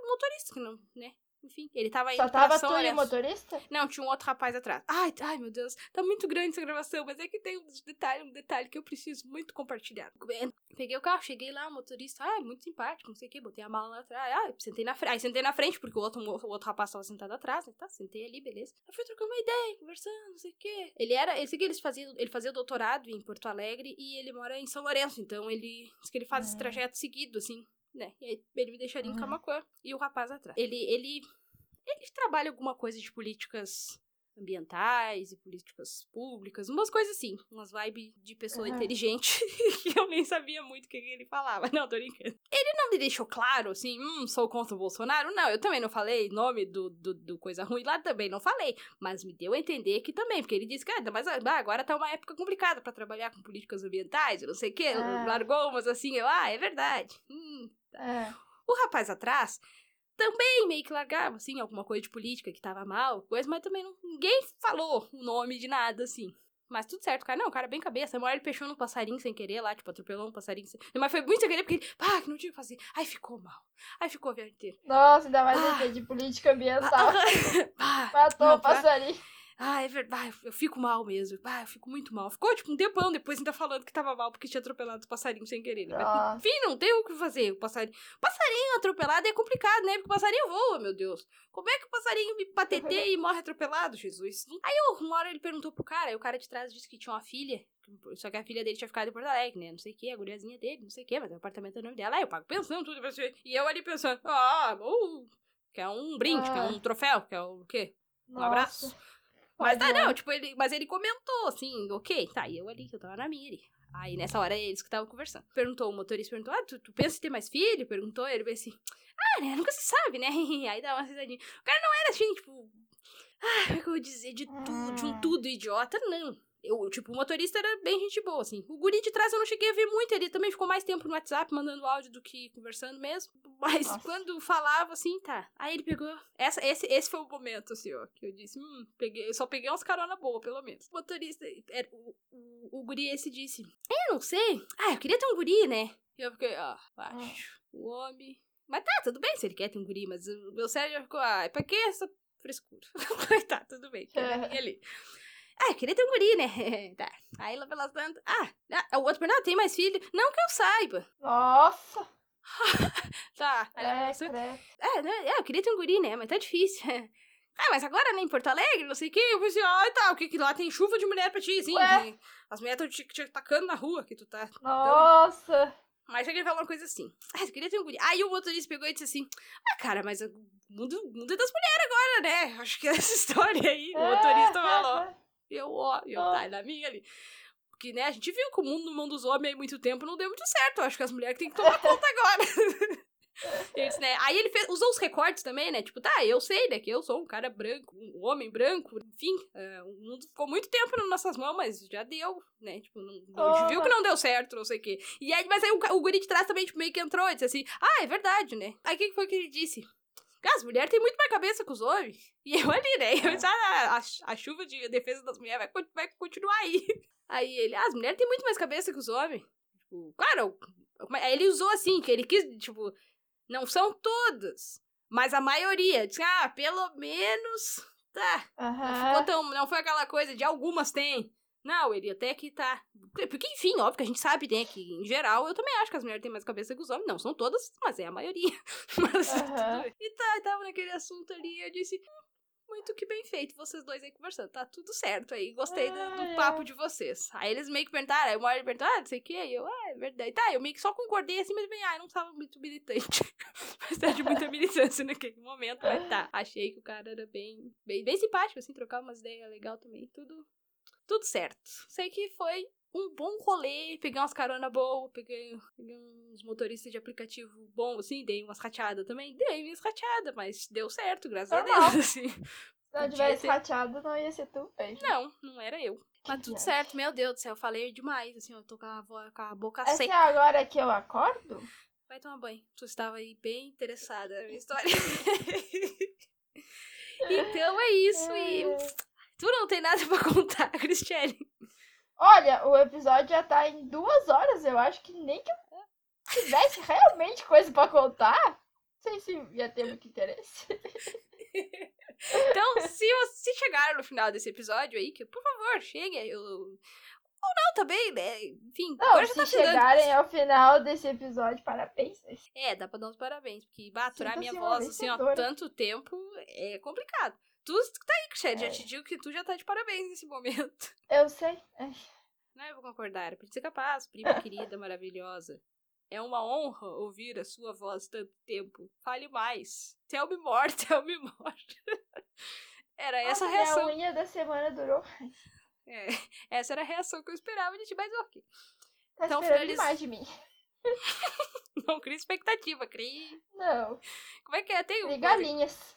motorista que não, né? Enfim, ele tava indo Só tava tu e o motorista? Não, tinha um outro rapaz atrás. Ai, ai, meu Deus, tá muito grande essa gravação, mas é que tem um detalhe, um detalhe que eu preciso muito compartilhar. Peguei o carro, cheguei lá, o motorista, ah, muito simpático, não sei o que, botei a mala lá atrás, ah, sentei na frente, aí sentei na frente, porque o outro, o outro rapaz tava sentado atrás, né, tá, sentei ali, beleza. Aí fui trocando uma ideia, conversando, não sei o que. Ele era, eu sei que eles faziam, ele fazia doutorado em Porto Alegre e ele mora em São Lourenço, então ele, diz que ele faz esse Hum. trajeto seguido, assim, né, e aí ele me deixaria em Uhum. Camacuã e o rapaz atrás. Ele, ele ele trabalha alguma coisa de políticas ambientais e políticas públicas, umas coisas assim, umas vibes de pessoa Uhum. inteligente que eu nem sabia muito o que ele falava. Não, tô brincando. Ele não me deixou claro, assim, hum, sou contra o Bolsonaro. Não, eu também não falei nome do, do, do coisa ruim lá, também não falei. Mas me deu a entender que também, porque ele disse que, ah, mas ah, agora tá uma época complicada pra trabalhar com políticas ambientais, eu não sei o quê, Ah. largou umas assim, eu, ah, é verdade. Hum, É. o rapaz atrás também meio que largava, assim, alguma coisa de política que tava mal, coisa, mas também não, ninguém falou o nome de nada, assim. Mas tudo certo, cara. Não, o cara bem cabeça. Uma hora ele fechou num passarinho sem querer lá, tipo, atropelou um passarinho sem... Mas foi muito sem querer, porque ele, pá, que não tinha o que fazer. Aí ficou mal. Aí ficou a viagem inteira. Nossa, ainda mais Ah. de política ambiental. Ah, Matou não, o passarinho. Ah, é verdade. Eu fico mal mesmo. Ah, eu fico muito mal. Ficou, tipo, um tempão depois ainda falando que tava mal porque tinha atropelado os passarinhos sem querer. né? Mas, Nossa. enfim, não tem o que fazer. O passarinho... passarinho atropelado é complicado, né? Porque o passarinho voa, meu Deus. Como é que o passarinho me pateteia e morre atropelado, Jesus? Aí uma hora ele perguntou pro cara, e o cara de trás disse que tinha uma filha. Só que a filha dele tinha ficado em Porto Alegre, né? Não sei o que, a guriazinha dele, não sei o que, mas o apartamento é o nome dela. Aí eu pago pensando tudo pra você. E eu ali pensando, ah, uh, que é um brinde, que é Ah. um troféu, que é o quê? Um Nossa. abraço. Mas tá, não, tipo, ele, mas ele comentou assim, ok, tá, e eu ali, eu tava na minha ali. Aí nessa hora eles que estavam conversando. Perguntou, o motorista perguntou, ah, tu, tu pensa em ter mais filho? Perguntou, ele veio assim, ah, né, nunca se sabe, né? Aí dá uma risadinha. O cara não era assim, tipo, ah, como que eu vou dizer, de tudo, de um Ah. tudo idiota, não. Eu, tipo, o motorista era bem gente boa, assim. O guri de trás eu não cheguei a ver muito, ele também ficou mais tempo no WhatsApp mandando áudio do que conversando mesmo. Mas Nossa. quando falava, assim, tá. Aí ele pegou. Essa, esse, esse foi o momento, assim, ó, que eu disse, hum, peguei, eu só peguei umas carona boa, pelo menos. O motorista, era, o, o, o guri esse disse, eu não sei. Ah, eu queria ter um guri, né? E eu fiquei, ah, acho. O homem. Mas tá, tudo bem se ele quer ter um guri, mas o meu cérebro ficou, ah, pra que essa frescura? Mas tá, tudo bem. ali. Ah, eu queria ter um guri, né? tá. Aí lá pelas tantas. Ah, ah, o outro perguntou, ah, tem mais filho? Não que eu saiba. Nossa. Tá. É, credo. é, né, é, eu queria ter um guri, né? Mas tá difícil. Ah, mas agora, né, em Porto Alegre, não sei o que, eu pensei, ah, tá, o que que lá tem chuva de mulher pra ti, assim, que as mulheres estão te, te atacando na rua, que tu tá... Nossa. Mas ele falou uma coisa assim, ah, eu queria ter um guri. Aí o motorista pegou e disse assim, ah, cara, mas o mundo, mundo é das mulheres agora, né? Acho que é essa história aí, o motorista falou. E eu, ó, e eu, Ah. tá, na minha ali. Porque, né, a gente viu que o mundo, no mundo dos homens há muito tempo não deu muito certo. Eu acho que as mulheres têm que tomar conta agora. Disse, né? Aí ele fez- usou os recortes também, né? Tipo, tá, eu sei, né? Que eu sou um cara branco, um homem branco, enfim. é, o mundo ficou muito tempo nas nossas mãos, mas já deu, né? Tipo, não, a gente viu que não deu certo, não sei o quê. E aí, mas aí o, o guri de trás também, tipo, meio que entrou e disse assim, ah, é verdade, né? Aí o que foi que ele disse? As mulheres têm muito mais cabeça que os homens. E eu ali, né? Eu disse, ah, a, a chuva de defesa das mulheres vai, vai continuar aí. Aí ele, ah, as mulheres têm muito mais cabeça que os homens. Tipo, claro, aí ele usou assim, que ele quis, tipo, não são todas, mas a maioria. Diz, ah, pelo menos, tá. Não Aham. ficou tão, não foi aquela coisa de algumas tem. Não, ele até que tá. Porque, enfim, óbvio que a gente sabe, né, que em geral eu também acho que as mulheres têm mais cabeça que os homens. Não são todas, mas é a maioria. Mas, bem. E tá, tava naquele assunto ali, eu disse. "Hum, Muito que bem feito, vocês dois aí conversando. Tá tudo certo aí. Gostei do, do Ah, é. papo de vocês. Aí eles meio que perguntaram, aí uma hora ele perguntou, ah, não sei o que. Aí eu, ah, é verdade. Tá, eu meio que só concordei assim, mas bem, ah, eu não tava muito militante. Precisava de muita militância naquele momento. Mas tá, achei que o cara era bem, bem, bem simpático, assim, trocar umas ideias legal também. Tudo, tudo certo. Sei que foi um bom rolê, peguei umas carona boas, peguei, peguei uns motoristas de aplicativo bom, assim, dei umas rateadas também. Dei minhas rateadas, mas deu certo, graças a Normal. Deus, assim. Se não tivesse ter. rateado, não ia ser tu, beijo. Não, não era eu. Mas tudo viagem. certo, meu Deus do céu, eu falei demais, assim, eu tô com a, com a boca Essa é seca. agora que eu acordo? Vai tomar banho. Tu estava aí bem interessada na minha história. então é isso, e É. tu não tem nada pra contar, Cristiane. Olha, o episódio já tá em duas horas. Eu acho que nem que eu tivesse realmente coisa pra contar. Não sei se ia ter muito interesse. Então, se você chegaram no final desse episódio aí, que por favor, chegue. Eu... Ou não também, né? Enfim, Não, se tá chegarem ao final desse episódio, parabéns. É, dá pra dar uns parabéns, porque bah, aturar minha voz assim, ó, tanto tempo é complicado. Tu tá aí, Cristiane, já É. te digo que tu já tá de parabéns nesse momento. Eu sei. Ai, Não, eu vou concordar, te ser capaz, prima querida, maravilhosa. É uma honra ouvir a sua voz tanto tempo. Fale mais. Tell me more, tell me more. Era essa a reação. Minha unha da semana durou. É, essa era a reação que eu esperava de ti, mas ok. Tá Então, esperando finaliza- demais de mim. Não cria expectativa, crie. Não. Como é que é? Tem um. Crie galinhas.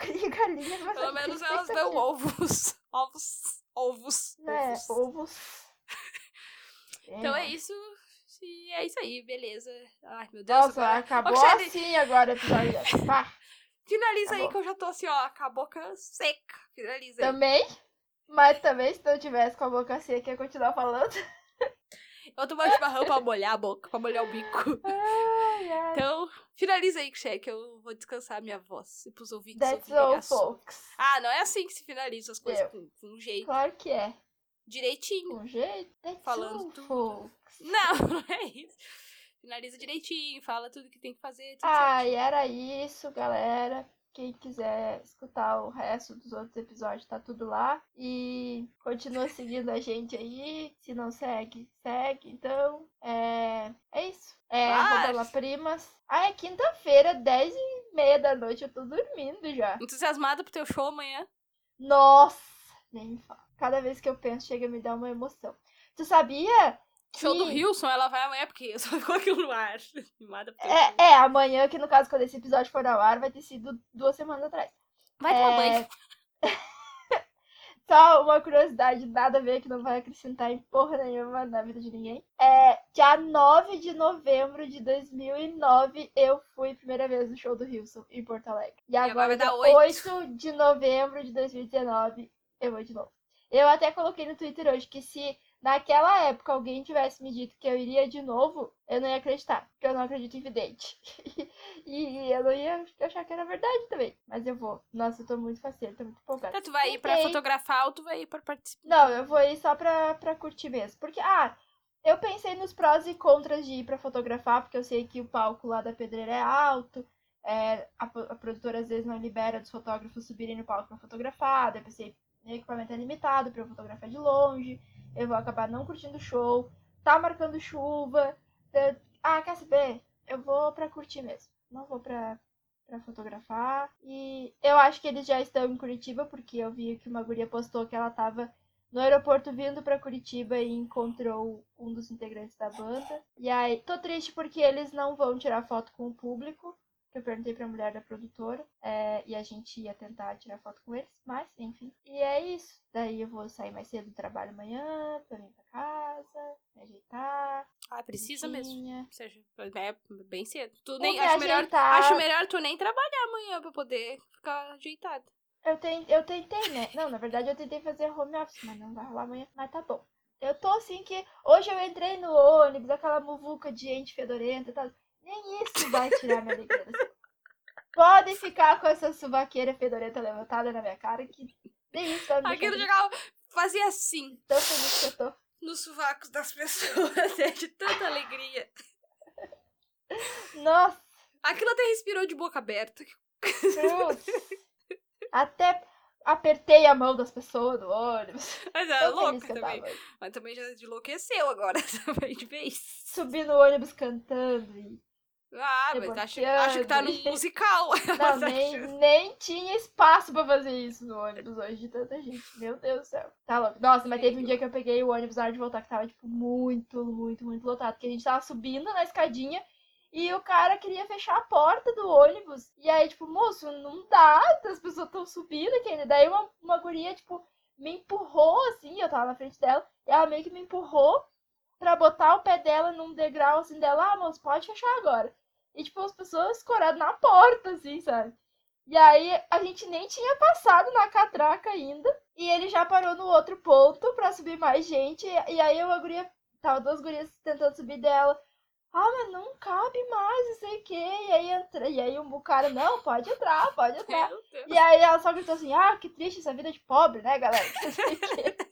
Crie galinhas, mas Pelo crie menos elas dão ovos. Ovos. Ovos. É, ovos. ovos. Então é É. isso. E é isso aí, beleza. Ai, meu Deus. Nossa, agora- acabou Roxane, assim agora o episódio. Pá, Finaliza aí Acabou. que eu já tô assim, ó, com a boca seca. Finaliza aí. também. Mas também, se não tivesse com a boca seca, ia continuar falando. Eu um chimarrão pra molhar a boca, pra molhar o bico. Ai, ai. Então, finaliza aí, Xé, que eu vou descansar a minha voz. E pros ouvintes That's all, folks. Ah, não é assim que se finaliza as coisas, com, com um jeito. Claro que é. Direitinho. Um jeito. That's Falando all, tudo. folks. Não, não é isso. Finaliza direitinho, fala tudo que tem que fazer. Tudo Ai, era isso, galera. Quem quiser escutar o resto dos outros episódios, tá tudo lá. E continua seguindo a gente aí. Se não segue, segue. Então, é, é isso. É Ah. arroba Laprimas. Ah, é quinta-feira, 10 e meia da noite. Eu tô dormindo já. Entusiasmada pro teu show amanhã. Nossa, nem me fala. Cada vez que eu penso, chega a me dar uma emoção. Tu sabia? Show do Hilson, ela vai amanhã, porque só ficou aquilo no ar. É, é, amanhã, que no caso, quando esse episódio for ao ar, vai ter sido duas semanas atrás. Vai tomar é. Só uma curiosidade, nada a ver, que não vai acrescentar em porra nenhuma na vida de ninguém. É, dia 9 de novembro de 2009, eu fui primeira vez no show do Wilson, em Porto Alegre. E agora agora, vai dar dia oito. 8 de novembro de 2019, eu vou de novo. Eu até coloquei no Twitter hoje que se naquela época alguém tivesse me dito que eu iria de novo, eu não ia acreditar, porque eu não acredito em vidente. e eu não ia achar que era verdade também. Mas eu vou. Nossa, eu tô muito faceira, tô muito empolgada. Então, tu vai ir pra fotografar ou tu vai ir pra participar? Não, eu vou ir só pra, pra curtir mesmo. Porque, ah, eu pensei nos prós e contras de ir pra fotografar, porque eu sei que o palco lá da pedreira é alto. é, a, a produtora às vezes não libera dos fotógrafos subirem no palco pra fotografar. Daí eu pensei, meu equipamento é limitado pra eu fotografar de longe. Eu vou acabar não curtindo o show. Tá marcando chuva. eu- ah, quer saber? Eu vou pra curtir mesmo. Não vou pra, pra fotografar. E eu acho que eles já estão em Curitiba, porque eu vi que uma guria postou que ela tava no aeroporto vindo pra Curitiba e encontrou um dos integrantes da banda. E aí, tô triste porque eles não vão tirar foto com o público. Que Eu perguntei pra mulher da produtora. é, e a gente ia tentar tirar foto com eles, mas enfim. E é isso. Daí eu vou sair mais cedo do trabalho amanhã, pra vir pra casa, me ajeitar. Ah, precisa mesmo. Seja, é bem cedo. Tu nem, acho, melhor, acho melhor tu nem trabalhar amanhã pra poder ficar ajeitado. Eu, ten- eu tentei, né? Não, na verdade eu tentei fazer home office, mas não vai rolar amanhã. Mas tá bom. Eu tô assim que. Hoje eu entrei no ônibus, aquela muvuca de gente fedorenta e tal. Nem isso vai tirar minha alegria. Podem ficar com essa suvaqueira fedorenta levantada na minha cara, que nem isso vai me Aquilo chegava, fazia assim, tão feliz que eu tô. nos sovacos das pessoas, né, de tanta alegria. Nossa, Aquilo até respirou de boca aberta. cruz. Até apertei a mão das pessoas no ônibus. Mas é louca também. Mas também já enlouqueceu agora, também de vez. Subi no ônibus cantando e Ah, mas acho, acho que tá num musical. Não, nem, nem tinha espaço pra fazer isso no ônibus hoje, de tanta gente. Meu Deus do céu. Tá louco. Nossa, mas teve um dia que eu peguei o ônibus na hora de voltar que tava, tipo, muito, muito, muito lotado. Porque a gente tava subindo na escadinha e o cara queria fechar a porta do ônibus. E aí, tipo, moço, não dá, as pessoas estão subindo aqui ainda. Daí uma, uma guria, tipo, me empurrou, assim, eu tava na frente dela, e ela meio que me empurrou pra botar o pé dela num degrau, assim, dela, ah, moço, pode fechar agora. E, tipo, as pessoas escoradas na porta, assim, sabe? E aí, a gente nem tinha passado na catraca ainda. E ele já parou no outro ponto pra subir mais gente. E aí, uma guria... Tava duas gurias tentando subir dela. Ah, mas não cabe mais, não sei o quê. E aí, entra... e aí o cara, não, pode entrar, pode entrar. E aí ela só gritou assim, ah, que triste essa vida de pobre, né, galera? Não sei o quê.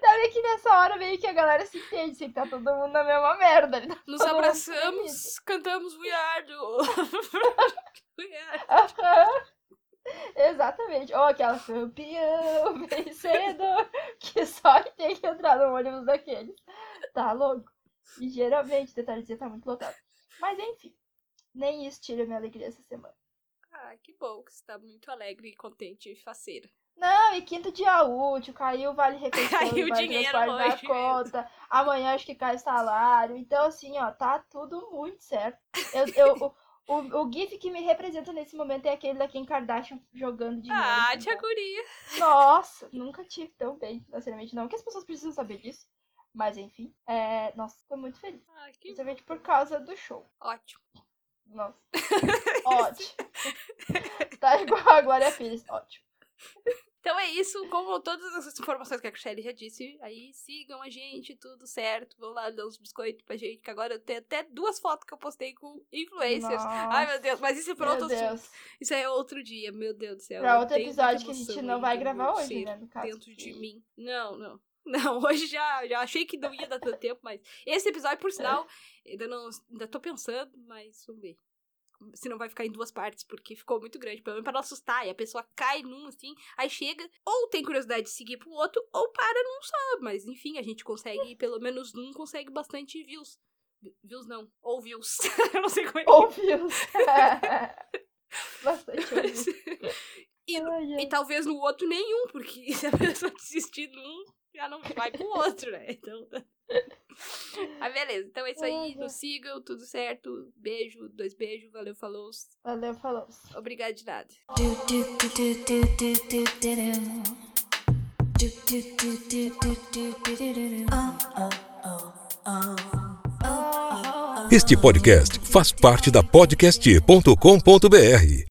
Meio que nessa hora meio que a galera se entende, assim, que tá todo mundo na mesma merda. tá Nos abraçamos, cantamos We Are. We Are. Exatamente. Ou aquela campeão, vencedor, que só tem que entrar no ônibus daquele. Tá louco? E geralmente, detalhe dizer, tá muito lotado. Mas enfim, nem isso tira minha alegria essa semana. Ah, que bom que você tá muito alegre, contente e faceira. Não, e quinto dia útil, caiu o Vale Refeição, Caiu o dinheiro hoje conta. Amanhã acho que cai salário. Então, assim, ó, tá tudo muito certo. Eu, eu, o, o, o GIF que me representa nesse momento é aquele da Kim Kardashian jogando dinheiro. Ah, tia guria. Nossa, nunca tive tão bem, sinceramente. Não que as pessoas precisam saber disso. Mas enfim, é... nossa, tô muito feliz. Ah, que Principalmente por causa do show. ótimo. Nossa. Ótimo. tá igual a Glória Pires. Ótimo. Então é isso, como todas essas informações que a Shelly já disse, aí sigam a gente, tudo certo. Vão lá dar uns biscoitos pra gente, que agora eu tenho até duas fotos que eu postei com influencers. Ai, meu Deus, mas isso é pra outro. Isso é outro dia, meu Deus do céu. Pra outro episódio que a gente não vai gravar hoje, né, no caso, Dentro de mim. Não, não. Não, hoje já, já achei que não ia dar tanto tempo, mas esse episódio, por sinal, ainda não ainda tô pensando, mas vamos ver. Se não vai ficar em duas partes, porque ficou muito grande, pelo menos pra não assustar. E a pessoa cai num assim, aí chega, ou tem curiosidade de seguir pro outro, ou para num só. Mas enfim, a gente consegue, pelo menos num, consegue bastante views. Views não, ou views. Eu não sei como é que Ouviu. Bastante ouviu. E, e talvez no outro nenhum, porque se a pessoa desistir num, já não vai pro outro, né? Então. ah, beleza. Então é isso aí. Nos sigam, tudo certo. Beijo, dois beijos. Valeu, falou. Valeu, falou. Obrigada de nada. Este podcast faz parte da podcast.com.br.